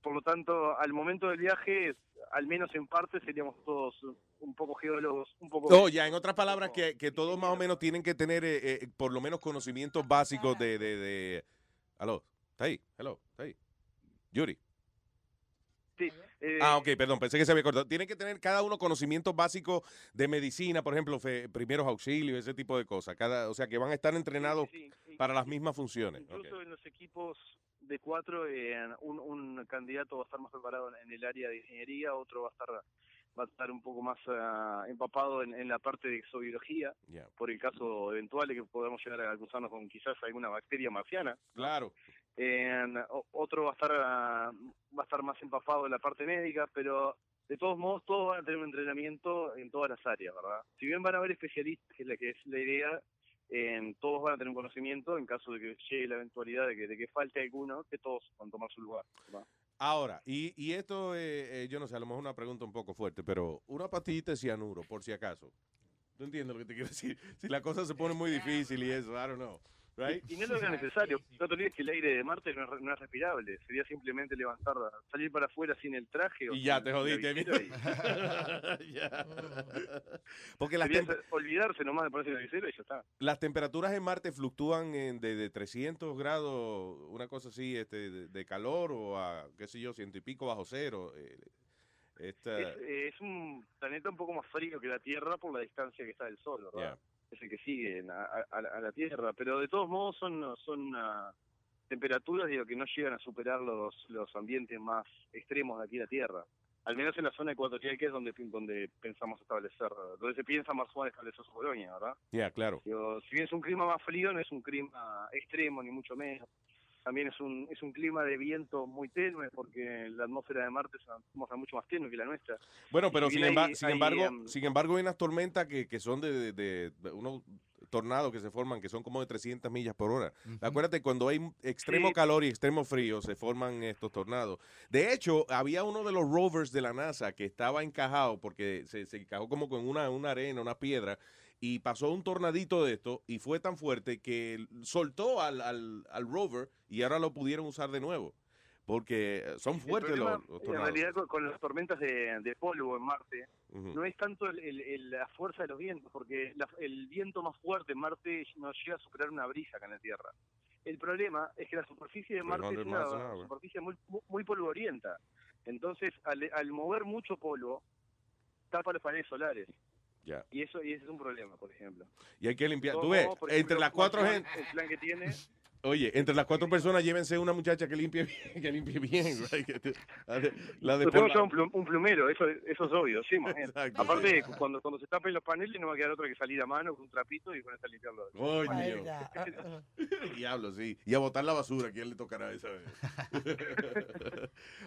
Por lo tanto, al momento del viaje, al menos en parte, seríamos todos un poco geólogos, un poco... No, ya, en otras palabras, que, que todos más o menos tienen que tener eh, eh, por lo menos conocimientos básicos de, de, de... Aló, ¿está ahí? Hello, ¿está ahí? Yuri. Sí, eh, Ah, ok, perdón, pensé que se había cortado. Tienen que tener cada uno conocimientos básicos de medicina, por ejemplo, fe- primeros auxilios, ese tipo de cosas. Cada, o sea, que van a estar entrenados para las mismas funciones. Incluso en los equipos de cuatro, eh, un, un candidato va a estar más preparado en, el área de ingeniería, otro va a estar va a estar un poco más ah, empapado en, en la parte de exobiología, por el caso eventual de que podamos llegar a cruzarnos con quizás alguna bacteria marciana. Claro. Otro va a estar ah, va a estar más empapado en la parte médica, pero de todos modos todos van a tener un entrenamiento en todas las áreas, ¿verdad? Si bien van a haber especialistas, que es la que es la idea, en- todos van a tener un conocimiento en caso de que llegue la eventualidad de que, de que falte alguno, que todos van a tomar su lugar. ¿verdad? Ahora, y, y esto, eh, eh, yo no sé, a lo mejor una pregunta un poco fuerte, pero una pastillita de cianuro, por si acaso. ¿Tú entiendes lo que te quiero decir? Si la cosa se pone muy difícil y eso, I don't know. Right? Y, y no es lo que es necesario. No te olvides que el aire de Marte no es, no es respirable. Sería simplemente levantar, salir para afuera sin el traje. o Y ya te jodiste. y- [LAUGHS] Ya. Porque las, olvidarse nomás de ponerse la visera y ya está. las temperaturas en Marte fluctúan en de, de 300 grados, una cosa así, este, de, de calor o a, qué sé yo, ciento y pico bajo cero. eh, esta- Es, eh, es un planeta un poco más frío que la Tierra por la distancia que está del Sol, ¿verdad? Yeah. Es el que sigue a, a- a la- Tierra. Pero de todos modos son, son ah, temperaturas digo, que no llegan a superar los, los ambientes más extremos de aquí de la Tierra. Al menos en la zona ecuatorial, que es donde, donde pensamos establecer, donde se piensa más suave establecer su colonia, ¿verdad? Ya, claro. Digo, si bien es un clima más frío, no es un clima extremo, ni mucho menos. También es un, es un clima de viento muy tenue, porque la atmósfera de Marte es una atmósfera mucho más tenue que la nuestra. Bueno, pero si sin, bien emba- hay- sin hay, embargo, em, sin embargo hay unas tormentas que, que son de, de- unos tornados que se forman que son como de 300 millas por hora. Acuérdate, cuando hay extremo Sí. calor y extremo frío se forman estos tornados. De hecho, había uno de los rovers de la NASA que estaba encajado porque se, se encajó como con una, una arena, una piedra y pasó un tornadito de esto y fue tan fuerte que soltó al, al, al rover y ahora lo pudieron usar de nuevo. Porque son El fuertes problema, los, los en tornados. realidad, con, las tormentas de, de polvo en Marte, no es tanto el- el- el- la fuerza de los vientos, porque la- el viento más fuerte en Marte no llega a superar una brisa acá en la Tierra. El problema es que la superficie de Marte es 300 una superficie muy, muy, muy polvorienta. Entonces, al, al mover mucho polvo, tapa los paneles solares. Y eso y ese es un problema, por ejemplo. Y hay que limpiar. Tú ves, entre las cuatro gente, El plan que tiene [LAUGHS] oye, entre las cuatro personas llévense una muchacha que limpie bien, [LAUGHS] que limpie bien. La de, la la- un, plum- un plumero, eso, eso es obvio, sí. Aparte, cuando, cuando se tapen los paneles no va a quedar otra que salir a mano con un trapito y ponerse a limpiarlo. Coño. [LAUGHS] [LAUGHS] Diablo, sí. Y a botar la basura, ¿quién le tocará esa vez?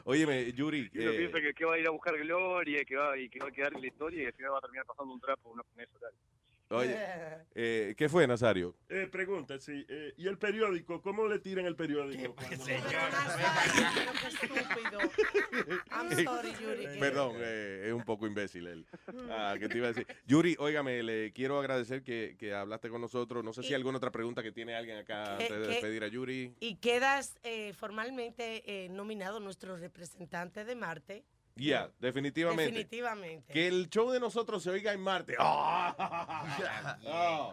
Óyeme, Yuri. Y uno eh, piensa que, que va a ir a buscar gloria que va, y que va a quedar en la historia y al final va a terminar pasando un trapo una panel solar. Oye, [LAUGHS] eh, ¿qué fue, Nazario? Eh, pregunta, sí. eh, ¿Y el periódico? ¿Cómo le tiran el periódico? cuando- I'm [LAUGHS] sorry, Yuri. Perdón, eh, es un poco imbécil él. Ah, ¿qué te iba a decir? Yuri, óigame, le quiero agradecer que, que hablaste con nosotros. No sé si hay alguna otra pregunta que tiene alguien acá ¿Qué- antes de qué- despedir a Yuri. Y quedas eh, formalmente eh, nominado nuestro representante de Marte. Ya, definitivamente. Definitivamente. Que el show de nosotros se oiga en Marte. ¡Ah! [LAUGHS] [LAUGHS] Oh,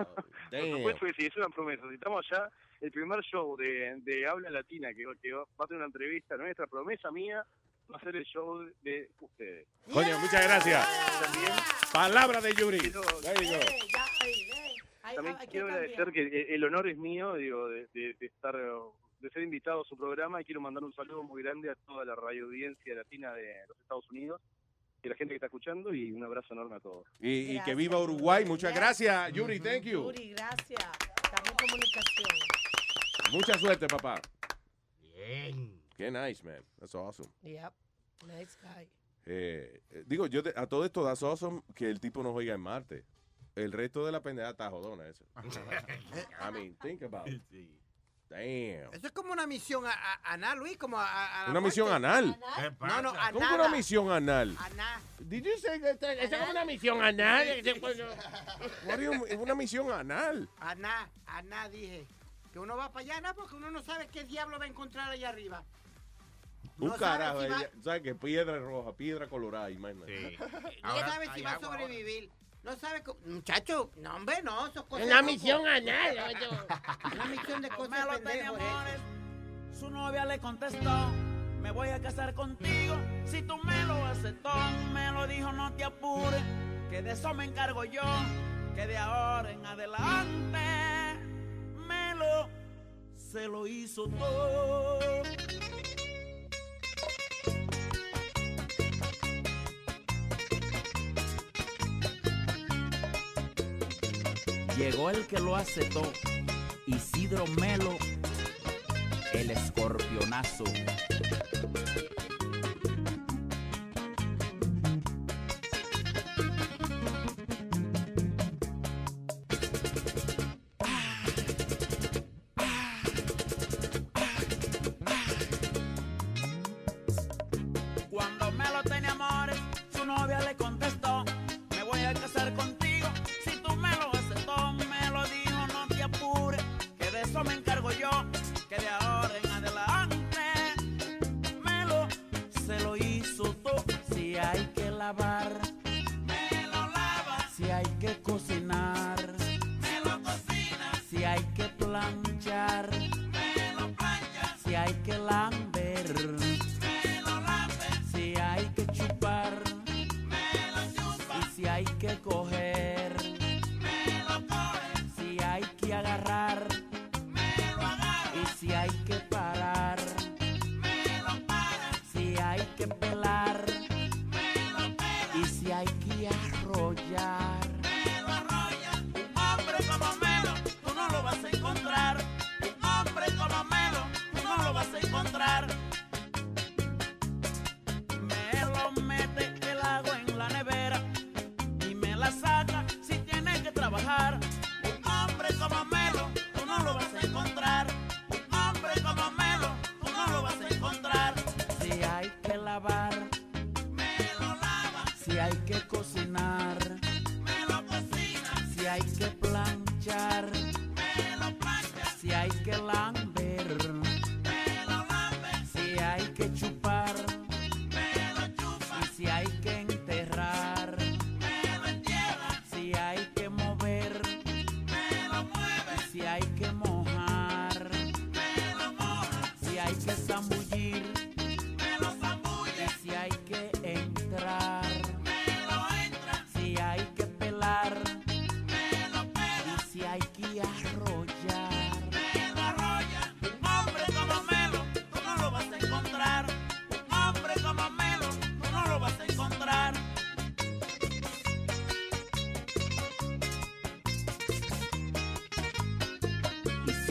Por supuesto que sí, es una promesa. Si estamos allá, el primer show de, de habla latina que, que va a tener una entrevista, nuestra promesa mía va a ser el show de ustedes. Coño, muchas gracias. Palabra de Yuri. Go. También quiero agradecer que el, el honor es mío, digo, de, de- de estar, de ser invitado a su programa y quiero mandar un saludo muy grande a toda la radio audiencia latina de los Estados Unidos y a la gente que está escuchando y un abrazo enorme a todos. Y, y que viva Uruguay. Muchas gracias, Yuri. Thank you. Yuri, gracias. Estamos en comunicación. Mucha suerte, papá. Bien. Qué nice, man. That's awesome. Yep. Nice guy. Eh, eh, digo, yo te- a todo esto that's awesome que el tipo nos oiga en Marte. El resto de la pendeja está jodona eso. [LAUGHS] I mean, think about it. Damn. Eso es como una misión a, a- anal, Luis, como a, a- a la Una misión muerte. anal. No, no, ¿Cómo que anal. una misión anal? Anal. Did you say that- that- esa es una misión anal? What you- una misión anal. Aná, aná, dije. Que uno va para allá, no, porque uno no sabe qué diablo va a encontrar allá arriba. Un No sabe carajo. si va- ella- ¿Sabes qué? Piedra roja, piedra colorada, imagínate. No sabe si va a sobrevivir. No sabe cómo. Muchacho, no, hombre, no, eso es cosas. Como- misión anal, oye. [LAUGHS] Una misión de cosas pendejo, tenía eso. amores, su novia le contestó, me voy a casar contigo si tú me lo aceptó. Me lo dijo, no te apures, que de eso me encargo yo, que de ahora en adelante Melo se lo hizo todo. Llegó el que lo aceptó, Isidro Melo, el escorpionazo.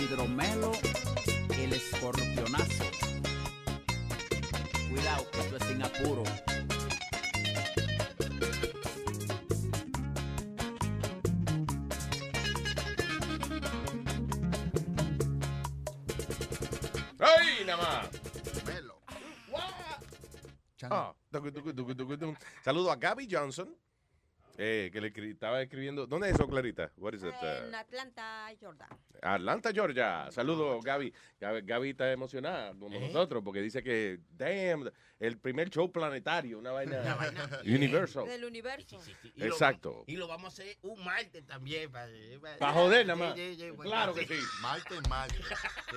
Isidro Melo, el escorpionazo. Cuidado, que esto es sin apuro. ¡Ay, nada más! Melo. Ah, tucu, tucu, tucu, tucu, tucu. Saludo a Gaby Johnson, eh, que le estaba escribiendo. ¿Dónde es eso, Clarita? What is it? En Uh, Atlanta, Georgia. Atlanta, Georgia. Saludo, Gaby. Gaby. Gaby está emocionada como ¿Eh? nosotros porque dice que, damn, el primer show planetario, una vaina, Una vaina [LAUGHS] universal. Del universo. Y Exacto. y lo vamos a hacer un martes también. Para, Pa' joder, nada más. Claro que sí. Marte, Marte. Sí.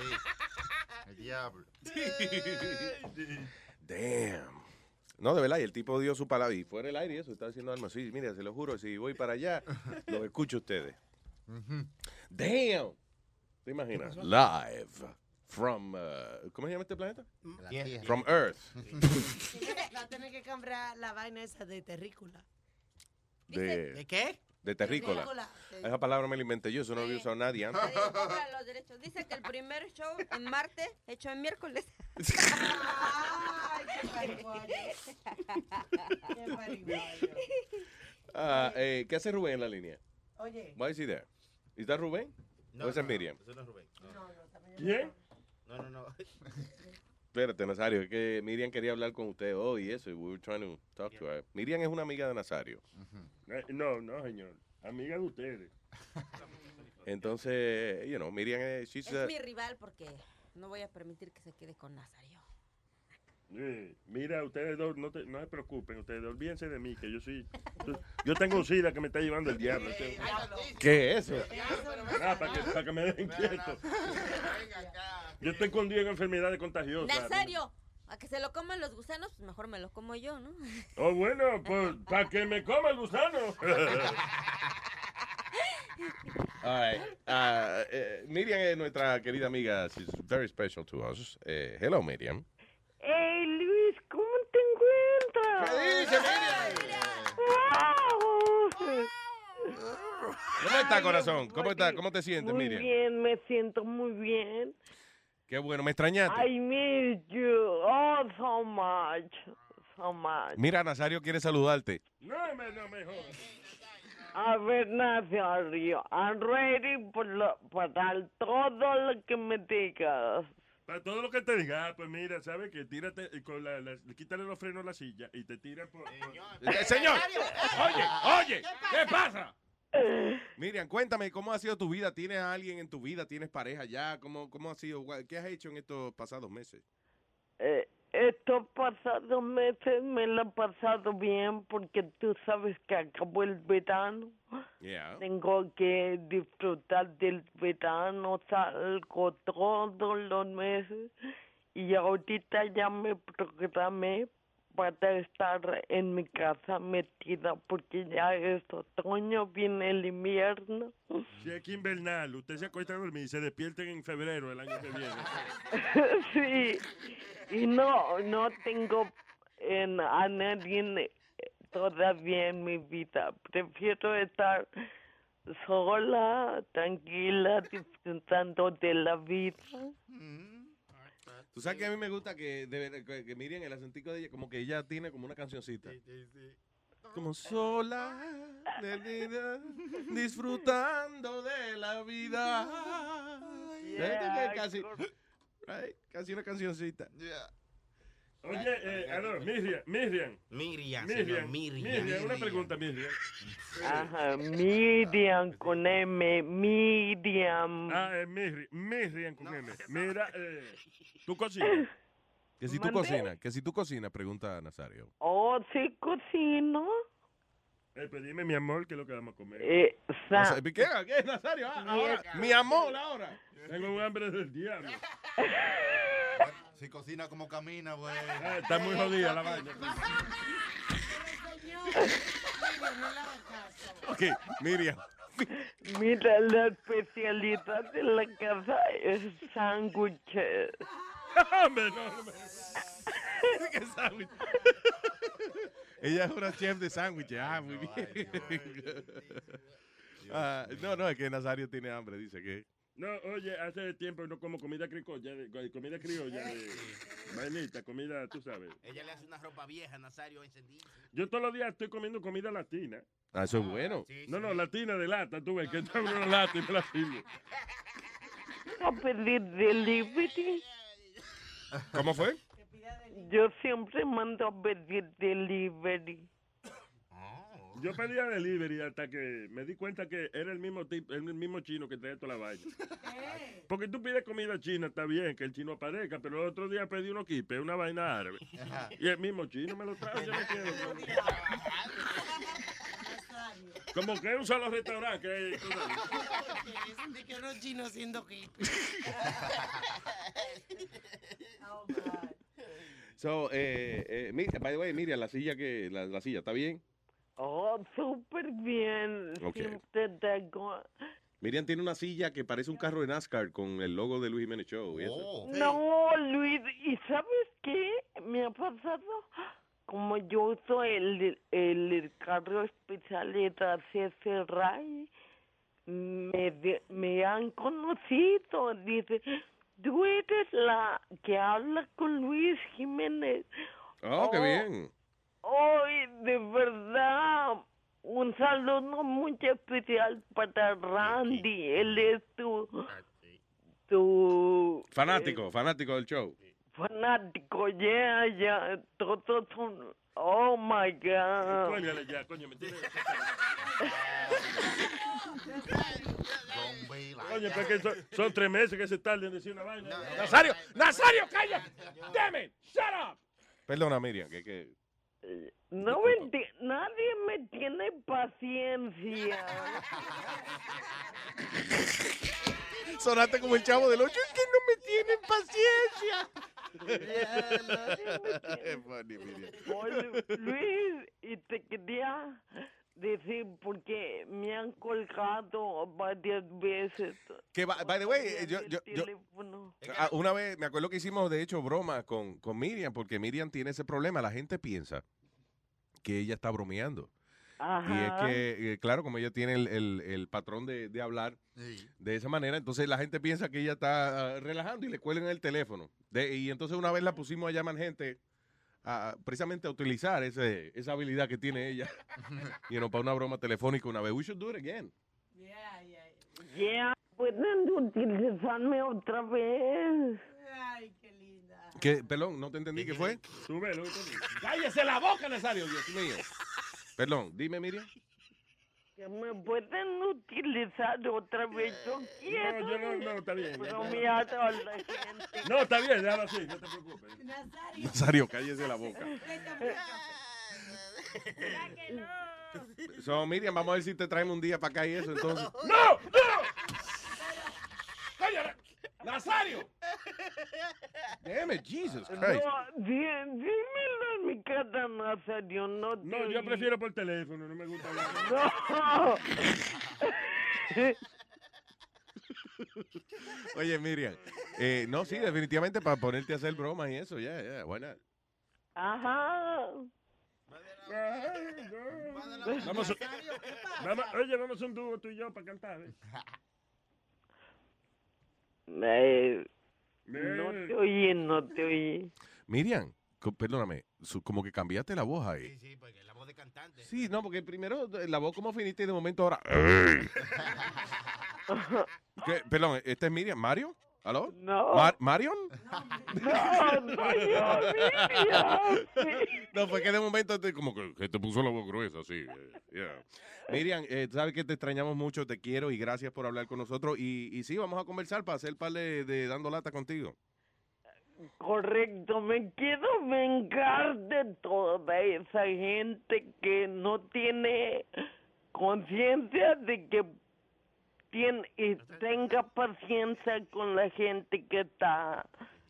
[LAUGHS] El diablo. [LAUGHS] Damn. No, de verdad, y el tipo dio su palabra y fuera el aire y eso, estaba diciendo algo así. Mira, se lo juro, si voy para allá, [LAUGHS] lo escucho a ustedes. Damn. ¿Te imaginas? Live from, uh, ¿cómo se llama este planeta? Tierra. From Earth. [LAUGHS] [LAUGHS] Va a tener que comprar la vaina esa de terrícola. De, ¿De qué? De terrícola. Terrícola. Esa palabra me la inventé yo, eso no lo había usado nadie antes. Los derechos. Dice que el primer show en martes, hecho en miércoles. [LAUGHS] Ay, qué. Qué. Ah, eh, ¿Qué hace Rubén en la línea? Oye. Why is he there? ¿Y está Rubén? No, ¿O es no, Miriam? Eso no es Rubén. No, ¿Quién? no, no. no. [LAUGHS] Espérate, Nazario, es que Miriam quería hablar con usted hoy y eso, y we were trying to talk to her. Miriam es una amiga de Nazario. Eh, No, no, señor. Amiga de ustedes. [LAUGHS] Entonces, you know, Miriam es, she's Es a- mi rival porque no voy a permitir que se quede con Nazario. Eh, mira, ustedes dos, no, te- no se preocupen, ustedes dos, olvídense de mí, que yo sí. yo- tengo un SIDA que me está llevando el diablo. este- ¿Qué es eso? Ah, para que, para que me dejen quieto. Yo estoy escondido en enfermedades contagiosas. Nazario, a que se lo coman los gusanos, pues mejor me lo como yo, ¿no? Oh, bueno, pues para que me coma el gusano. [LAUGHS] All right. Ah, eh, Miriam es nuestra querida amiga. She's very special to us. Eh, hello, Miriam. Hey Luis, ¿cómo te encuentras? ¿Qué dice ¿Cómo está, corazón? ¿Cómo está? ¿Cómo te sientes, Muy Miriam? bien, me siento muy bien. Qué bueno, me extrañaste. I miss you oh so much, so much. Mira, Nazario quiere saludarte. No, me, no me jodas. A ver, Nazario, I'm ready para todo lo que me digas. Para todo lo que te diga, ah, pues mira, ¿sabes qué? Tírate y con la, la- quítale los frenos a la silla y te tiras por... Eh, Señor, oye, oye, ¿qué pasa? Miriam, cuéntame, ¿cómo ha sido tu vida? ¿Tienes a alguien en tu vida? ¿Tienes pareja ya? ¿Cómo, cómo ha sido? ¿Qué has hecho en estos pasados meses? Eh, estos pasados meses me lo he pasado bien porque tú sabes que acabó el verano. Yeah. Tengo que disfrutar del verano, salgo todos los meses y ahorita ya me programé para estar en mi casa metida porque ya es otoño, viene el invierno. Si es que invernal, usted se acuesta a dormir y se despierten en febrero del año que viene. [LAUGHS] sí, y no, no tengo en, a nadie eh, todavía en mi vida. Prefiero estar sola, tranquila, disfrutando de la vida. Tú sabes que a mí me gusta que, de que, que Miriam, el acentico de ella, como que ella tiene como una cancioncita. Como sola, de vida, disfrutando de la vida. [LAUGHS] Yeah, casi, right, casi una cancioncita. Oye, eh, aló, Miriam, Miriam. Miriam, Miriam, señor, Miriam. Miriam, una pregunta, Miriam. Ajá, [LAUGHS] Miriam con M, Miriam. Ah, eh, Miriam, Miriam con M. Mira, eh, [LAUGHS] tú cocinas. Que si tú cocinas, que si tú cocinas, pregunta Nazario. Oh, sí cocino. Eh, pues dime, mi amor, qué es lo que vamos a comer. Eh, sa- Nazario, ¿Qué? ¿Qué, Nazario? Ah, ahora, mi amor, ahora. Tengo un hambre del diablo. [LAUGHS] Si cocina como camina, güey. Ah, [LAUGHS] está muy jodida la vaina. [LAUGHS] Ok, Miriam. Mira, la especialidad de la casa es sándwiches. [LAUGHS] Hombre, no, ¿Qué sándwich? Ella es una chef de sándwiches. Ah, muy bien. Ah, no, no, es que Nazario tiene hambre, dice que. No, oye, hace tiempo no como comida criolla, de- comida criolla, de [LAUGHS] vainita, comida, tú sabes. Ella le hace una ropa vieja, Nazario, encendida. Yo todos los días estoy comiendo comida latina. Ah, eso es bueno. No, no, latina de lata, tú ves que está una lata y me la pedir delivery. ¿Cómo fue? Yo siempre mando a pedir delivery. Yo pedía delivery hasta que me di cuenta que era el mismo tipo, el mismo chino que trae toda la vaina. Porque tú pides comida china, está bien que el chino aparezca, pero el otro día pedí unos quipes, una vaina árabe. Y el mismo chino me lo trae, yo no quiero. Como que un solo restaurante que tú sabes. De que unos chinos haciendo kipi. So, eh, eh, by the way, Miriam, la silla que, la, la silla, ¿está bien? Oh, súper bien. Ok. Siempre tengo... Miriam tiene una silla que parece un carro de NASCAR con el logo de Luis Jiménez Show. y eso. No, Luis, ¿y sabes qué? Me ha pasado como yo uso el, el carro especial de ese Ray, me, de- me han conocido. Dice, tú eres la que habla con Luis Jiménez. Oh, qué bien. Hoy, de verdad, un saludo muy especial para Randy. Él es tu, tu Fanático, fanático del show. fanático. Ya, ya, todos son. Oh my God. Cuélgale ya, coño, me tiene. Coño, pero es que son, son tres meses que se tardan en decir una vaina. Nazario, Nazario, calla. Damn it, shut up. Perdona, Miriam, que, que No me enti- nadie me tiene paciencia. [LAUGHS] sonaste como el chavo del 8. Es que no me tienen paciencia. [LAUGHS] Oye, Luis, y te quería decir porque me han colgado varias veces. Que, by, by the way, yo, yo, yo- ah, una vez, me acuerdo que hicimos, de hecho, broma con, con Miriam, porque Miriam tiene ese problema. La gente piensa que ella está bromeando. Y es Ajá. que, eh, claro, como ella tiene el, el- el patrón de, de hablar de esa manera, entonces la gente piensa que ella está ah, relajando y le cuelgan el teléfono. De- y entonces una vez la pusimos a llamar gente a, precisamente a utilizar ese, esa habilidad que tiene ella [LAUGHS] you know, para una broma telefónica una vez. We should do it again. Ya, pueden utilizarme otra vez. Ay, qué linda. ¿Qué? Perdón, no te entendí. ¿Qué fue? Súbelo. [LAUGHS] ¡Cállese la boca, Nazario! Dios mío. Perdón, dime, Miriam. Que me pueden utilizar otra vez. Yo quiero. No, yo no, no, está bien. bromear a la gente. No, está bien, déjalo así, no te preocupes. Nazario, cállese la boca. So, Miriam, vamos a ver si te traemos un día para acá y eso, entonces. ¡No! ¡No! ¡Nazario! Damn it, Jesus Christ. No, di- dímelo en mi cara, Nazario. No, te No, yo prefiero por teléfono, no me gusta hablar. No. Oye, Miriam. eh, no, sí, definitivamente para ponerte a hacer bromas y eso, ya, ya, buena. Ajá. Vamos, vamos, oye, vamos a un dúo tú y yo para cantar. ¿eh? Eh, no te oí, no te oí. Miriam, perdóname, como que cambiaste la voz ahí. Sí, sí, porque la voz de cantante. Sí, no, porque primero eh, la voz como finita y de momento ahora. ¡Ey! [LAUGHS] ¿Qué? Perdón, ¿este es Miriam? ¿Mario? ¿Aló? No. Mar- ¿Marion? [LAUGHS] No, Miriam. No, fue que de momento te, como que, que te puso la voz gruesa, sí. eh, yeah. Miriam, eh, sabes que te extrañamos mucho, te quiero y gracias por hablar con nosotros. Y, y sí, vamos a conversar para hacer par de, de dando lata contigo. Correcto, me quiero vengar de toda esa gente que no tiene conciencia de que tiene y tenga paciencia con la gente que está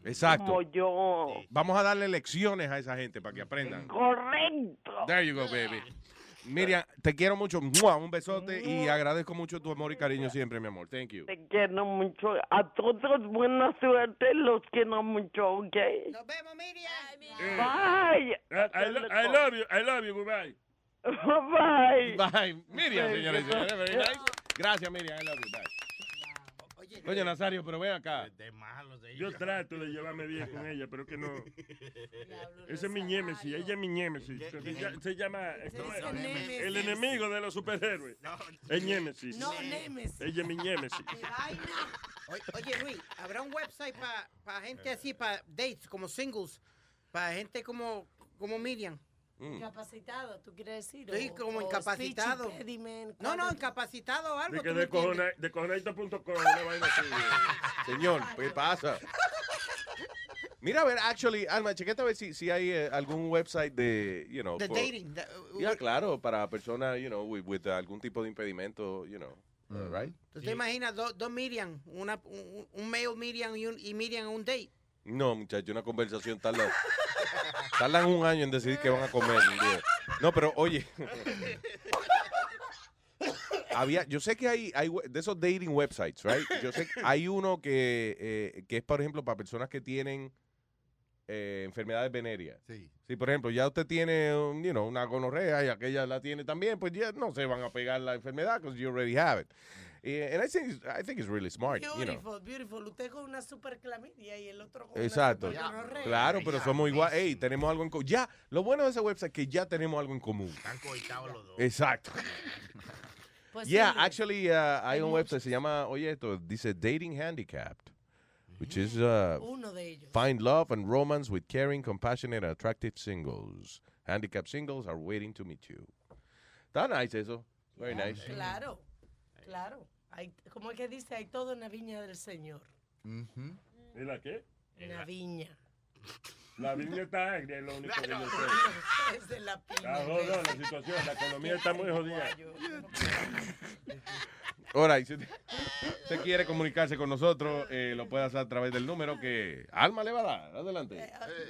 Exacto. como yo. Vamos a darle lecciones a esa gente para que aprendan. Correcto. There you go, baby. Miriam, te quiero mucho. Un besote y agradezco mucho tu amor y cariño siempre, mi amor. Thank you. Te quiero mucho. A todos buena suerte, los quiero mucho, ¿ok? Nos vemos, Miriam. Bye. I, I lo- I love you, I love you, goodbye. [LAUGHS] Bye. Bye. Miriam, señores y señores, very nice. Gracias, Miriam. I love you. Bye. Oye, Nazario, pero ven acá. Yo trato de llevarme bien con ella, pero que no. [LAUGHS] Ese es mi némesis, ella es mi némesis. Se, se llama el enemigo de los superhéroes. Es némesis. No, némesis. Ella es mi némesis. Oye, oye, Luis, ¿habrá un website para gente así, para dates, como singles, para gente como, como Miriam? Incapacitado, ¿tú quieres decir? Sí, O- como o incapacitado. impediment, No, no, incapacitado o algo. De que ¿tú me de entiendes? cojona- de cojonadito.com, una vaina así. [LAUGHS] Señor, ¿qué pasa? Mira, a ver, actually, Alma, chequete a ver si, si hay eh, algún website de, you know, De dating. de- Ya, claro, para personas, you know, with, with algún tipo de impedimento, you know, uh, right? ¿Tú te imaginas dos dos Miriam, una, un, un male Miriam y, un, y Miriam en un date? No, muchacho, una conversación tarda. [LAUGHS] tardan un año en decidir qué van a comer. un día. No, pero oye. [LAUGHS] Había, yo sé que hay, hay de esos dating websites, right? Yo sé que hay uno que, eh, que es, por ejemplo, para personas que tienen eh, enfermedades venéreas. Sí. Si, por ejemplo, ya usted tiene un, you know, una gonorrea y aquella la tiene también, pues ya no se van a pegar la enfermedad because you already have it. Y, and I think, I think it's really smart, you know. Beautiful, beautiful. Usted con una super clamidia y el otro con Exacto. una super gonorrea. Claro, pero somos igual. Ey, tenemos algo en común. Ya, lo bueno de ese website es que ya tenemos algo en común. Están coitados los dos. Exacto. [LAUGHS] Pues yeah, sí. actually, uh, hay un website, se llama, oye esto, dice Dating Handicapped, which is uh, Uno de ellos. find love and romance with caring, compassionate, and attractive singles. Handicapped singles are waiting to meet you. Está nice eso. Very nice. Claro, claro. Hay, como es que dice, hay todo en la viña del Señor. ¿Y la qué? En la viña. La viña está agria, es lo único que yo sé. [LAUGHS] Es de la piña. jodida la situación, la economía está muy jodida. Ahora, y si usted usted quiere comunicarse con nosotros, eh, lo puede hacer a través del número que Alma le va a dar. Adelante.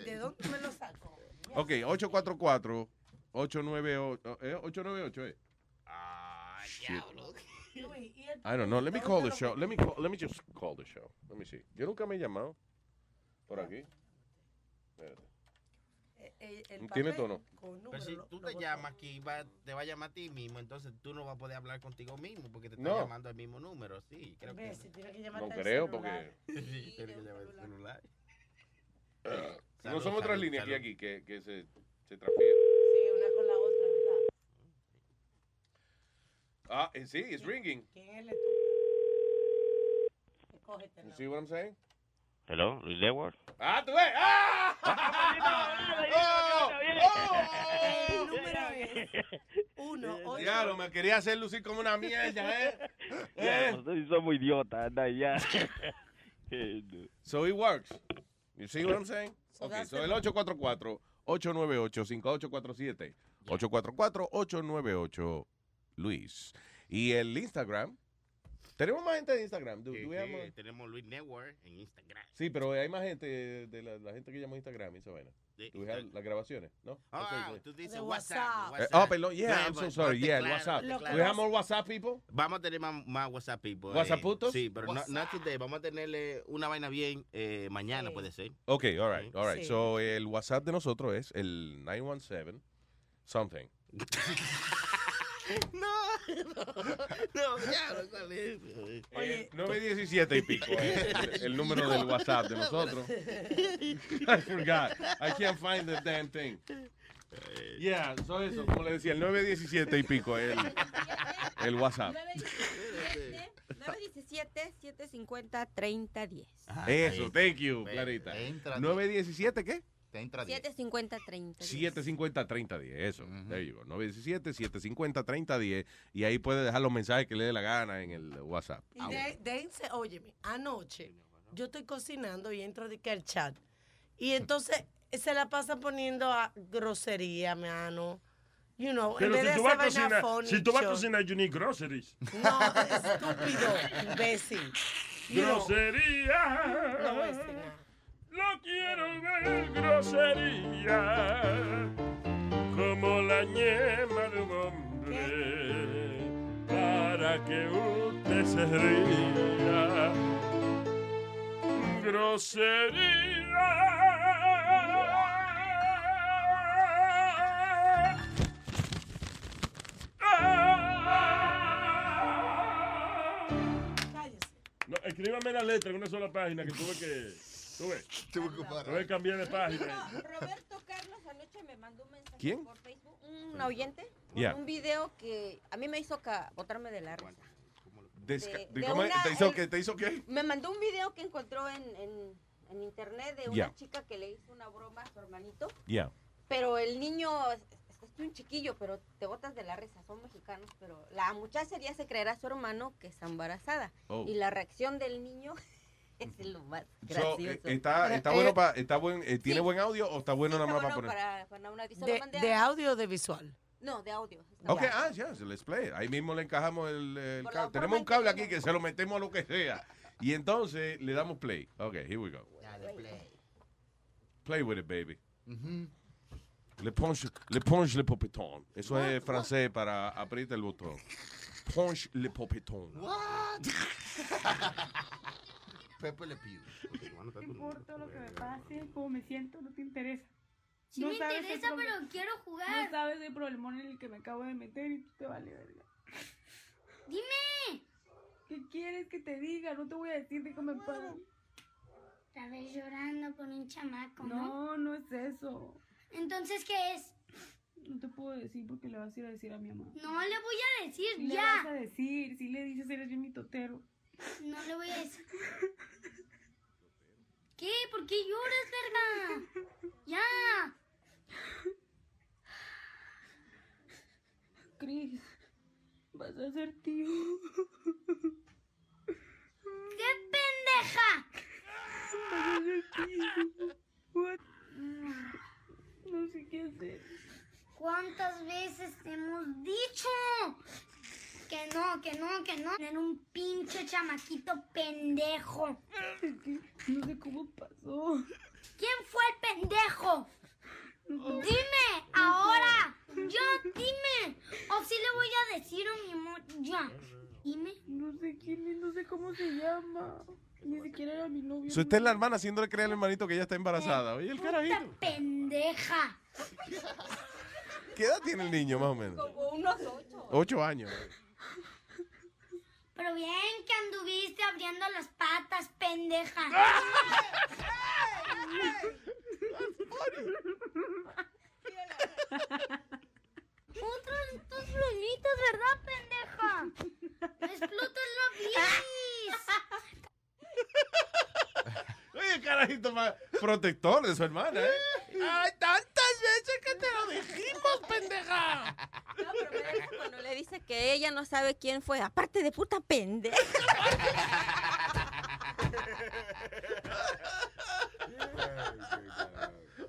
¿De dónde me lo saco? Ok, 844 898 eh, 898 eh. ¿y el I don't know. Let me call the show. Let me call, let me just call the show. Let me see. Yo nunca me he llamado por aquí. Espérate. Eh, eh, el ¿Tiene tono? Pero si tú lo te llamas aquí, va, te va a llamar a ti mismo, entonces tú no vas a poder hablar contigo mismo porque te está No. llamando al mismo número. Sí, creo que. Tiene que No creo celular. porque [LAUGHS] Sí, tiene que llamar al celular. [COUGHS] no Salud, son otras salud, líneas que salud. aquí que, que se, se transfieren. Sí, una con la otra, ¿verdad? Ah, eh, sí, it's ringing. ¿Quién es el? Cógete You see what I'm saying? Hello, Luis Network. Ah, tú ves. ¡Ah! El número es. Diablo, me quería hacer lucir como una mierda, ¿eh? ¿Eh? ustedes somos idiotas, anda ya. Eh. So it works. You see what I'm saying? So okay, that's so the- el 844-898-5847. 844-898 Luis. Y el Instagram. Tenemos más gente de Instagram. Do- Sí, do we sí, tenemos Luis Network en Instagram. Sí, pero hay más gente de la, la gente que llama Instagram y esa vaina. Sí, we las grabaciones, ¿no? Ah, Okay, tú dices WhatsApp. WhatsApp. Eh, WhatsApp. oh, perdón, yeah, No, I'm so sorry. Yeah, claro, WhatsApp. We claro. have more WhatsApp people? Vamos a tener más, más WhatsApp people. ¿WhatsApp eh, putos? Sí, pero no, WhatsApp. not today. Vamos a tenerle una vaina bien eh, mañana, puede ser. Ok, all right, all right. Sí. So, el WhatsApp de nosotros es el 917 something. [LAUGHS] no, [LAUGHS] no, ya, ¿cuál es? Eh, 917 y pico es [LAUGHS] el, el número del WhatsApp de nosotros. [LAUGHS] I forgot. I can't find the damn thing. Yeah, so eso, como le decía, el 917 y pico el, el WhatsApp. 917-750-3010. Eso, thank you, Clarita. 917 ¿qué? 750-3010. 750-3010, eso. There you go. 917-750-3010. Y ahí puede dejar los mensajes que le dé la gana en el WhatsApp. Y de, dense, óyeme, anoche yo estoy cocinando y entro de que al chat. Y entonces se la pasa poniendo a grosería, mano. You know, Pero en vez si de tú, vas a cocinar, si tú vas a cocinar, you need groceries. No, estúpido, imbécil. [LAUGHS] You know, Grosería. no voy a decir nada. No quiero ver grosería como la ñema de un hombre para que usted se ría. Grosería. No, escríbame la letra en una sola página que tuve que. Tuve. Tuve que cambiar de página. Roberto Carlos anoche me mandó un mensaje ¿Quién? por Facebook, un oyente, Yeah. un video que a mí me hizo botarme de la risa. Desca- De- de- de ¿cómo es? una- ¿Te, hizo, el- qué, ¿Te hizo qué? Me mandó un video que encontró en, en- en internet de una Yeah. chica que le hizo una broma a su hermanito, Yeah. pero el niño es, es un chiquillo, pero te botas de la risa, son mexicanos, pero la muchacha ya se creerá a su hermano que está embarazada. Oh. Y la reacción del niño [LAUGHS] es lo más So, gracioso. eh, está, está bueno para, está buen, eh, ¿tiene buen audio o está bueno nada más para poner? para, para una De, de audio o de visual. No, de audio. Ok, ah, ya, se les play. Ahí mismo le encajamos el, el cable. la Tenemos un cable aquí que se lo metemos a lo que sea. Y entonces le damos play. Ok, here we go. Play with it, baby. Le punch, le punch le popetón. Eso es francés para aprieta el botón. Punch le popetón. [LAUGHS] Pepe Le Pew. No importa lo que me pase, cómo me siento, no te interesa. Sí me sabes el interesa, pero quiero jugar. No sabes el problemón en el que me acabo de meter y tú te vale verga. Dime. ¿Qué quieres que te diga? No te voy a decir de qué me pasa. Otra vez llorando por un chamaco, ¿no? No, no es eso. Entonces, ¿qué es? No te puedo decir porque le vas a ir a decir a mi mamá. No le voy a decir Sí le ya. vas a decir, si le dices eres bien mitotero. No le voy a decir. ¿Qué? ¿Por qué lloras, verga? Ya. Cris, vas a ser tío. ¡Qué pendeja! Vas a ser tío. What? No sé qué hacer. ¿Cuántas veces te hemos dicho? Que no, que no, que no. Tener un pinche chamaquito pendejo. No sé cómo pasó. ¿Quién fue el pendejo? Dime, ahora. Ya, dime. O si le voy a decir a mi amor. Ya. Dime. No sé quién es, no sé cómo se llama. Ni siquiera era mi novio. Usted es la hermana haciéndole creer al hermanito que ella está embarazada. Oye, el Puta carajito. pendeja. ¿Qué edad tiene el niño, más o menos? Como unos ocho. Ocho años. Pero bien que anduviste abriendo las patas, pendeja. Otro de tus bromitas, ¿verdad, pendeja? Me explotas la bilis. [LAUGHS] Oye, carajito más protector de su hermana, ¿eh? Ay, tantas veces que te lo dijimos, pendeja. No, pero me cuando le dice que ella no sabe quién fue, aparte de puta pendeja.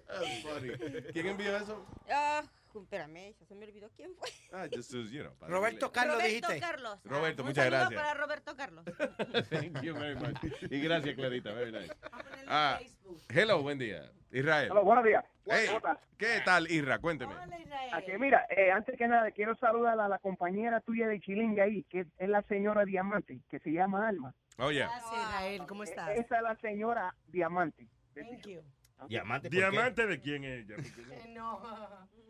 That's funny. ¿Quién envió eso? Ah, espérame, ya se me olvidó quién fue. Ah, just, as, you know, para Roberto Carlos Roberto dijiste. Carlos. Ah, Roberto, un muchas gracias. para Roberto Carlos. [LAUGHS] Thank you very much. Y gracias, Clarita. Very nice. Ah, hello, buen día. Israel. Hola, buenos días. ¿Qué tal, Isra? Cuénteme. Aquí, mira, eh, antes que nada, quiero saludar a la compañera tuya de Chilinga ahí, que es la señora Diamante, que se llama Alma. Oh, yeah. Gracias, Israel. ¿Cómo estás? Esa es la señora Diamante. Thank you. Diamante. ¿Diamante de quién es ella? [LAUGHS] No- [LAUGHS]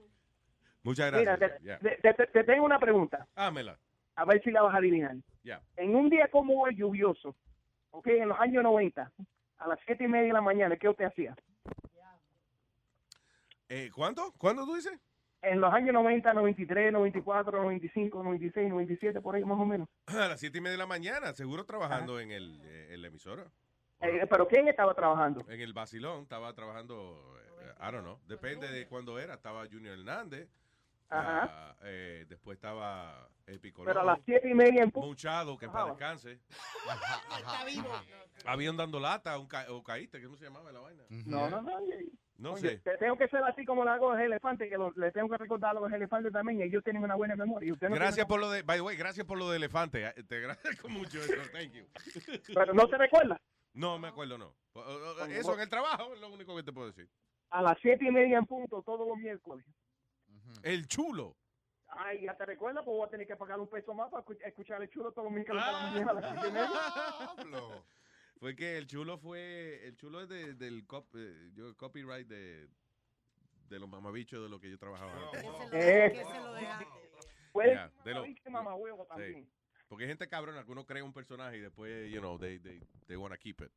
Muchas Mira, gracias. te, Yeah. te- te- te tengo una pregunta, Hámela. a ver si la vas a adivinar. Ya. En un día como hoy, lluvioso, ok, en los años 90, a las siete y media de la mañana, ¿qué usted hacía? Eh, ¿Cuánto? ¿Cuándo tú dices? En los años 90, 93, 94, 95, 96, 97, por ahí más o menos. [CLEARS THROAT] A las siete y media de la mañana, seguro trabajando en, el, eh, en la emisora. Eh, ¿Pero quién estaba trabajando? En el Basilón estaba trabajando, eh, I don't know, depende de cuándo era. Estaba Junior Hernández, Ajá. ah, eh, después estaba el Picolón. Pero a las siete y media en punto. Muchado, que para descanse. [LAUGHS] Está vivo. Habían dando lata, un ca o caíste, que no se llamaba la vaina. No, no, no. No Oye, sé. Te tengo que ser así como lo hago los elefantes, que lo- le tengo que recordar a los elefantes también, y ellos tienen una buena memoria. y usted no Gracias por lo de, by the way, gracias por lo de elefante. eh, Te agradezco [LAUGHS] mucho eso. Thank you. [LAUGHS] Pero no se recuerda. No, me acuerdo, no. Eso en el trabajo es lo único que te puedo decir. A las siete y media en punto, todos los miércoles. El chulo. Ay, ya te recuerdas, pues voy a tener que pagar un peso más para escu- escuchar el chulo todos los miércoles por la mañana a las siete y media. Fue que el chulo fue, el chulo es de- del cop- eh, yo, copyright de, de los mamabichos de lo que yo trabajaba antes. Eh, Puede Ya, de lo- Sí. también. Porque hay gente cabrona que uno crea un personaje y después, you know, they, they, they want to keep it.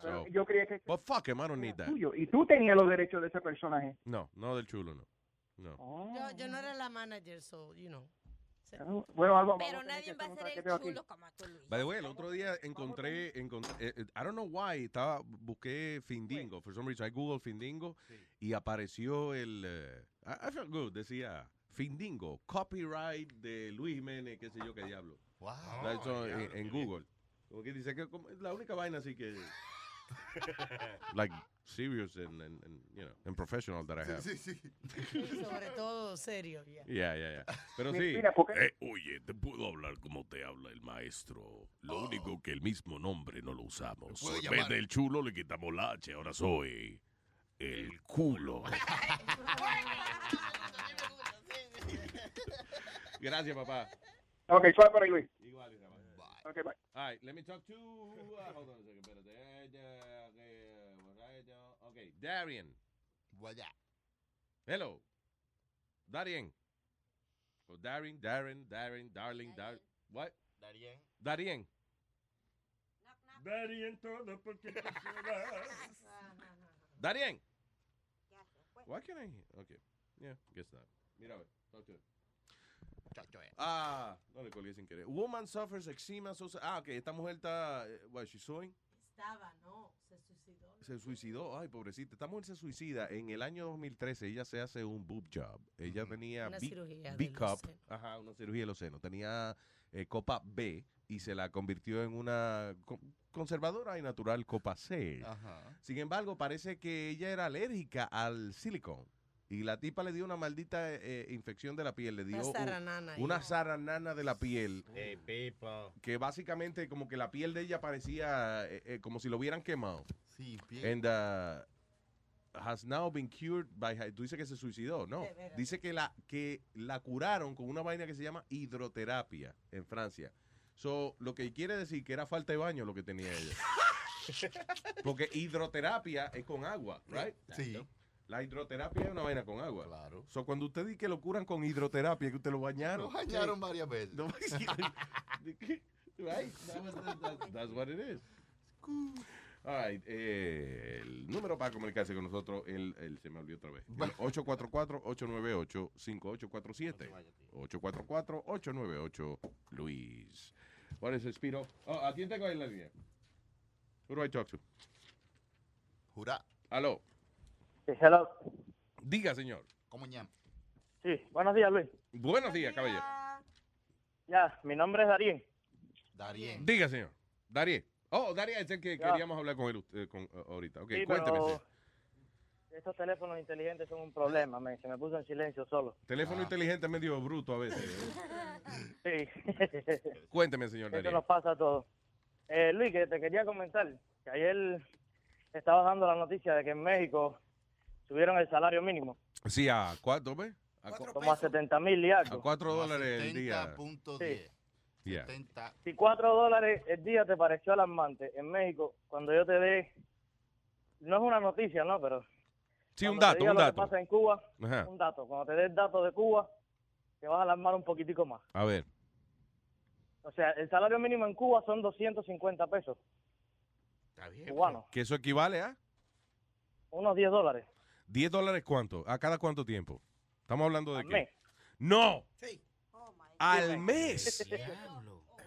So, yo creía que but fuck him, I don't need that. tuyo. Y tú tenías los derechos de ese personaje. No, no del chulo, no. No. Oh. Yo, yo no era la manager, so, you know. Bueno, Alba, Pero nadie va a ser el traqueteo aquí. chulo como tú, Luis. By the way, el otro día encontré, encontré eh, eh, I don't know why, estaba, busqué Findingo, for some reason, I Google Findingo y apareció el, eh, I, I felt good, decía Findingo, copyright de Luis Jiménez, qué sé yo qué diablo. Wow. Eso en, en Google. Como que dice que como- es la única vaina así que, [LAUGHS] like, serious and, and, and, you know, and professional that I have. Sí, sí. Sobre todo serio, ya. Yeah, yeah, yeah. Pero Mi- sí. Eh, oye, te puedo hablar como te habla el maestro. Lo único que el mismo nombre no lo usamos. En vez del chulo le quitamos la H. Ahora soy el culo. [LAUGHS] Gracias, papá. Ok, suave por ahí, Luis. Igual, Israel. Ok, bye. All right, let me talk to. Uh, hold on a second, espérate. Eh, ya, eh, right, ya. Okay, Darian. Hello. Darien. O Darien, Darren, Darren, Darling, Dar. What? Darien. Darien. Daddy en todo porque te quieras. Darien. [LAUGHS] Why can't I? hear? Okay. Yeah, guess not. Mira, a. Talk to him. Ah, no le colgué sin querer. Woman suffers eczema. So ah, ok. Esta mujer está. eh, What, she's suing? Estaba, no, se suicidó. Se suicidó. Ay, pobrecita. Esta mujer se suicida. En el año 2013 ella se hace un boob job. Ella tenía Una B, cirugía B de los cup. senos. Ajá, una cirugía de los senos. Tenía eh, copa B y se la convirtió en una co- conservadora y natural copa C. Ajá. Sin embargo, parece que ella era alérgica al silicón. Y la tipa le dio una maldita eh, infección de la piel. Le dio un- zaranana ahí. una zaranana de la piel. Hey, people. Que básicamente como que la piel de ella parecía eh, eh, como si lo hubieran quemado. Sí, piel. And uh, has now been cured by... Tú dices que se suicidó, ¿no? Dice que la, que la curaron con una vaina que se llama hidroterapia en Francia. So, lo que quiere decir que era falta de baño lo que tenía ella. [LAUGHS] Porque hidroterapia es con agua, right? Sí. La hidroterapia es una vaina con agua. Claro. So, cuando usted dice que lo curan con hidroterapia, que usted lo bañaron. Lo bañaron varias veces. No, right? That was- that- that's what it is. All right, eh, el número para comunicarse con nosotros, el, el- se me olvidó otra vez. El 844-898-5847. 844-898-Luis. What is Spiro? Oh, ¿a quién tengo ahí en la línea? Who do I talk to? Jurá. Aló. Sí, hello. Diga, señor. ¿Cómo llama? Sí, buenos días, Luis. Buenos días, caballero. Ya, mi nombre es Darien. Darien. Diga, señor. Darío. Oh, Darío es el que Ya. queríamos hablar con él eh, con, eh, ahorita. Ok, Sí, cuénteme. pero estos teléfonos inteligentes son un problema, man. Se me puso en silencio solo. Teléfono inteligente es medio bruto a veces. ¿eh? [LAUGHS] Sí. [LAUGHS] Cuénteme, señor Eso Darío. nos pasa a todos. Eh, Luis, que te quería comentar que ayer estaba dando la noticia de que en México subieron el salario mínimo, Sí, a cuatro, ¿ves? A, cu- como a 70 mil y algo. a cuatro dólares el día. Sí. Yeah. Si 4 dólares el día te pareció alarmante en México, cuando yo te dé, no es una noticia, ¿no? Pero Sí, un dato, un lo que dato. pasa en Cuba, Ajá. un dato. Cuando te dé el dato de Cuba, te vas a alarmar un poquitico más. A ver. O sea, el salario mínimo en Cuba son 250 pesos cubanos, Que eso equivale a unos 10 dólares 10 dólares cuánto? ¿A cada cuánto tiempo? Estamos hablando de al qué? mes. No. Sí. Al mes.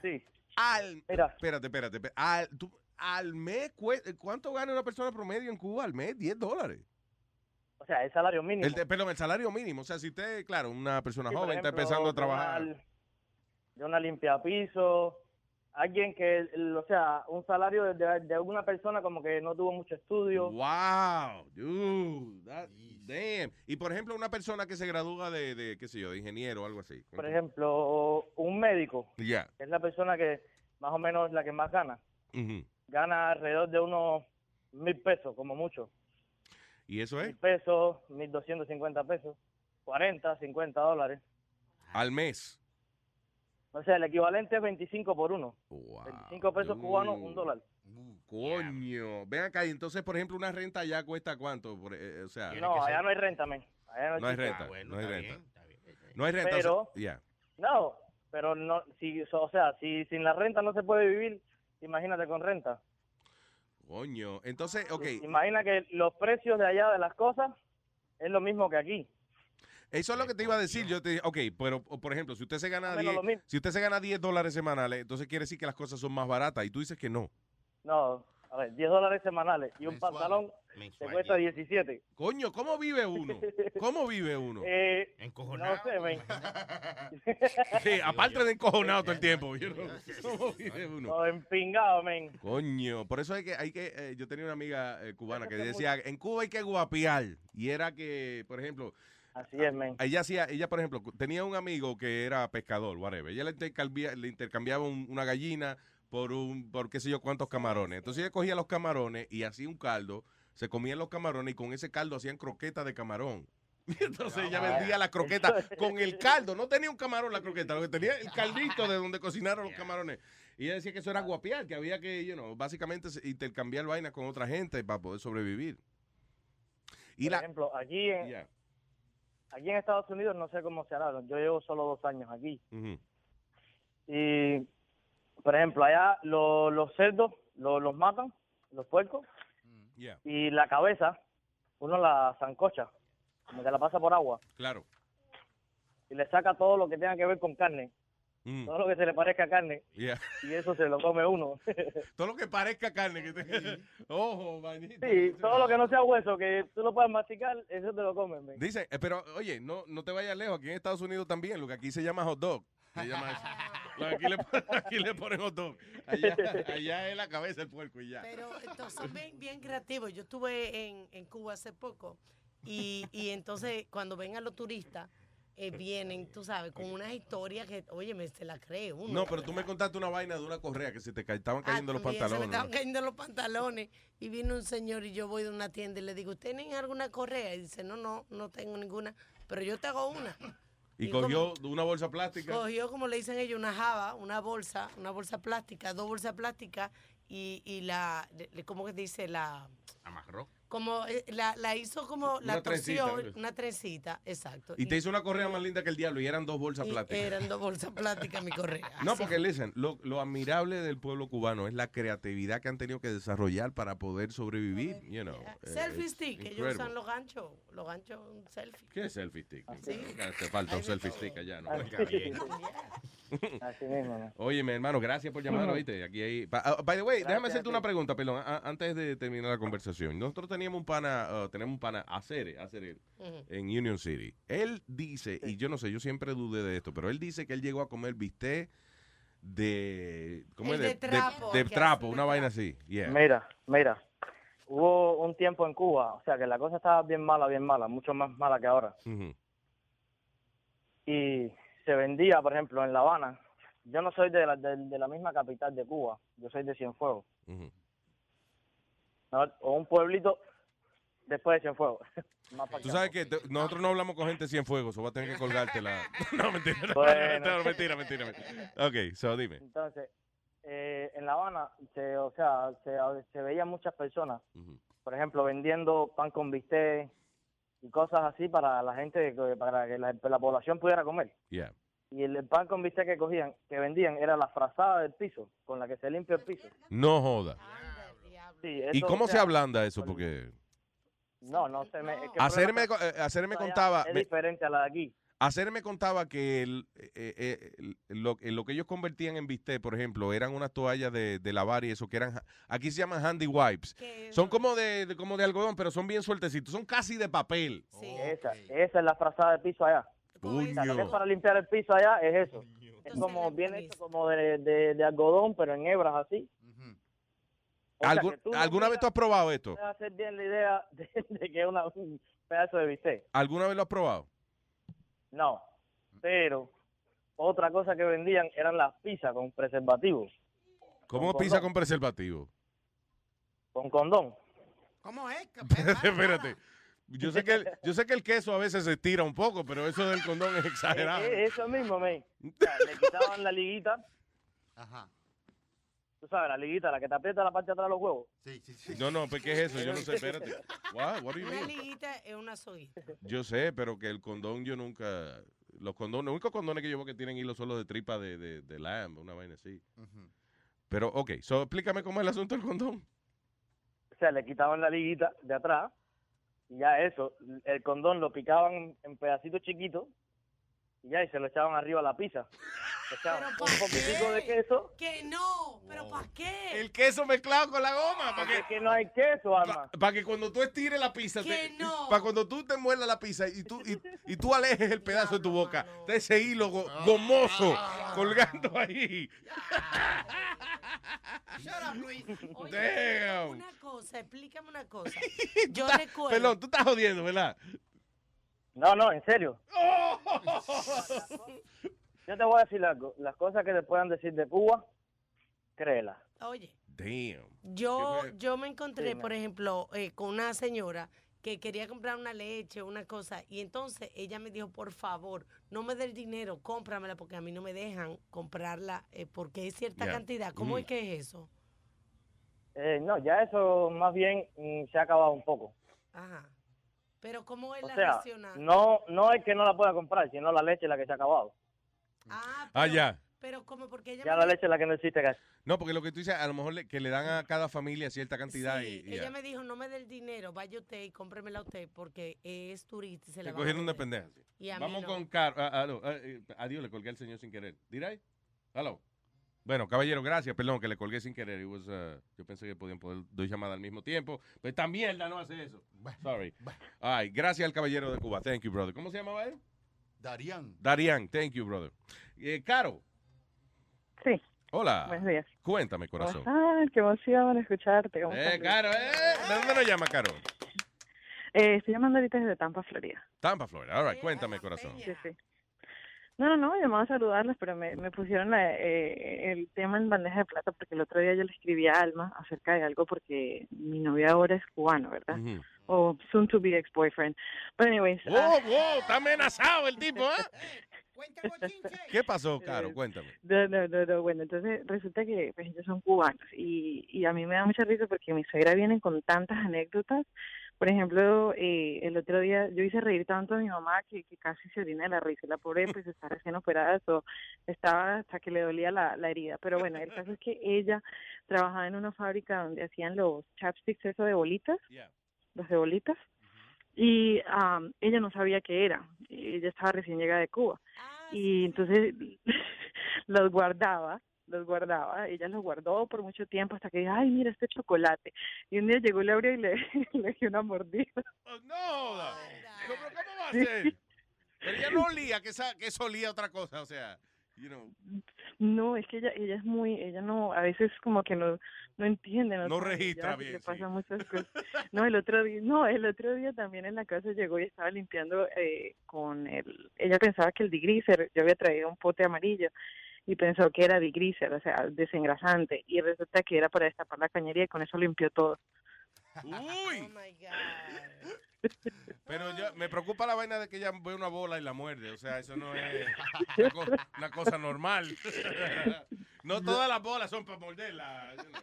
Sí. Al. Mira. Espérate, espérate. espérate. Al, tú- al mes, ¿cuánto gana una persona promedio en Cuba al mes? 10 dólares. O sea, el salario mínimo. El, de- perdón, el salario mínimo. O sea, si usted, claro, una persona Sí, joven está empezando a de trabajar. una- de una limpiapiso, alguien que, o sea, un salario de, de, de una persona como que no tuvo mucho estudio. Wow, dude, that- damn. Y por ejemplo, una persona que se gradúa de, de, qué sé yo, de ingeniero o algo así. Por ejemplo, un médico, Ya. es la persona que más o menos es la que más gana, gana alrededor de unos mil pesos, como mucho. ¿Y eso es? Mil pesos, mil doscientos cincuenta pesos, 40, 50 dólares. Al mes. O sea, el equivalente es 25 por uno. 25 pesos dude. cubanos, un dólar. Coño. Ven acá, y entonces, por ejemplo, una renta allá cuesta cuánto? Por- eh, o sea, No, allá no hay renta, men. Allá no hay renta. no hay renta. No hay renta. o sea, Pero- ya. No, pero no, si, o sea, si sin la renta no se puede vivir, imagínate con renta. Coño. Entonces, ok. Imagina que los precios de allá de las cosas es lo mismo que aquí. Eso es lo que te iba a decir. Yo te dije, ok, pero por ejemplo, si usted se gana Más o menos 10, lo mismo. si usted se gana 10 dólares semanales, entonces quiere decir que las cosas son más baratas. Y tú dices que no. No, a ver, 10 dólares semanales y un pantalón te cuesta 17. Coño, ¿cómo vive uno? [LAUGHS] ¿Cómo vive uno? Eh, no sé, men. [LAUGHS] Sí, aparte de encojonado todo el tiempo. ¿Cómo vive uno? O empingado, men. Coño, por eso hay que, hay que, eh, yo tenía una amiga eh, cubana que decía, en Cuba hay que guapiar. Y era que, por ejemplo, Así es, men. ella hacía, ella por ejemplo, tenía un amigo que era pescador, whatever. Ella le intercambia- le intercambiaba un- una gallina por un, por qué sé yo cuántos camarones. Entonces ella cogía los camarones y hacía un caldo, se comían los camarones y con ese caldo hacían croquetas de camarón. [LAUGHS] Y entonces ella vendía la croqueta [LAUGHS] con el caldo. No tenía un camarón la croqueta, lo que tenía el caldito de donde cocinaron los [LAUGHS] camarones. Y ella decía que eso era guapiar, que había que, you know, básicamente intercambiar vainas con otra gente para poder sobrevivir. Y Por la, ejemplo, aquí en, Ya. Aquí en Estados Unidos no sé cómo se hará. Yo llevo solo dos años aquí. Y, por ejemplo, allá lo- los cerdos lo- los matan, los puercos, Yeah. y la cabeza uno la zancocha, como que la pasa por agua, Claro. y le saca todo lo que tenga que ver con carne, Mm. todo lo que se le parezca a carne, Yeah. y eso se lo come uno. [LAUGHS] Todo lo que parezca carne. Que te... Ojo, manito. sí, todo lo que no sea hueso, que tú lo puedas masticar, eso te lo comes. men. Dice, eh, pero oye, no, no te vayas lejos. Aquí en Estados Unidos también, lo que aquí se llama hot dog. Se llama eso. [LAUGHS] Lo que aquí, le, aquí le ponen hot dog. Allá, allá es la cabeza del puerco y ya. Pero entonces son bien, bien creativos. Yo estuve en, en Cuba hace poco y, y entonces cuando vengan los turistas, eh, vienen, tú sabes, con unas historias que, oye, me se la cree uno. No, pero tú me contaste una vaina de una correa que se te ca- estaban Ah, cayendo los también, Se me pantalones. estaban cayendo los pantalones y vino un señor y yo voy de una tienda y le digo, ¿usted tienen alguna correa? Y dice, no, no, no tengo ninguna, pero yo te hago una. Y y cogió una bolsa plástica. Cogió, como le dicen ellos, una java, una bolsa, una bolsa plástica, dos bolsas plásticas y, y la, ¿cómo que dice? La, Amarró. Como, eh, la, la hizo como, la Una trencita, torció, ¿ves? una trencita, exacto. Y te hizo una correa más linda que el diablo y eran dos bolsas plásticas. Eran dos bolsas plásticas mi correa. [LAUGHS] No, porque, listen, lo, lo admirable del pueblo cubano es la creatividad que han tenido que desarrollar para poder sobrevivir, you know. eh, Selfie stick, ellos incredible. usan los ganchos, los ganchos, un selfie. ¿Qué es selfie stick? Sí. Te falta un selfie todo. stick allá, ¿no? [LAUGHS] Bien. Así mismo, ¿no? Oye, mi hermano, gracias por llamar. ¿oíste? Aquí hay... ah, by the way, déjame hacerte una pregunta, perdón, a- antes de terminar la conversación. Nosotros teníamos un pana, ah, tenemos un pana, Acere, Acere, en Union City. Él dice, y yo no sé, yo siempre dudé de esto, pero él dice que él llegó a comer bistec de... ¿Cómo El es? de trapo, De, trapo, una vaina así. Yeah. Mira, mira. Hubo un tiempo en Cuba, o sea, que la cosa estaba bien mala, bien mala, mucho más mala que ahora. Y se vendía, por ejemplo, en La Habana. Yo no soy de la, de, de la misma capital de Cuba, yo soy de Cienfuegos. O un pueblito después de Cienfuegos. [LAUGHS] Tú sabes que te- nosotros no hablamos con gente sin fuego, o va a tener que colgártela. [LAUGHS] [LAUGHS] no, mentira. No, Bueno. no, mentira, mentira, mentira. Ok, so dime. Entonces, eh, en La Habana, se, o sea, se, se veían muchas personas, por ejemplo, vendiendo pan con bistec y cosas así para la gente, que- para que la, la población pudiera comer. Yeah. Y el, pan con bistec que cogían, que vendían, era la frazada del piso, con la que se limpia el piso. No joda. Sí, ¿Y eso, cómo se sea, ablanda eso? Porque No, no se me... es que hacerme, problema co- eh, hacerme contaba, Es me- diferente a la de aquí. Hacer me contaba que el- eh, eh, el- lo, que ellos convertían en bistec, por ejemplo, eran unas toallas de, de lavar y eso, que eran, aquí se llaman handy wipes. Son como de, de- como de algodón, pero son bien sueltecitos, son casi de papel. Esa, esa es la frazada del piso allá. Lo que es para limpiar el piso allá es eso. Es como, viene hecho como de, de, de algodón, pero en hebras así. O sea, ¿Algún- que tú no ¿Alguna vez tú has probado esto? puedes hacer bien la idea [LAUGHS] de, de que es un pedazo de bistec. ¿Alguna vez lo has probado? No. Pero otra cosa que vendían eran las pizzas con preservativos, ¿Cómo Con pizza condón. con preservativo? con condón. ¿Cómo es? [LAUGHS] Espérate. Yo sé, que el, yo sé que el queso a veces se tira un poco, pero eso del condón es exagerado. Eso mismo, me. [LAUGHS] O sea, le quitaban la liguita. Ajá. Tú sabes, la liguita, la que te aprieta la parte de atrás de los huevos. Sí, sí, sí. No, no, pues ¿qué es eso? Yo no sé, [LAUGHS] espérate. What? What do you Una mean? liguita es una soguita. Yo sé, pero que el condón yo nunca... Los condones, los únicos condones que yo veo que tienen hilo solo de tripa de, de, de lamb, una vaina así. Pero, ok, so, explícame cómo es el asunto del condón. O sea, le quitaban la liguita de atrás y ya eso, el condón lo picaban en pedacitos chiquitos y ya y se lo echaban arriba a la pizza. Le echaban un poquitico de queso. Que no, pero ¿para qué? El queso mezclado con la goma. Porque es que no hay queso, Alma. Para que cuando tú estires la pizza, Que te- no. para cuando tú te muerdas la pizza y tú, y, y tú alejes el pedazo de tu boca, de ese hilo go- gomoso colgando ahí. [LAUGHS] Oye, Damn. una cosa, explícame una cosa. [LAUGHS] Yo recuerdo. Perdón, tú estás jodiendo, ¿verdad? No, no, en serio. [LAUGHS] Yo te voy a decir algo. Las cosas que te puedan decir de Cuba, créelas. Oye, Damn. yo, yo me encontré, Dime. por ejemplo, eh, con una señora que quería comprar una leche, una cosa, y entonces ella me dijo, por favor, no me dé el dinero, cómpramela, porque a mí no me dejan comprarla, eh, porque es cierta cantidad. ¿Cómo Mm. es que es eso? Eh, no, ya eso más bien mm, se ha acabado un poco. Ajá. Pero ¿cómo es O la sea, no, no es que no la pueda comprar, sino la leche es la que se ha acabado. Ah, ya. Pero como porque ella Ya me la leche es la que no existe casi. No, porque lo que tú dices, a lo mejor le- que le dan a cada familia cierta cantidad Sí, y, y ella ya. me dijo, no me dé el dinero, vaya usted y cómpremela usted porque es turista y se la cogieron de vender". pendeja. Y a mí Vamos no. con Caro. Ah, aló, ah, eh, adiós, le colgué al señor sin querer. ¿Did I? Hello. Bueno, caballero, gracias. Perdón, que le colgué sin querer. It was, uh, yo pensé que podían poder dos llamadas al mismo tiempo. Pero esta mierda no hace eso. Sorry. Ay, gracias al caballero de Cuba. Thank you, brother. ¿Cómo se llamaba él? Darían. Darian. Thank you, brother. Eh, Caro. Sí. Hola. Buenos días. Cuéntame, corazón. Ah, qué emoción escucharte. ¿Cómo Eh? Caro, eh. ¿De dónde nos llama, Caro? Eh, estoy llamando ahorita desde Tampa, Florida. Tampa, Florida. All right, cuéntame, corazón. Sí, sí. No, no, no, llamaba a saludarles, pero me, me pusieron la- eh, el tema en bandeja de plata porque el otro día yo le escribí a Alma acerca de algo porque mi novia ahora es cubano, ¿verdad? O soon to be ex-boyfriend. But anyways. ¡Wow, ah, wow! Está amenazado el tipo, ¿eh? [LAUGHS] [LAUGHS] ¿Qué pasó, Caro? Cuéntame. No, no, no, no, bueno, entonces resulta que pues, ellos son cubanos y, y a mí me da mucha risa porque mi suegra viene con tantas anécdotas. Por ejemplo, eh, el otro día yo hice reír tanto a mi mamá que, que casi se orina de la risa. La pobre pues está recién operada, so, estaba hasta que le dolía la, la herida. Pero bueno, el caso es que ella trabajaba en una fábrica donde hacían los chapsticks, eso de bolitas, los de bolitas, y am, ella no sabía qué era. Ella estaba recién llegada de Cuba. y entonces [LAUGHS] los guardaba, los guardaba, ella los guardó por mucho tiempo hasta que, ay, mira este chocolate. Y un día llegó y le abrió y le, [LAUGHS] le dio una mordida. No, ¿cómo, cómo va a ser? Pero ella no olía, que, esa, que eso olía otra cosa, o sea, you know, No, es que ella, ella es muy, ella no, a veces como que no, no entiende. No sabe, registra bien, Le sí. pasan muchas cosas. No, el otro día, no, el otro día también en la casa llegó y estaba limpiando eh, con el, ella pensaba que el digriser, yo había traído un pote amarillo y pensó que era digriser, o sea, desengrasante, y resulta que era para destapar la cañería y con eso limpió todo. Uy. Pero yo, me preocupa la vaina de que ella ve una bola y la muerde. O sea, eso no es una, co- una cosa normal. [LAUGHS] no todas las bolas son para morderla. you know.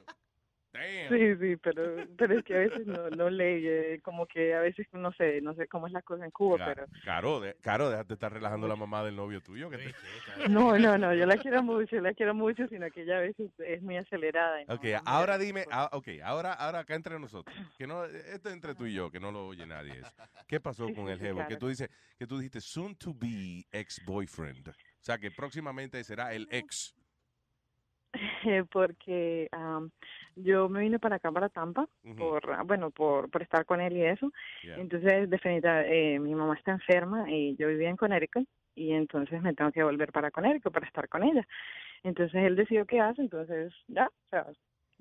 Damn. Sí, sí, pero, pero es que a veces no, no lee, eh, como que a veces no sé, no sé cómo es la cosa en Cuba, Ca- pero Caro, de, Caro, déjate estar relajando la mamá del novio tuyo. Que te- [LAUGHS] no, no, no, yo la quiero mucho, la quiero mucho, sino que ella a veces es muy acelerada. no- Ok, ahora dime, ah, ok, ahora, ahora acá entre nosotros, que no, esto es entre tú y yo, que no lo oye nadie eso. ¿Qué pasó Sí, con sí, el jevo? Que claro. tú dices, que tú dijiste soon to be ex-boyfriend. O sea, que próximamente será el ex. Eh, [LAUGHS] porque am, yo me vine para acá, para Tampa, por, ah, bueno, por, por estar con él y eso. Yeah. Entonces, definitivamente, eh, mi mamá está enferma y yo vivía en Connecticut y entonces me tengo que volver para Connecticut para estar con ella. Entonces, él decidió qué hace, entonces, ya, o sea,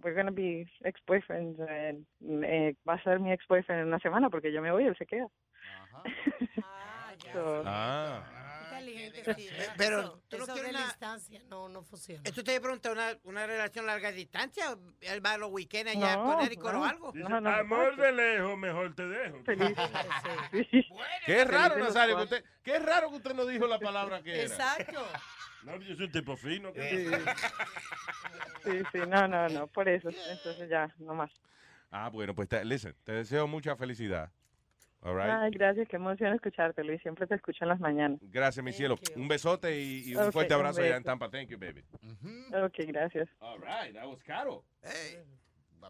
we're gonna be ex-boyfriends. eh, eh, va a ser mi ex-boyfriend en una semana porque yo me voy y él se queda. [LAUGHS] So, Ah. Sí. Pero eso, tú no eso quieres de una- distancia no, no funciona. ¿Esto te pregunta una, una relación larga distancia? ¿O ¿Él va a los weekends allá No, a Connecticut no. o algo? Dice, amor de lejos, mejor te dejo. [LAUGHS] Qué raro, de Nazario, que usted, qué raro que usted no dijo la palabra que era. Exacto. No, yo soy un tipo fino. ¿qué Sí. sí, sí, no, no, no, por eso. Entonces ya, no más. Ah, bueno, pues te, listen, te deseo mucha felicidad. All right. Ay, gracias, qué emoción escucharte, Luis. Siempre te escucho en las mañanas. Gracias, mi cielo. Un besote y, y un fuerte un abrazo allá en beso. Tampa. Thank you, baby. Ok, gracias. All right, that was Caro.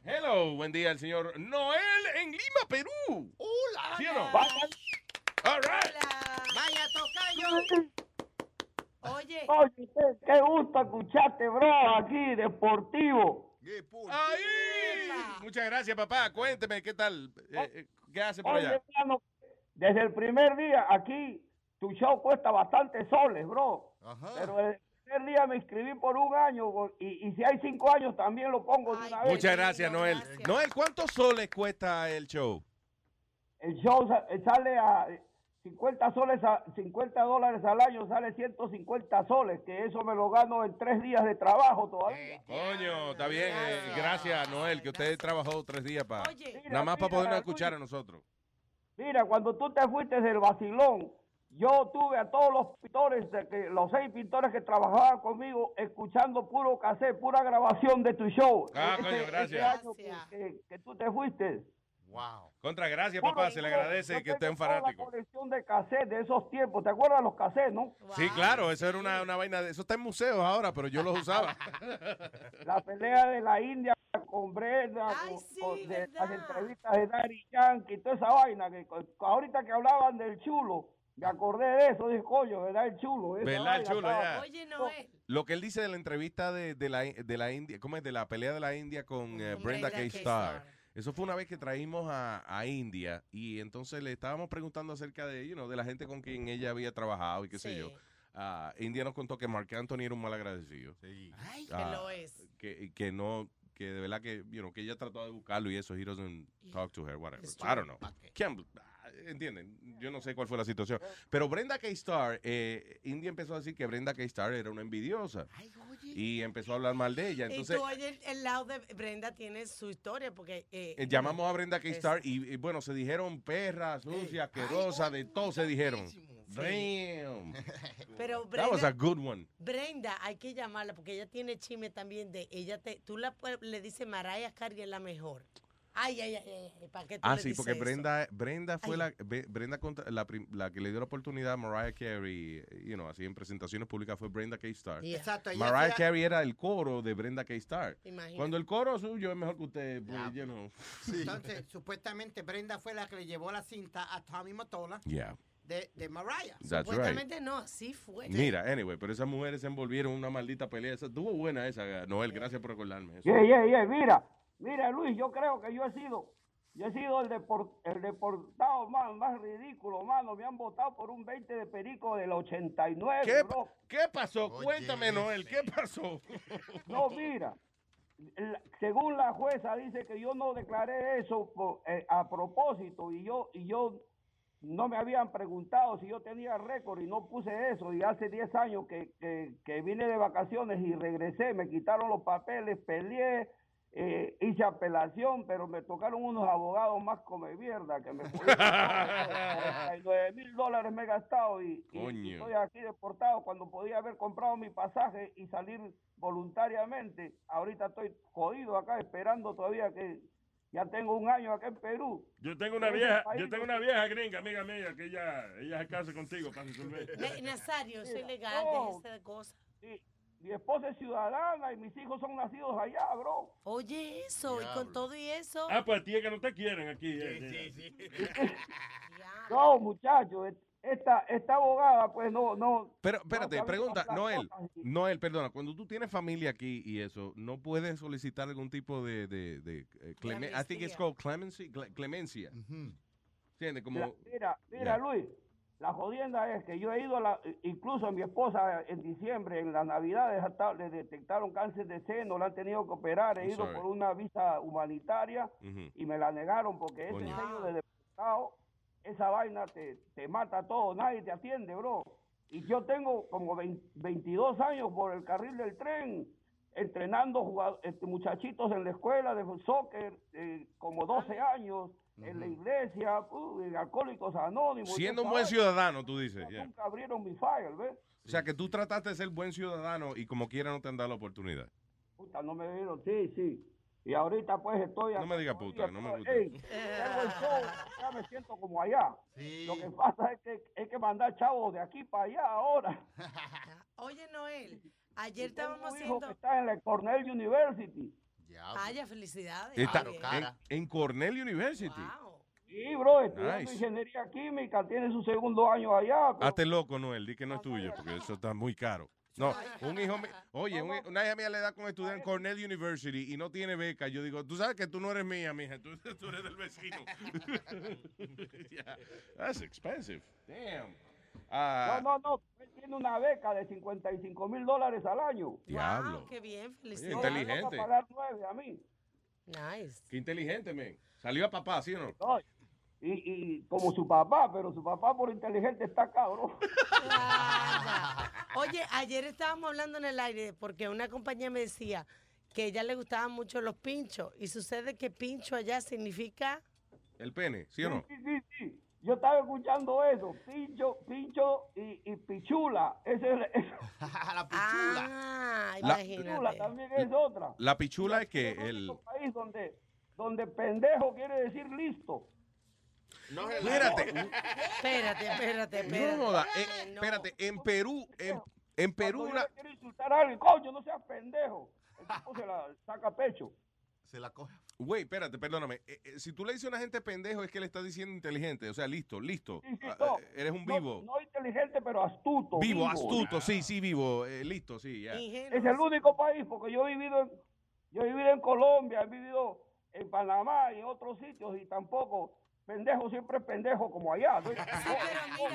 Hello, buen día, el señor Noel en Lima, Perú. Hola. ¿Sí o no? All right. Vaya, tocayo. Oye. Oye, qué, qué gusto escucharte, bro, aquí, deportivo. Ahí. Muchas gracias, papá. Cuénteme, ¿qué tal? Eh, eh, ¿Qué hace por Oye, allá? hermano, desde el primer día aquí, tu show cuesta bastante soles, bro. Pero el primer día me inscribí por un año y, y si hay cinco años también lo pongo de una vez. Muchas gracias, Noel. Noel, ¿cuántos soles cuesta el show? El show sa- sale a 50 soles, a 50 dólares al año, sale 150 soles, que eso me lo gano en tres días de trabajo todavía. Coño, está bien. eh, gracias, Noel, que usted trabajó tres días para... Nada más para podernos escuchar a nosotros. Mira, cuando tú te fuiste del vacilón, yo tuve a todos los pintores, de que, los seis pintores que trabajaban conmigo, escuchando puro cassette, pura grabación de tu show. Ah, Ese- coño, ese gracias. año que, que- que tú te fuiste. Wow. Contra, gracias, papá. Se le agradece yo que esté un fanático. La colección de cassette de esos tiempos, ¿te acuerdas de los cassettes, no? Sí, claro, eso era una, una vaina de... Eso está en museos ahora, pero yo los usaba. [LAUGHS] La pelea de la India con Brenda, con, con- de- las entrevistas de Daddy Yankee, toda esa vaina. que ahorita que hablaban del chulo, me acordé de eso, dije, coño, ¿verdad? El chulo. ¿Verdad, el chulo? estaba- Ya. Oye, Noel. Lo que él dice de la entrevista de, de la, de la India, ¿cómo es? De la pelea de la India con eh, Brenda K. K. Eso fue una vez que traímos a, a India y entonces le estábamos preguntando acerca de, you know, de la gente con quien ella había trabajado y qué sé yo. Ah, India nos contó que Mark Anthony era un mal agradecido. Ay, que Ah, lo es. Que, que no, que de verdad que, you know, que ella trató de buscarlo y eso, he doesn't talk to her, whatever. I don't know. Can't- ¿Entienden? Yo no sé cuál fue la situación. Pero Brenda K. Starr, eh, India empezó a decir que Brenda K. Starr era una envidiosa. Y empezó a hablar mal de ella. Entonces, y tú, oye, el, el lado de Brenda tiene su historia porque... eh, eh, llamamos a Brenda K. es- Starr y, y, bueno, se dijeron perra, sucia, asquerosa, de todo se dijeron. Damn. [LAUGHS] Pero That was Brenda, a good one. Brenda, hay que llamarla porque ella tiene chisme también de ella te, tú la puedes- le dices Mariah Carey es la mejor. Ay, ay, ay, ay, ¿para qué tú Ah, le sí, dices porque eso? Brenda, Brenda fue la, Brenda contra- la, prim- la que le dio la oportunidad a Mariah Carey, you know, así en presentaciones públicas fue Brenda K. Starr. Yeah. Exacto, ella Mariah Carey era el coro de Brenda K. Starr. Imagínate. Cuando el coro suyo es mejor que usted, pues, you know. [LAUGHS] Entonces, supuestamente Brenda fue la que le llevó la cinta a Tommy Mottola. Yeah. de, de Mariah. That's Supuestamente no, así fue. Mira, anyway, pero esas mujeres se envolvieron en una maldita pelea. Esa, estuvo buena esa, Noel. Gracias por recordarme eso. Yeah, yeah, yeah, mira, mira Luis, yo creo que yo he sido, yo he sido el, depor- el deportado más, más ridículo, mano. Me han votado por un 20 de perico del 89, ¿Qué, bro. ¿Qué pasó? Cuéntame, Noel, ¿qué pasó? No, mira, la- según la jueza dice que yo no declaré eso por- eh, a propósito y yo y yo no me habían preguntado si yo tenía récord y no puse eso y hace 10 años que, que, que vine de vacaciones y regresé, me quitaron los papeles, peleé, eh, hice apelación, pero me tocaron unos abogados más come mierda que me [LAUGHS] 49 mil dólares me he gastado y, estoy aquí deportado cuando podía haber comprado mi pasaje y salir voluntariamente. Ahorita estoy jodido acá esperando todavía que ya tengo un año acá en Perú. Yo tengo una Ese vieja, país yo tengo una vieja gringa, amiga mía, que ella, ella se casa contigo para resolver. Ne- Nazario, es legal, No. de cosas. Sí, mi esposa es ciudadana y mis hijos son nacidos allá, bro. Oye, eso, y con todo y eso. Ah, pues a ti es que no te quieren aquí. eh, [LAUGHS] No, muchachos, esta, esta abogada, pues no, no. Pero espérate, pregunta, Noel, cosas Noel, perdona, cuando tú tienes familia aquí y eso, ¿no puedes solicitar algún tipo de, de, de eh, cleme- I think it's called clemency, cle- clemencia? ¿Entiendes? Como, Mira, mira, mira, Yeah. Luis, la jodienda es que yo he ido, a la, incluso a mi esposa en diciembre, en las navidades, hasta le detectaron cáncer de seno, la han tenido que operar, he I'm ido sorry. por una visa humanitaria y me la negaron porque ese Coño. sello de deportado, esa vaina te, te mata todo, nadie te atiende, bro. Y yo tengo como 20 22 años por el carril del tren, entrenando jugado- este, muchachitos en la escuela de soccer, eh, como 12 años, en la iglesia, uh, en Alcohólicos Anónimos. siendo un buen ciudadano, tú dices. yeah. Nunca abrieron mi file, ¿ves? O sea, que tú trataste de ser buen ciudadano y como quiera no te han dado la oportunidad. Puta, no me dieron, sí, sí. Y ahorita pues estoy... No me diga puta, no me gusta. Ey, tengo el show, ya me siento como allá. Lo que pasa es que hay que mandar chavos de aquí para allá ahora. [LAUGHS] Oye, Noel, ayer estábamos haciendo... que está en la Cornell University. Vaya, felicidades. Está en, en Cornell University. Sí, bro, estudiando Nice. ingeniería química, tiene su segundo año allá. pero- Hazte loco, Noel, di que no es tuyo, porque eso está muy caro. No, un hijo mío, oye, un- una hija mía le da con estudiar en Cornell University y no tiene beca. Yo digo, tú sabes que tú no eres mía, mija, tú, [LAUGHS] tú eres del vecino. [LAUGHS] Yeah, That's expensive. Damn. Ah, No, no, no, él tiene una beca de 55 mil dólares al año. Diablo. Qué bien, Oye, felicidades. inteligente. Va a pagar nueve a mí. Nice. Qué inteligente, men. Salió a papá, ¿sí o no? No, y, y como su papá, pero su papá por inteligente está cabrón. Oye, ayer estábamos hablando en el aire porque una compañía me decía que ella le gustaban mucho los pinchos y sucede que pincho allá significa El pene, ¿sí o no? Sí, sí, sí. Yo estaba escuchando eso. Pincho, pincho y, y pichula. Ese es, [LAUGHS] [LAUGHS] la Ah, La- pichula también es otra. La pichula es que el... país donde, donde pendejo quiere decir listo. Espérate. [LAUGHS] Espérate, espérate, espérate. No joda, eh, espérate, en Perú, en, en Perú, una- quiero insultar a alguien, coño, no seas pendejo. El tipo se la saca pecho. Se la coge. Güey, espérate, perdóname. Eh, eh, si tú le dices a una gente pendejo es que le estás diciendo inteligente. O sea, listo, listo. Ah, no, eh, eres un vivo. No, inteligente, pero astuto. vivo, astuto, sí, sí, vivo. eh, listo, sí, ya. Es el único país, porque yo he vivido en, yo he vivido en Colombia, he vivido en Panamá y en otros sitios, y tampoco pendejo siempre es pendejo como allá. ¿no?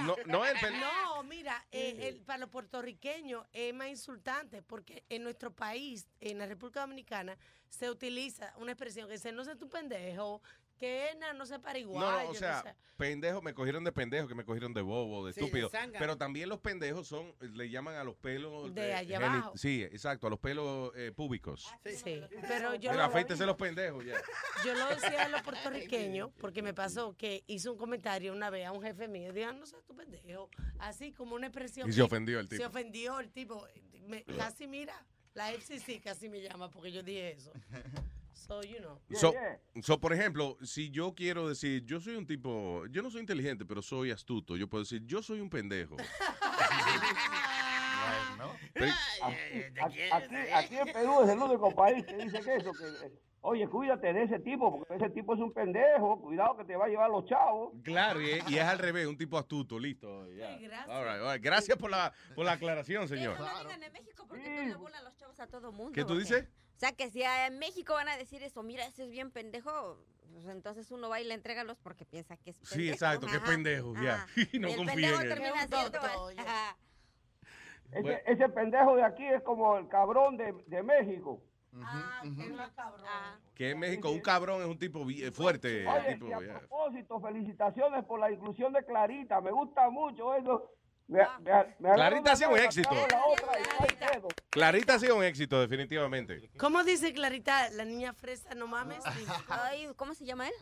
No, no, el pen- No, mira, eh, el- para los puertorriqueños es más insultante porque en nuestro país, en la República Dominicana, se utiliza una expresión que dice, no sé tu pendejo, que no se para igual. No, no, o no sea, sé". pendejo, me cogieron de pendejo, que me cogieron de bobo, de Sí, estúpido. Pero también los pendejos son, le llaman a los pelos. De eh, allá abajo. Sí, exacto, a los pelos eh, públicos. Sí, pero yo Mira, lo, los pendejos ya. [LAUGHS] yo lo decía a los puertorriqueños porque me pasó que hice un comentario una vez a un jefe mío y dijo, no sé tu pendejo. Así como una expresión. Y se ofendió el tipo. Se ofendió el tipo. Me- casi mira, la FCC casi me llama porque yo dije eso. [LAUGHS] So, you know. So, so, por ejemplo, si yo quiero decir, yo soy un tipo, yo no soy inteligente, pero soy astuto, yo puedo decir, yo soy un pendejo. [LAUGHS] Pero- Aquí, aquí en Perú es el único país que dice que eso, que, Oye, cuídate de ese tipo, porque ese tipo es un pendejo. Cuidado que te va a llevar los chavos. Claro, y es, y es al revés, un tipo astuto, listo. gracias. All right, all right. Gracias por la, por la aclaración, señor. Eso no digan en México porque tú le burlas los chavos a todo mundo. ¿Qué tú ¿o dices? O sea, que si en México van a decir eso, mira, ese es bien pendejo, pues entonces uno va y le entrega los porque piensa que es pendejo. Sí, exacto, qué Ajá, pendejo, ya. ajá. [LAUGHS] Y no el confía pendejo en termina siendo... Ese, Bueno. ese pendejo de aquí es como el cabrón de, de México. Que en México un cabrón es un tipo eh, fuerte. Oye, tipo, y a propósito, felicitaciones por la inclusión de Clarita. Me gusta mucho eso. Me, me- me agarro Clarita ha sido un éxito. Clarita ha sido un éxito, definitivamente. ¿Cómo dice Clarita, la niña fresa, no mames? [LAUGHS] Ay, ¿cómo se llama él?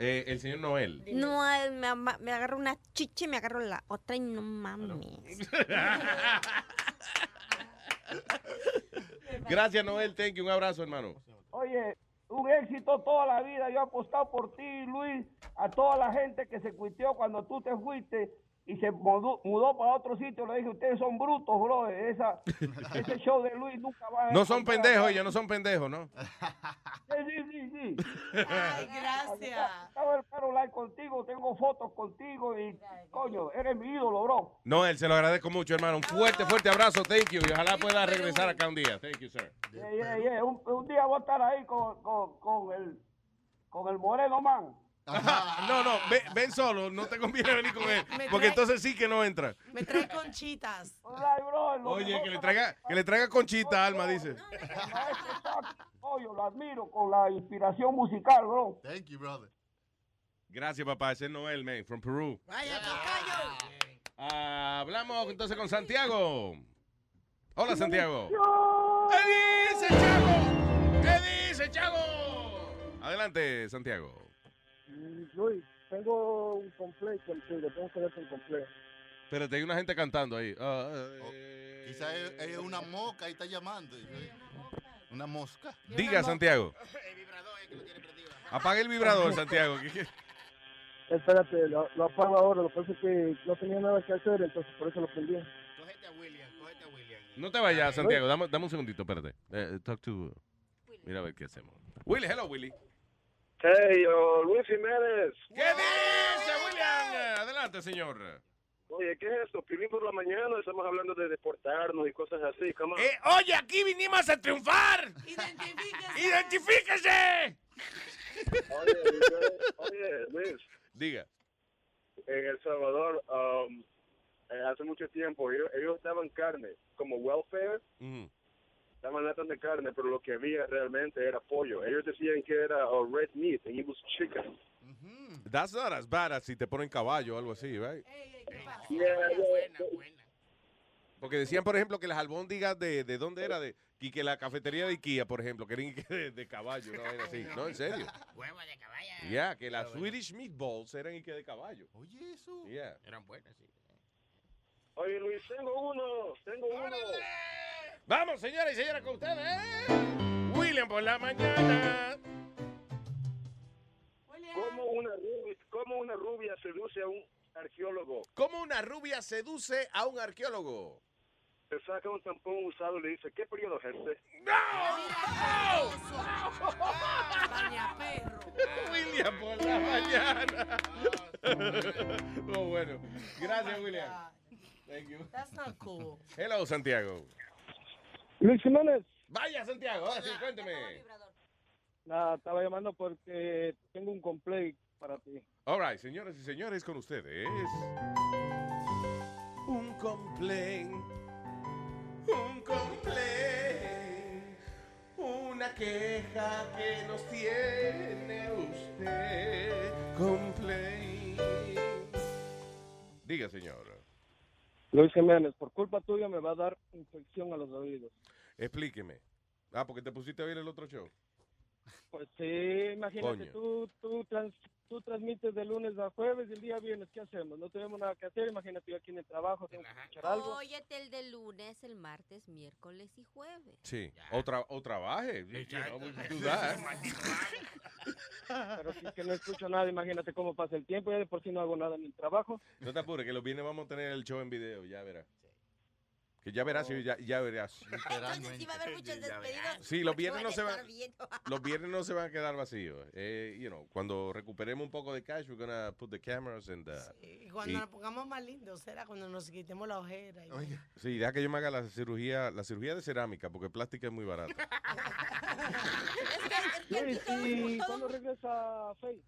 Eh, el señor Noel. No, él me, me agarro una chicha y me agarro la otra y no mames. [LAUGHS] Gracias, Noel. Thank you. Un abrazo, hermano. Oye, un éxito toda la vida. Yo he apostado por ti, Luis, a toda la gente que se cuiteó cuando tú te fuiste y se mudó, mudó para otro sitio. Le dije, ustedes son brutos, bro. Esa, [LAUGHS] ese show de Luis nunca va a No son pendejos, ellos no son pendejos, ¿no? Sí, sí, sí, sí. Ay, gracias. Estaba el Caroline contigo, tengo fotos contigo y, coño, eres mi ídolo, bro. Noel, se lo agradezco mucho, hermano. Un fuerte, fuerte abrazo. Thank you. Y ojalá pueda regresar acá un día. Thank you, sir. Yeah, yeah, yeah. Un, un día voy a estar ahí con, con, con el, con el Moreno Man. No, no, ven, ven solo. No te conviene venir con [LAUGHS] él. Porque entonces sí que no entra. Me trae conchitas. Oye, que le traiga, que le traiga conchita, Alma, dice. Coño, lo admiro con la inspiración musical, bro. Thank you, brother. Gracias, papá. Ese es Noel, man, from Perú. Ah, hablamos entonces con Santiago. Hola, Santiago. ¿Qué dice, Chago? ¿Qué dice, Chago? Adelante, Santiago. Luis, tengo un complejo contigo, tengo que darte un complejo. Espérate, hay una gente cantando ahí. Ah, eh, Quizás es, es una mosca y está llamando. Una mosca. Diga, Santiago. El vibrador, Santiago. ¿Qué- qué? Espérate, lo, lo apago ahora, lo que pasa es que no tenía nada que hacer, entonces por eso lo prendí. No te vayas, Santiago. Dame, dame un segundito, espérate. Eh, talk to... Mira a ver qué hacemos. Willy, hello, Willy. Hey, yo, Luis Jiménez. ¿Qué dice, William? Adelante, señor. Oye, ¿qué es esto? Piolín por la mañana, estamos hablando de deportarnos y cosas así, come on. Eh, oye, aquí vinimos a triunfar. ¡Identifíquese! Oye, yo- oye, Luis, Diga. en El Salvador, um, eh, hace mucho tiempo, ellos, ellos daban carne como welfare. Daban latas de carne, pero lo que había realmente era pollo. Ellos decían que era uh, red meat, and it was chicken. That's not as bad as si te ponen caballo o algo así, right? Yeah, yeah, Porque decían, por ejemplo, que las albóndigas de, de dónde era, de y que la cafetería de Ikea, por ejemplo, que eran de, de caballo, no era así. No, en serio. Huevo de caballo. Ya, que las Swedish meatballs eran Ikea de caballo. Oye, eso. Yeah. Eran buenas, sí. Oye, Luis, tengo uno, tengo uno. Vamos, señoras y señores, con ustedes. William por la mañana. ¿Cómo una, rubia, ¿Cómo una rubia seduce a un arqueólogo? ¿Cómo una rubia seduce a un arqueólogo? Se saca un tampón usado y le dice, ¿qué periodo es este? [LAUGHS] William por la mañana. [LAUGHS] oh, bueno. Gracias, William. Thank you. That's not cool. Hello, Santiago. Luis Jiménez. Vaya, Santiago. Ahora sí, cuénteme. Nada, estaba llamando porque tengo un complaint para ti. All right, señoras y señores, con ustedes. Un complaint. Un complaint. Una queja que nos tiene usted. Complaint. Diga, señor. Luis Jiménez, por culpa tuya me va a dar infección a los oídos. Explíqueme. Ah, porque te pusiste a ver el otro show. Pues sí, imagínate, Coño. tú, tú, trans- tú transmites de lunes a jueves y el día viernes, ¿qué hacemos? No tenemos nada que hacer, imagínate yo aquí en el trabajo, tengo que escuchar algo. Óyete el de lunes, el martes, miércoles y jueves. Sí. O, tra- o trabaje. You know, we can do that. Pero si es que no escucho nada, imagínate cómo pasa el tiempo, ya de por sí no hago nada en el trabajo. No te apures, que los viernes vamos a tener el show en video, ya verás. Que ya verás, y ya, ya verás. Entonces sí va a haber muchos despedidos. Sí, [LAUGHS] los viernes no se van, los viernes no se van a quedar vacíos. Eh, you know, cuando recuperemos un poco de cash, we're gonna put the cameras and the, Y cuando y- nos pongamos más lindos, será cuando nos quitemos la ojera. y- Sí, deja que yo me haga la cirugía, la cirugía de cerámica, porque plástica es muy barata. [LAUGHS] Luis, ¿y cuándo regresa Faye?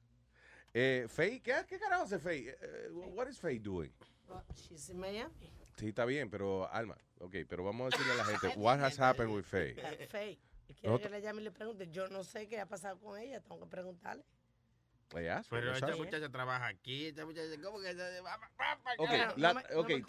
Eh, Faye, ¿qué, ¿qué carajo hace Faye? Eh, what is Faye doing? Oh, she's in Miami. Sí, está bien, pero Alma, ok, pero vamos a decirle a la gente, what has happened with Faye? Faye. ¿Quiere No que le llame y le pregunte? Yo no sé qué ha pasado con ella, tengo que preguntarle. Ella, Pero esta sabe. muchacha trabaja aquí, esta muchacha, ¿cómo que se va, va, va pa' Ok, acá? la- no me-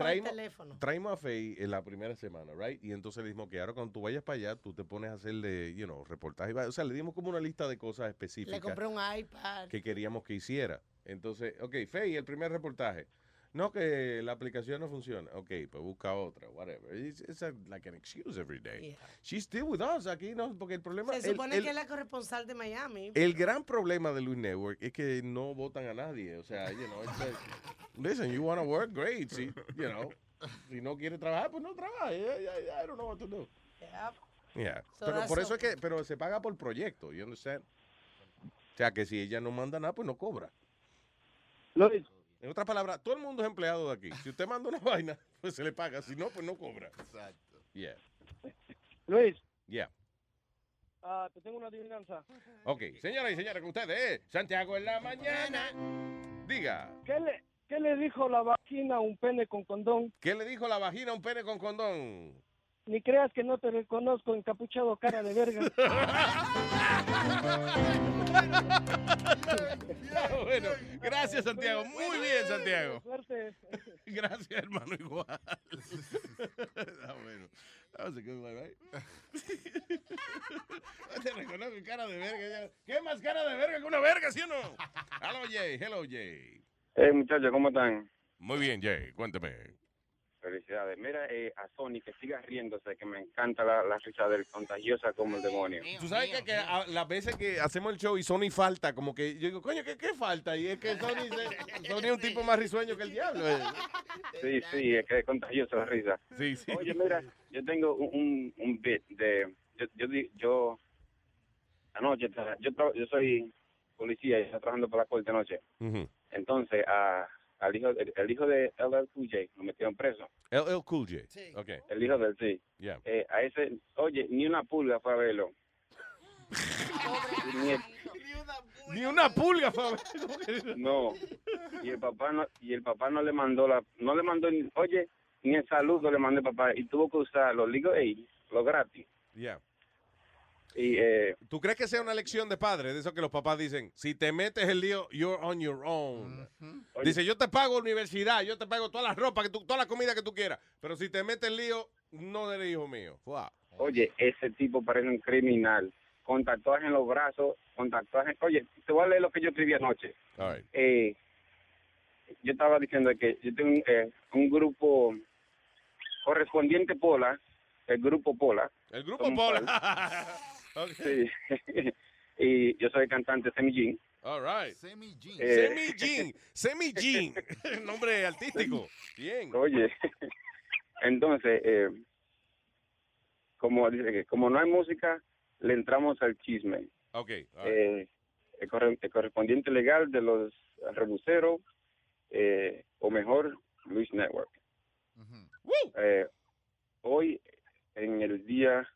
traímos a Faye en la primera semana, right? Y entonces le dijimos que ahora cuando tú vayas para allá, tú te pones a hacerle, you know, reportaje. O sea, le dimos como una lista de cosas Le específicas compré un iPad. que queríamos que hiciera. Entonces, ok, Faye, el primer reportaje. No, que la aplicación no funciona. Ok, pues busca otra, whatever. It's, it's a- like an excuse every day. Yeah. She's still with us aquí, ¿no? Porque el problema... Se el- supone el- que es la corresponsal de Miami. el gran problema de Luis Network es que no votan a nadie. O sea, you know, it's like, listen, you want to work, great. Si, you know, si no quiere trabajar, pues no trabaje. I, I- I don't know what to do. Yep. Yeah. So pero por eso es okay. que, pero se paga por proyecto, you understand? O sea, que si ella no manda nada, pues no cobra. Luis, En otras palabras, todo el mundo es empleado de aquí. Si usted manda una [LAUGHS] vaina, pues se le paga. Si no, pues no cobra. Exacto. Yeah. Luis, Yeah. ah, te tengo una adivinanza. Ok, señoras y señores, con ustedes, eh, Santiago en la mañana. Diga, ¿Qué le, ¿Qué le dijo la vagina a un pene con condón? ¿qué le dijo la vagina a un pene con condón? Ni creas que no te reconozco, encapuchado cara de verga. [LAUGHS] Ah, bueno, gracias Santiago. Muy bien, Santiago. Suerte. [LAUGHS] Gracias, hermano, igual. Ah, bueno. That was a good one, right? Te reconozco cara de verga. ya. ¿Qué más cara de verga que una verga, sí o no? Hello, Jay. Hello, Jay. Hey, muchachos, ¿cómo están? Muy bien, Jay. Cuéntame. Felicidades. Mira eh, a Sony que siga riéndose, que me encanta la, la risa del contagiosa como el demonio. Tú sabes que, que a- las veces que hacemos el show y Sony falta, como que yo digo, coño, ¿qué, qué falta? Y es que [LAUGHS] Sony, se- Sony es un tipo más risueño que el diablo. eh. Sí, sí, es que es contagiosa la risa. Sí, sí. Oye, mira, yo tengo un, un, un bit de... Yo, yo, di- yo anoche, yo, yo soy policía y estoy trabajando para la corte anoche. Ujú. Entonces, a, al hijo, el, el hijo de LL Cool J lo metieron preso. LL Cool J. Ok. El hijo del sí. Yeah. Eh, a ese, oye, ni una pulga fue a verlo. [LAUGHS] Ni el- Ni una pulga, Fabio. [LAUGHS] No. Y el papá no, y el papá no le mandó la, no le mandó, ni- oye, ni el saludo le mandó el papá y tuvo que usar los legal aid, lo gratis. Yeah. Y eh, ¿Tú crees que sea una lección de padre? De eso que los papás dicen, si te metes el lío, you're on your own. Dice, yo te pago universidad, yo te pago toda la ropa, que tú, toda la comida que tú quieras, pero si te metes el lío, no eres hijo mío. Fuá. oye, ese tipo parece un criminal. Con tatuajes en los brazos, con tatuajes. Oye, te voy a leer lo que yo escribí anoche. Right. Eh, yo estaba diciendo que yo tengo un, eh, un grupo correspondiente Pola, el grupo Pola. El grupo Pola. [LAUGHS] cual- Ok. Sí. [LAUGHS] y yo soy cantante Semillín. All right. Semi Jean. Eh, Semi Jean. Semi Jean. [LAUGHS] Nombre artístico. Bien. Oye, entonces, eh, como dice que como no hay música, le entramos al chisme. Ok. right. Eh, el, corre- el correspondiente legal de los rebuceros, eh, o mejor, Luis Network. Eh, hoy, en el día,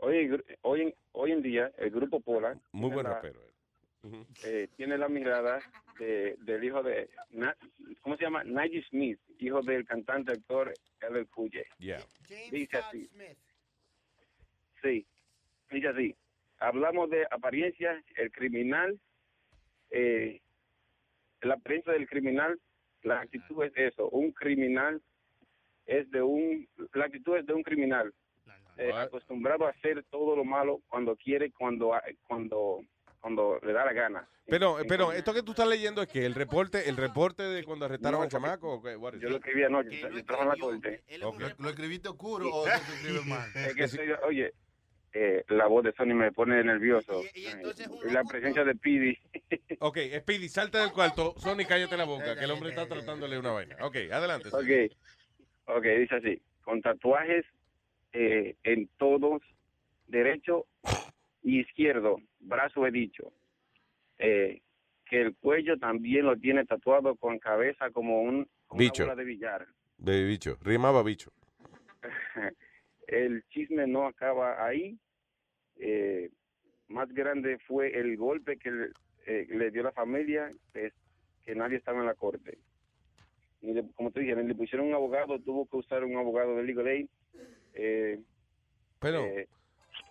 hoy, hoy, en- hoy en día, el grupo Pola Muy tiene buen la- rapero. eh. Eh, tiene la mirada de, del hijo de, Na- ¿cómo se llama? Nigel Smith, hijo del cantante actor LL Cool J. Yeah. Dice así. Sí, dice así. Hablamos de apariencia, el criminal, eh, la apariencia del criminal, la actitud es eso, un criminal es de un, la actitud es de un criminal, eh, acostumbrado a hacer todo lo malo cuando quiere, cuando, cuando, cuando le da la gana. Pero, pero esto que tú estás leyendo es que el reporte, el reporte de cuando arrestaron No, al chamaco. Yo it? lo escribí anoche, yo en la corte. Ok. ¿Lo, lo escribiste oscuro o tú escribes [LAUGHS] mal? Es que estoy- oye, eh, la voz de Sony me pone nervioso. Y, la presencia de Pidi. [LAUGHS] Ok, Speedy, salte del cuarto. Sony, cállate la boca, que el hombre está [LAUGHS] tratándole una vaina. Ok, adelante. Sony. Ok, ok, dice así. con tatuajes eh, en todos, derecho y izquierdo, brazo he dicho. Eh, que el cuello también lo tiene tatuado con cabeza como un como una Bicho. bola de billar. De bicho. Rimaba bicho. [LAUGHS] el chisme no acaba ahí. Eh, más grande fue el golpe que le, eh, le dio la familia, es que nadie estaba en la corte. Ni le- como te dije, le pusieron un abogado, tuvo que usar un abogado de legal aid. Eh, Pero, eh,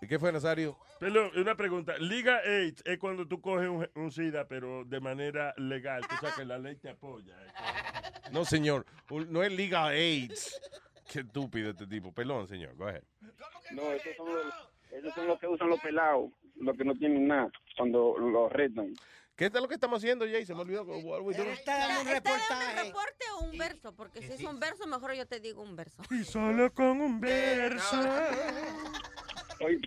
¿y qué fue, Nazario? Pero una pregunta, Liga AIDS es cuando tú coges un, un SIDA, pero de manera legal, tú sabes que la ley te apoya. No, señor. No es Liga AIDS. Qué estúpido este tipo. Perdón, señor. Go ahead. no, esos son, los, esos son los que usan los pelados, los que no tienen nada, cuando los retan. ¿Qué es lo que estamos haciendo, Jay? Se me olvidó. What are we doing? ¿Está dando un reporte o un verso? Porque si es un verso, mejor yo te digo un verso. Y solo con un verso. Oye,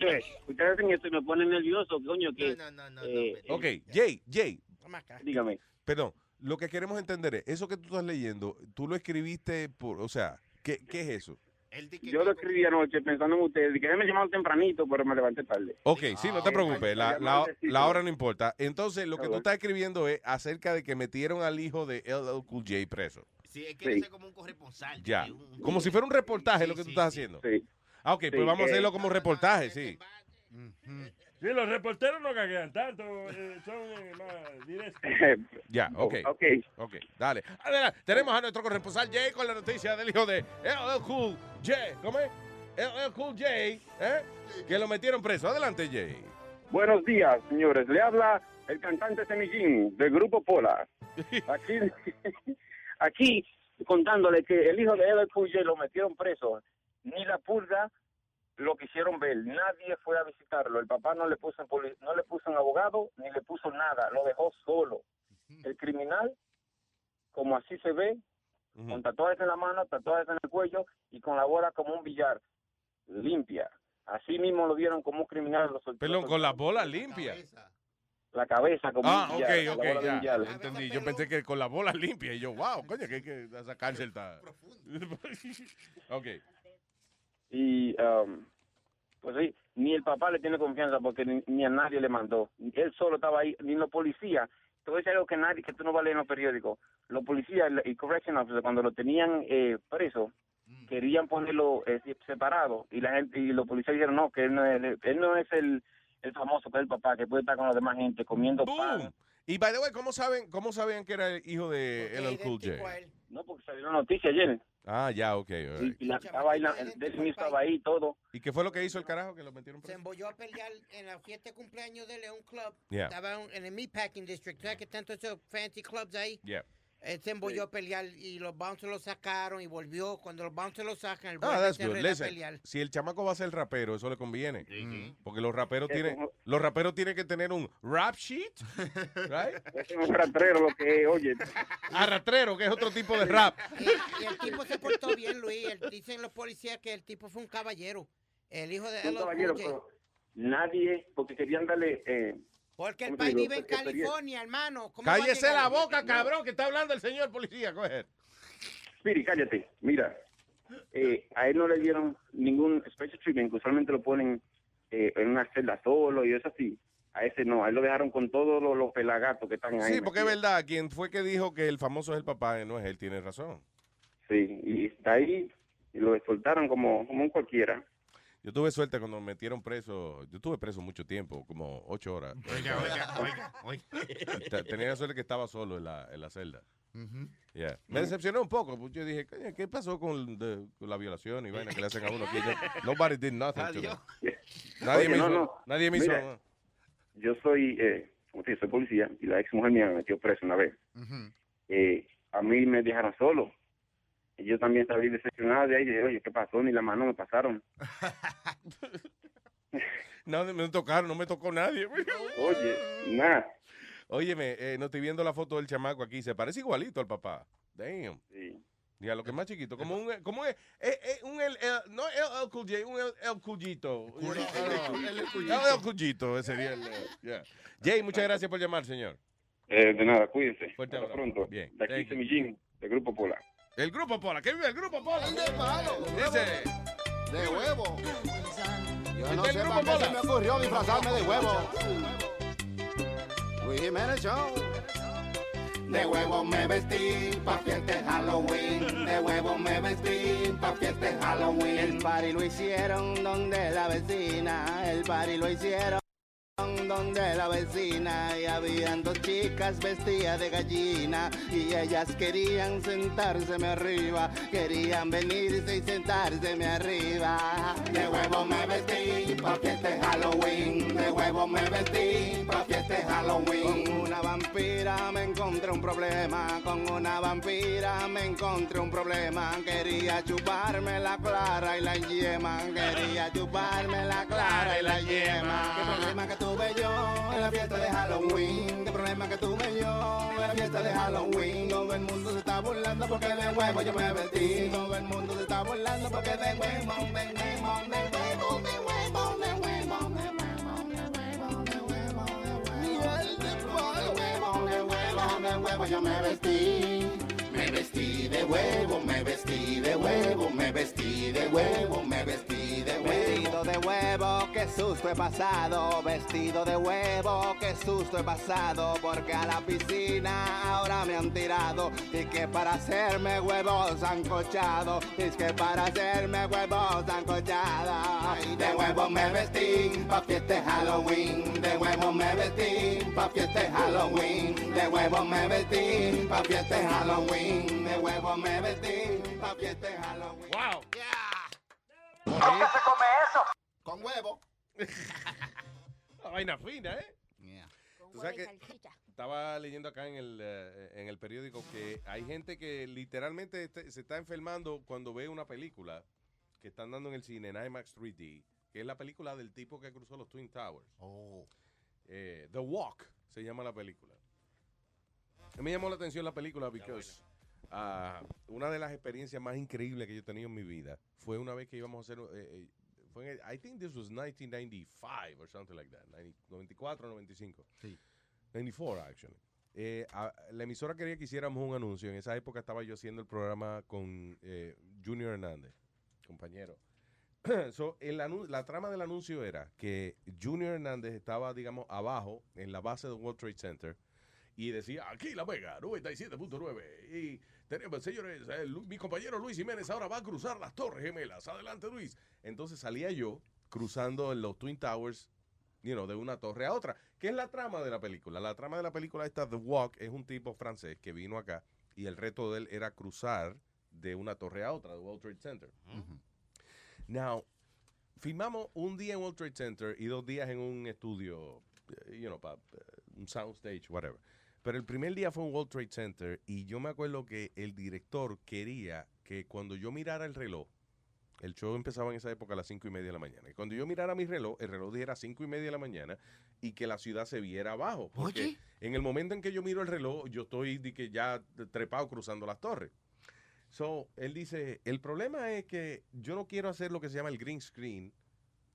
ustedes hacen esto y me ponen nervioso, coño, que... eh, Ok, Jay, Jay. Dígame. Perdón, lo que queremos entender es, eso que tú estás leyendo, tú lo escribiste por, o sea, ¿qué, qué es eso? Yo lo escribí anoche pensando en ustedes, y que me llamaron tempranito, pero me levanté tarde. Ok, sí, no te Ah, preocupes, la, la, sí, la sí. hora no importa. Entonces, lo que tú estás escribiendo es acerca de que metieron al hijo de LL Cool J preso. Sí, es que Sí. ser como un corresponsal. Ya, como si fuera un reportaje lo que tú estás haciendo. Ah, ok, Sí, pues vamos a eh, hacerlo como reportaje, sí. Sí, los reporteros no gaguean tanto, eh, son eh, más directos. [LAUGHS] Ya, ok. Ok. Ok, dale. Adelante, tenemos a nuestro corresponsal Jay con la noticia del hijo de LL Cool J. ¿Cómo es? LL Cool J, ¿eh? Que lo metieron preso. Adelante, Jay. Buenos días, señores. Le habla el cantante Semillín del grupo Pola. Aquí, [LAUGHS] aquí contándole que el hijo de Eva Cuye lo metieron preso. Ni la pulga lo quisieron ver. Nadie fue a visitarlo. El papá no le puso, en poli- no le puso un abogado ni le puso nada. Lo dejó solo. El criminal, como así se ve, con tatuajes en la mano, tatuajes en el cuello y con la bola como un billar, limpia. Así mismo lo vieron como un criminal. Lo soltó- Perdón, con la bola limpia. la cabeza como Ah, un ok, billar, la ok, un ya. billar. Entendí. Yo pensé que con la bola limpia. Y yo, wow, coño, que, que esa cárcel está. ok. Y, um, pues sí, ni el papá le tiene confianza porque ni, ni a nadie le mandó. Él solo estaba ahí, ni los policías. Voy a decir algo que nadie, que tú no vas a leer en los periódicos. Los policías y correction officers, cuando lo tenían eh, preso, querían ponerlo eh, separado. Y la gente, y los policías dijeron, no, que él no es, él no es el, el famoso, que es el papá, que puede estar con la demás gente comiendo pan. Y by the way, ¿cómo saben, cómo sabían que era el hijo de LL Cool J? No, porque salió la noticia ayer. Ah, ya, ok. right. Y la, estaba ahí, la, el Desi News estaba ahí todo. ¿Y qué fue lo que hizo el carajo que lo metieron Se preso? embolló a pelear en la fiesta de cumpleaños de León Club. Yeah. Estaba en- el Meatpacking District. ¿Sabes que tanto esos fancy clubs ahí? Yeah. Él se embolló a pelear y los bouncers lo sacaron y volvió. Cuando los bouncers lo sacan, el Ah, that's se good. a pelear. si el chamaco va a ser rapero, eso le conviene. Porque los raperos Es tienen, como- los raperos tienen que tener un rap sheet, [LAUGHS] right? Es un ratrero lo que es, oye. [LAUGHS] Arratrero, que es otro tipo de rap. Y, y el tipo se portó bien, Luis. El- dicen los policías que el tipo fue un caballero. El hijo de Un LL caballero, pero nadie, porque querían darle... Eh, Porque el ¿cómo te país vive en. California, hermano. ¿Cómo va a Cállese la boca, cabrón, que está hablando el señor policía. Coger. Spiri, cállate. Mira, eh, a él no le dieron ningún special treatment, que usualmente lo ponen eh, en una celda solo y eso así. A ese no, a él lo dejaron con todos los, los pelagatos que están ahí. Sí, porque es verdad, quien fue que dijo que el famoso es el papá, no es él, tiene razón. Sí, y está ahí y lo soltaron como, como un cualquiera. Yo tuve suerte cuando me metieron preso. Yo estuve preso mucho tiempo, como ocho horas. Oiga, oiga, oiga, oiga. Te- [LAUGHS] Tenía la suerte que estaba solo en la, en la celda. Yeah. Me decepcionó un poco, porque yo dije, "Coño, ¿qué pasó con, de- con la violación y vaina que le hacen a uno aquí? Yo- nobody did nothing to me. Nadie Oye, me no, hizo, no. nadie me hizo Mira, nada. Yo soy, eh, como te digo, soy policía y la ex mujer mía me metió preso una vez. Eh, a mí me dejaron solo. Y yo también salí decepcionado de ahí y dije, oye, ¿qué pasó? Ni la mano me pasaron. [LAUGHS] No, me tocaron, no me tocó nadie. Oye, nada. Óyeme, eh, no estoy viendo la foto del chamaco aquí. Se parece igualito al papá. Damn. Diga, lo que es más chiquito. Como un, como es, es- es un el, el- no el, el un el, el Cuyito. el El Cuyito. el Cuyito, ese eh, yeah. Jay, muchas gracias por llamar, señor. Eh, de nada, cuídense. Fuerte Hasta abrazo. pronto. Bien, De aquí. Semillín, del Grupo Pola. El grupo Pola. ¿Qué vive el grupo Pola? El de palo. Dice. De huevo. Yo no ¿Este sé grupo para qué Pola? se me ocurrió disfrazarme de huevo. Luis Jiménez Show. De huevo me vestí pa' fiesta de Halloween. De huevo me vestí pa' fiesta de Halloween. El party lo hicieron donde la vecina. El party lo hicieron donde la vecina. Y habían dos chicas vestidas de gallina. Y ellas querían sentárseme arriba. Querían venirse y sentárseme arriba. De huevo me vestí pa' fiesta Halloween. De huevo me vestí pa' fiesta Halloween. Con una vampira me encontré un problema. Con una vampira me encontré un problema. Quería chuparme la clara y la yema. Quería chuparme la clara y la yema. ¿Qué problema que en la fiesta de Halloween? ¿Qué problema que tuve yo en la fiesta de Halloween? Todo el mundo se está burlando porque de huevo yo me vestí. Todo el mundo se está burlando porque de huevo, de huevo, de huevo, de huevo, de huevo, de huevo, de huevo, de huevo, de huevo, yo me vestí. Me vestí de huevo, me vestí de huevo, me vestí de huevo, me vestí. Vestido de huevo, qué susto he pasado. Vestido de huevo, qué susto he pasado. Porque a la piscina ahora me han tirado. Y que para hacerme huevos sancochado. Y es que para hacerme huevos sancochado. De huevo me vestí pa' fiesta de Halloween. De huevo me vestí pa' fiesta de Halloween. De huevo me vestí pa' fiesta de Halloween. De huevo me vestí pa' fiesta de Halloween. Wow. ¿Con qué se come eso? Con huevo. Una vaina fina, ¿eh? Tú sabes huevo y que salchicha. estaba leyendo acá en el, eh, en el periódico que hay gente que literalmente este- se está enfermando cuando ve una película que están dando en el cine, en IMAX 3D, que es la película del tipo que cruzó los Twin Towers. Eh, The Walk se llama la película. Me llamó la atención la película porque una de las experiencias más increíbles que yo he tenido en mi vida fue una vez que íbamos a hacer, eh, eh, fue en el- I think this was 1995 or something like that, 90 94 o 95. Sí. 94 actually. Eh, a- la emisora quería que hiciéramos un anuncio. En esa época estaba yo haciendo el programa con eh, Junior Hernández, compañero. [CLEARS THROAT] So, el la trama del anuncio era que Junior Hernández estaba, digamos, abajo en la base del World Trade Center y decía, aquí La Vega, 97.9. Y tenemos, señores, Lu- mi compañero Luis Jiménez ahora va a cruzar las Torres Gemelas. Adelante, Luis. Entonces salía yo cruzando los Twin Towers, you know, de una torre a otra. ¿Qué es la trama de la película? La trama de la película esta, The Walk, es un tipo francés que vino acá y el reto de él era cruzar de una torre a otra, de World Trade Center. Now, filmamos un día en World Trade Center y dos días en un estudio, eh, you know, pa- eh, un soundstage, whatever. Pero el primer día fue en World Trade Center y yo me acuerdo que el director quería que cuando yo mirara el reloj, el show empezaba en esa época a las cinco y media de la mañana. Y cuando yo mirara mi reloj, el reloj dijera cinco y media de la mañana y que la ciudad se viera abajo. Porque Oye. en el momento en que yo miro el reloj, yo estoy de que ya trepado cruzando las torres. So, él dice, el problema es que yo no quiero hacer lo que se llama el green screen,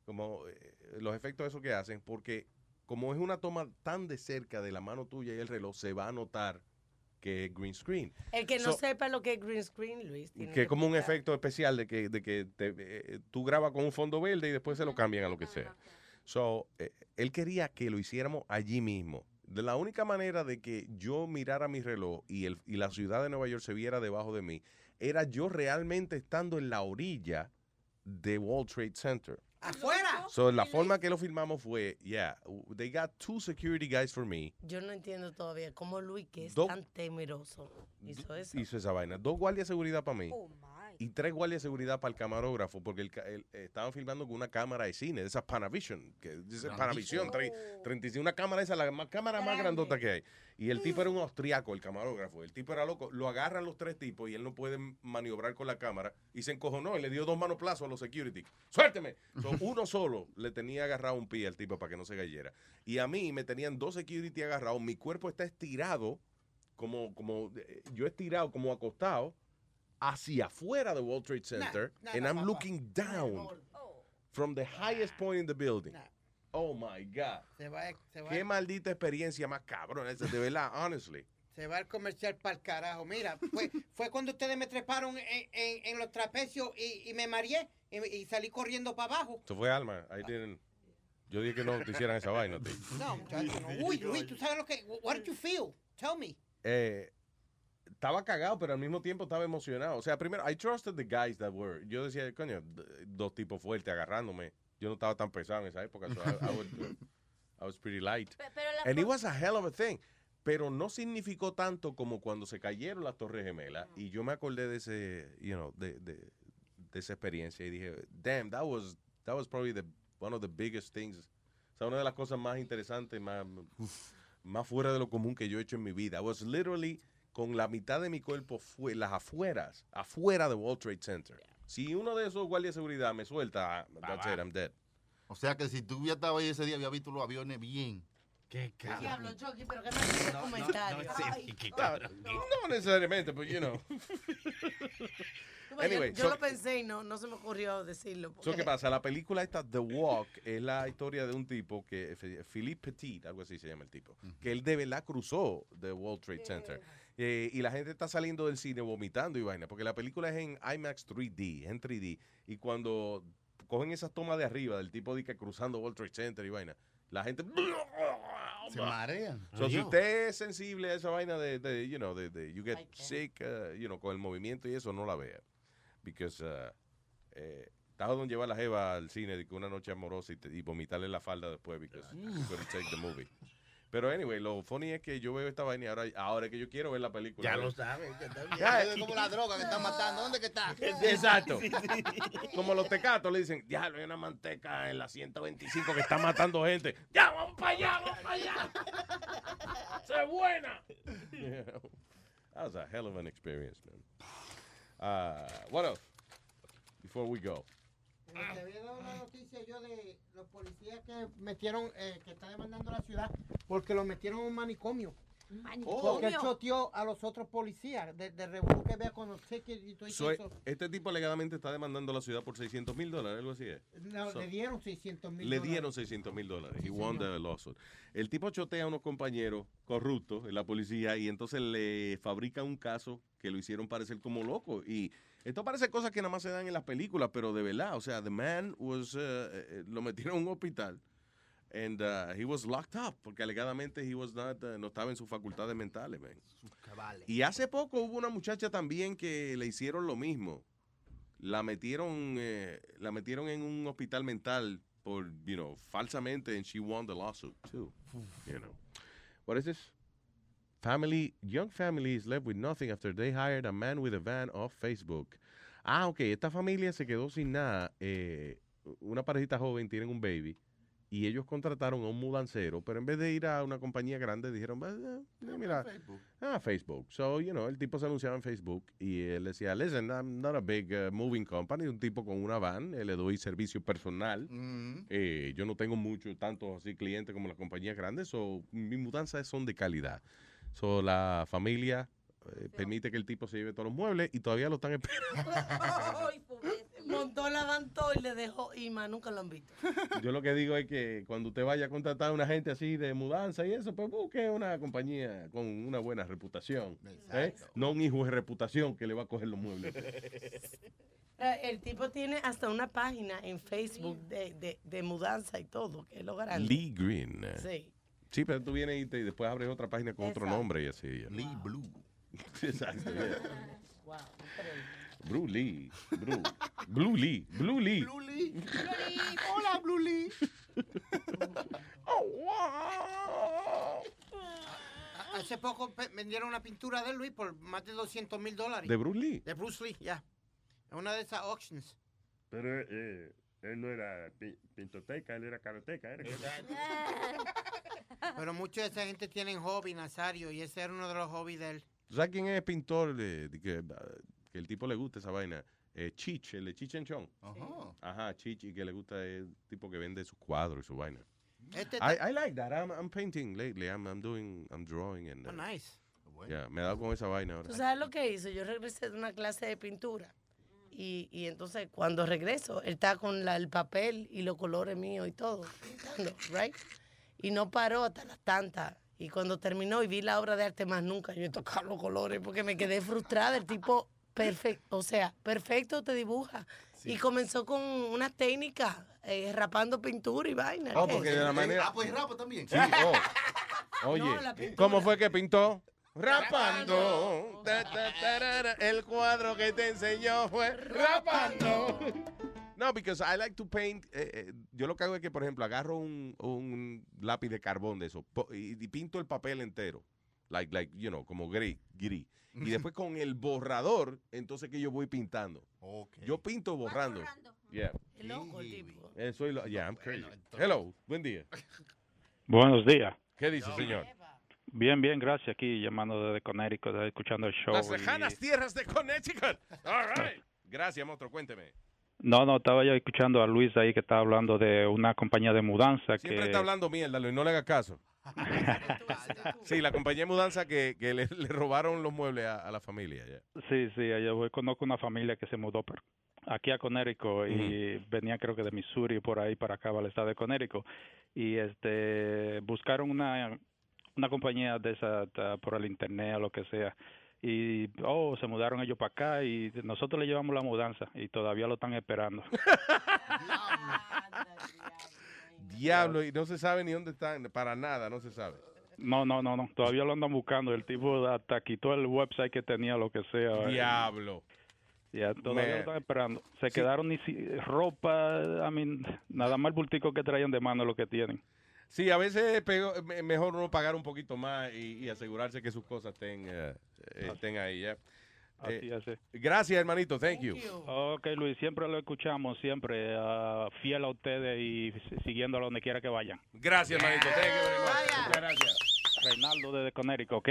como eh, los efectos esos que hacen, porque como es una toma tan de cerca de la mano tuya y el reloj, se va a notar que es green screen. El que no So, sepa lo que es green screen, Luis. tiene que es como un efecto especial de que, de que te- eh, tú grabas con un fondo verde y después se lo cambian a lo que sea. So, eh, él quería que lo hiciéramos allí mismo. De la única manera de que yo mirara mi reloj y, el, y la ciudad de Nueva York se viera debajo de mí, era yo realmente estando en la orilla de World Trade Center. ¿Afuera? So, la forma que lo filmamos fue, yeah, they got two security guys for me. Yo no entiendo todavía cómo Luis, que es Do- tan temeroso, hizo eso. hizo esa vaina. Dos guardias de seguridad para mí. y tres guardias de seguridad para el camarógrafo, porque el ca- el- estaban filmando con una cámara de cine, de esas Panavision, que dice Panavision, 35, una cámara esa, la más, cámara más grandota que hay. Y el tipo era un austriaco, el camarógrafo. El tipo era loco. Lo agarran los tres tipos y él no puede maniobrar con la cámara. Y se encojonó y le dio dos manoplazos a los security. ¡Suélteme! So, [LAUGHS] uno solo le tenía agarrado un pie al tipo para que no se cayera. Y a mí me tenían dos security agarrados. Mi cuerpo está estirado, como, como eh, yo estirado, como acostado, hacia afuera de World Trade Center. and I'm looking down from the highest point in the building. Oh my God. Se va, se va, Qué maldita experiencia más cabrón esa, de verdad, honestly. Se va el comercial para el carajo. Mira, fue, fue cuando ustedes me treparon en, en- en los trapecios y, y me mareé y, y salí corriendo para abajo. Eso fue Alma. Ahí tienen. Yo dije que no te hicieran esa vaina. tío. No, muchacho, no. Uy, Luis, ¿tú sabes lo que? What did you feel? Tell me. Eh, estaba cagado, pero al mismo tiempo estaba emocionado. O sea, primero, I trusted the guys that were. Yo decía, coño, dos tipos fuertes agarrándome. Yo no estaba tan pesado en esa época. So I, I was, I was pretty light. And it was a hell of a thing. Pero no significó tanto como cuando se cayeron las Torres Gemelas. Y yo me acordé de ese, you know, de, de, de esa experiencia y dije, damn, that was, that was probably the, one of the biggest things. O sea, una de las cosas más interesantes, más, más fuera de lo común que yo he hecho en mi vida. I was literally con la mitad de mi cuerpo fue las afueras, afuera de World Trade Center. Si uno de esos guardias de seguridad me suelta, that's it, I'm dead. O sea que si tú hubieras estado ahí ese día, había visto los aviones bien. Qué Diablo, Chucky, pero que no es ese comentario. Ay. No necesariamente, pero you know. [LAUGHS] Ves, yo- Anyway, yo so- lo pensé y no, no se me ocurrió decirlo. So, porque- ¿Qué pasa? La película esta, The Walk, es la historia de un tipo que, Philippe Petit, algo así se llama el tipo, que él de verdad cruzó the World Trade Center. Eh, y la gente está saliendo del cine vomitando y vaina, porque la película es en IMAX 3D, es en 3D. Y cuando cogen esas tomas de arriba del tipo de que cruzando World Trade Center y vaina, la gente... [LAUGHS] Se marean. So, si usted es sensible a esa vaina de, de, you know, de, de you get sick, uh, you know, con el movimiento y eso, no la vea. Because, uh, eh, está donde llevar la jeva al cine de que una noche amorosa y, te- y vomitarle la falda después, because you couldn't take the movie. [LAUGHS] Pero anyway, lo funny es que yo veo esta vaina y ahora, ahora es que yo quiero ver la película. Ya ¿no? lo. Ya, Es como la droga que están matando. ¿Dónde que está? [LAUGHS] Exacto. Como los tecatos le dicen, ya, hay una manteca en la 125 que está matando gente. Ya, vamos para allá, vamos para allá. ¡Se buena! Know, [LAUGHS] that was a hell of an experience, man. Uh, what else? Before we go. Eh, Te había dado una noticia yo de los policías que metieron, eh, que está demandando la ciudad porque lo metieron en un manicomio. Porque él choteó a los otros policías de, de revolú que vea con los tickets y todo So, eso. este tipo alegadamente está demandando a la ciudad por 600 mil dólares, algo así es. No, So- le dieron 600 mil Le dieron 600 mil dólares. He won the lawsuit. El tipo chotea a unos compañeros corruptos en la policía y entonces le fabrica un caso que lo hicieron parecer como loco. Y esto parece cosas que nada más se dan en las películas, pero de verdad, o sea, the man was, uh, lo metieron en un hospital and uh, he was locked up porque alegadamente he was not, uh, no estaba en sus facultades mentales, man. Y hace poco hubo una muchacha también que le hicieron lo mismo. La metieron, eh, la metieron en un hospital mental por, you know, falsamente, and she won the lawsuit too. You know. What is this? Family, young family is left with nothing after they hired a man with a van off Facebook. Ah, ok, esta familia se quedó sin nada. eh, una parejita joven tienen un baby y ellos contrataron a un mudancero, pero en vez de ir a una compañía grande dijeron, "Bah, eh, mira, Ah, Facebook. So, you know, el tipo se anunciaba en Facebook y él decía, listen, I'm not a big uh, moving company, un tipo con una van, eh, le doy servicio personal. Eh, yo no tengo mucho, tantos así clientes como las compañías grandes, so, mis mudanzas son de calidad. So, la familia eh, permite que el tipo se lleve todos los muebles y todavía lo están esperando. [LAUGHS] Montó la van todo y le dejó y más nunca lo han visto. [LAUGHS] Yo lo que digo es que cuando usted vaya a contratar a una gente así de mudanza y eso, pues busque una compañía con una buena reputación. ¿eh? No un hijo de reputación que le va a coger los muebles. [LAUGHS] Eh, El tipo tiene hasta una página en Facebook de, de, de mudanza y todo, que es lo grande. Lee Green. Sí. Sí, pero tú vienes y, te- y después abres otra página con otro nombre y así. Lee Blue. [LAUGHS] Exacto. yeah. Wow. Blue Lee. Blue. Blue Lee. Blue Lee. Blue Lee. Hola, Blue Lee. [LAUGHS] A- Hace poco vendieron una pintura de Luis por más de 200 mil dólares. ¿De Bruce Lee? De Bruce Lee, ya. En una de esas auctions. Pero eh, él no era pi- pintoteca, él era karateca. Era [LAUGHS] Pero mucha de esa gente tienen hobby, Nazario, y ese era uno de los hobbies de él. ¿Tú ¿Sabes quién es pintor de, de que, que el tipo le gusta esa vaina? Eh, Chich, el de Chich en Chong. Ajá. Ajá, Chich, y que le gusta el tipo que vende sus cuadros y su vaina. Este I, I like that. I'm, I'm painting lately. I'm, I'm doing, I'm drawing. And, Oh, uh, nice. yeah, me he dado con esa vaina ahora. ¿Tú sabes lo que hizo? Yo regresé de una clase de pintura. Y, y entonces cuando regreso, él está con la- el papel y los colores míos y todo, pintando, right? Y no paró hasta las tantas. Y cuando terminó y vi la obra de arte más nunca, yo he tocado los colores porque me quedé frustrada. El tipo perfecto, o sea, perfecto te dibuja. Y comenzó con una técnica, eh, rapando pintura y vaina. Oh, porque de la manera. Ah, pues rapa también. Sí, oh. [LAUGHS] Oye, No. ¿cómo fue que pintó? Rapando. Ta, ta, tarara. El cuadro que te enseñó fue rapando. No, because I like to paint. eh, eh, yo lo que hago es que, por ejemplo, agarro un, un lápiz de carbón de eso y, y pinto el papel entero. Like, like, you know, como gris, gris. Y [LAUGHS] después con el borrador, entonces que yo voy pintando. Yo pinto borrando. Yeah. Es loco el tipo. Eh, soy lo- yeah, I'm crazy. Hello, buen día. Buenos días. ¿Qué dice, señor? Bien, bien, gracias. Aquí llamando desde Connecticut, escuchando el show. Las y- lejanas tierras de Connecticut. All right. [LAUGHS] Gracias, monstruo. Cuénteme. No, no, estaba yo escuchando a Luis ahí que estaba hablando de una compañía de mudanza Siempre que... está hablando mierda, Luis, no le haga caso. [LAUGHS] sí, la compañía de mudanza que, que le, le robaron los muebles a, a la familia. ya. Sí, sí, yo conozco una familia que se mudó por aquí a Connecticut y venía creo que de Missouri por ahí para acá, al estado de Connecticut y este buscaron una una compañía de esa por el internet o lo que sea y oh se mudaron ellos para acá y nosotros le llevamos la mudanza y todavía lo están esperando. [LAUGHS] Diablo, y no se sabe ni dónde están, para nada, no se sabe. No, no, no, no, todavía lo andan buscando. El tipo hasta quitó el website que tenía, lo que sea. Diablo. Ya, todavía Man. lo están esperando. Se quedaron ni si- ropa, I mean, nada más el bultico que traían de mano lo que tienen. Sí, a veces es mejor uno pagar un poquito más y, y asegurarse que sus cosas estén, eh, estén ahí. ya. Así Eh. Gracias, hermanito. Thank, you. Ok, Luis, siempre lo escuchamos, siempre ah, fiel a ustedes y siguiéndolo donde quiera que vayan. Gracias, hermanito. Thank you very much. Muchas gracias. Reinaldo desde Connecticut, ¿ok?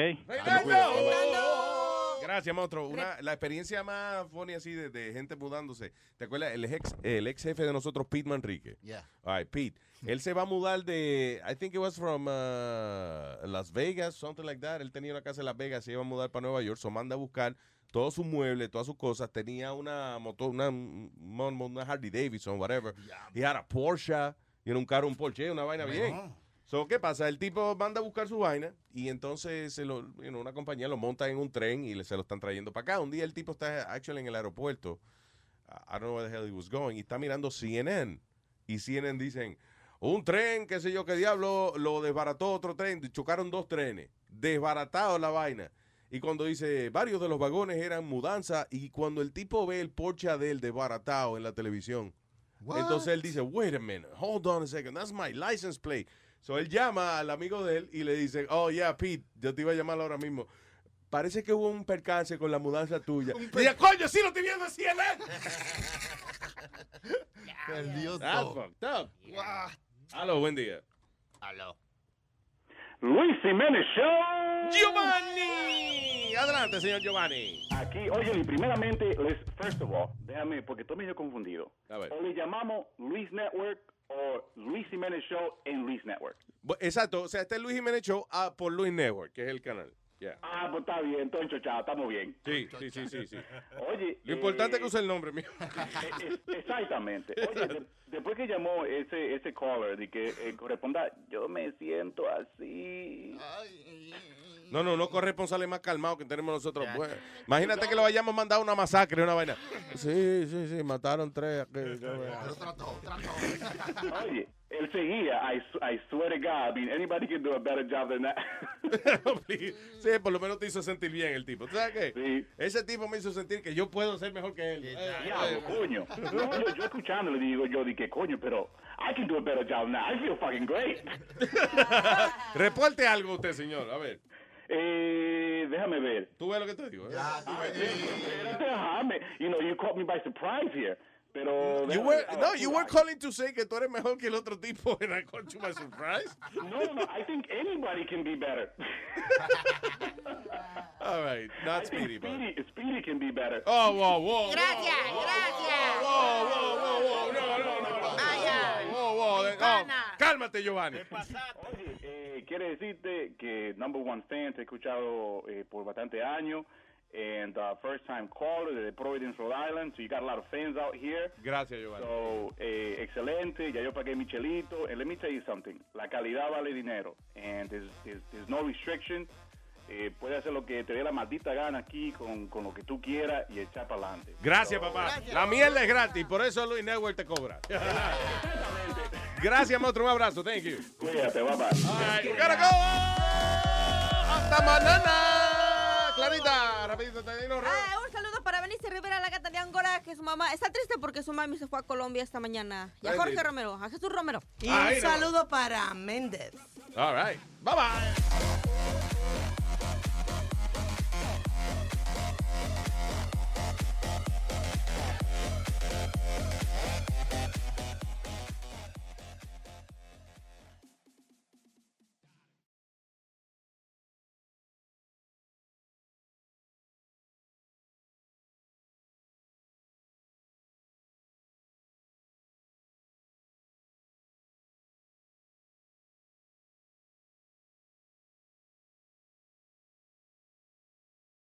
Gracias, monstruo. Una, la experiencia más funny así de, de gente mudándose. ¿Te acuerdas? El ex, el ex jefe de nosotros, Pete Manrique. Yeah. All right, Pete. [LAUGHS] Él se va a mudar de, I think it was from uh, Las Vegas, something like that. Él tenía una casa en Las Vegas, se iba a mudar para Nueva York. So manda a buscar todos sus muebles, todas sus cosas. Tenía una motor, una, una, Harley Davidson, whatever. Y era Porsche, y era un carro, un Porsche, una vaina bien. So, ¿qué pasa? El tipo manda a buscar su vaina y entonces se lo, you know, una compañía lo monta en un tren y le- se lo están trayendo para acá. Un día el tipo está actually en el aeropuerto. I don't know where the hell he was going. Y está mirando CNN. Y CNN dicen, un tren, qué sé yo, qué diablo, lo desbarató otro tren. Chocaron dos trenes. Desbaratado la vaina. Y cuando dice, varios de los vagones eran mudanza. Y cuando el tipo ve el Porsche de él desbaratado en la televisión, What? entonces él dice, wait a minute, hold on a second, that's my license plate. So él llama al amigo de él y le dice, oh yeah, Pete, yo te iba a llamar ahora mismo. Parece que hubo un percance con la mudanza tuya. Dice, coño, sí lo estoy viendo así en [LAUGHS] Perdió That's todo. fucked up. Aló, buen día. Aló. Luis Jiménez Show. Giovanni. Adelante, señor Giovanni. Aquí, oye, y primeramente, les, first of all, déjame, porque estoy medio confundido. A ver. O le llamamos Luis Network o Luis Jiménez Show en Luis Network. Exacto, o sea, este es Luis Jiménez Show ah, por Luis Network, que es el canal. Yeah. Ah, pues está bien, entonces, chao, estamos bien. Sí, sí, sí, sí, sí. Oye, Lo importante es eh, que use el nombre mío. eh, eh, Exactamente. Oye, de- después que llamó ese ese caller de que eh, corresponda, yo me siento así. No, no, no corresponsales más calmados que tenemos nosotros. Bueno, imagínate que lo hayamos mandado a una masacre, una vaina. Sí, sí, sí, mataron tres. aquí, [LAUGHS] Oye, él seguía, I, swear to God, I mean, anybody can do a better job than that. [LAUGHS] Sí, por lo menos te hizo sentir bien el tipo. ¿Tú sabes qué? Ese tipo me hizo sentir que yo puedo ser mejor que él. Diablo, coño. No, yo, yo escuchando le digo, yo dije, coño, pero I can do a better job now. I feel fucking great. [LAUGHS] Reporte algo usted, señor. A ver. Eh, déjame ver. ¿Tú ves lo que te digo? eh? Déjame. You know, you caught me by surprise here. Pero... You déjame- were, ah, no, you were calling to say que tú eres mejor que el otro tipo and I caught you by surprise. No, no, no. I think anybody can be better. All right, not I think Speedy, but. Speedy, Speedy can be better. Oh, whoa, whoa. Gracias, gracias. Whoa, whoa, whoa, whoa, no, no, no, no. Vaya. Whoa, whoa, de- oh, cálmate, Giovanni. Oye, eh, quiere decirte que Number One Fan te he escuchado eh, por bastante años and uh, first time caller de Providence, Rhode Island. So you got a lot of fans out here. Gracias, Giovanni. So, eh, excelente. Ya yo pagué mi chelito. And let me tell you something. La calidad vale dinero. And there's, there's, there's no restriction. Eh, puedes hacer lo que te dé la maldita gana aquí con, con lo que tú quieras y echar para adelante. Gracias, papá. La mierda es gratis, por eso Luis Network te cobra. Gracias, monstruo. Un abrazo. Thank you. Cuídate, papá. we gotta go. Hasta mañana. Clarita, rapidito te digo. Ah, un saludo para Benicio Rivera, la gata de Angora, que su mamá está triste porque su mami se fue a Colombia esta mañana. Y a Jorge. Romero, a Jesús Romero. Y un saludo para Méndez. All right. Bye bye.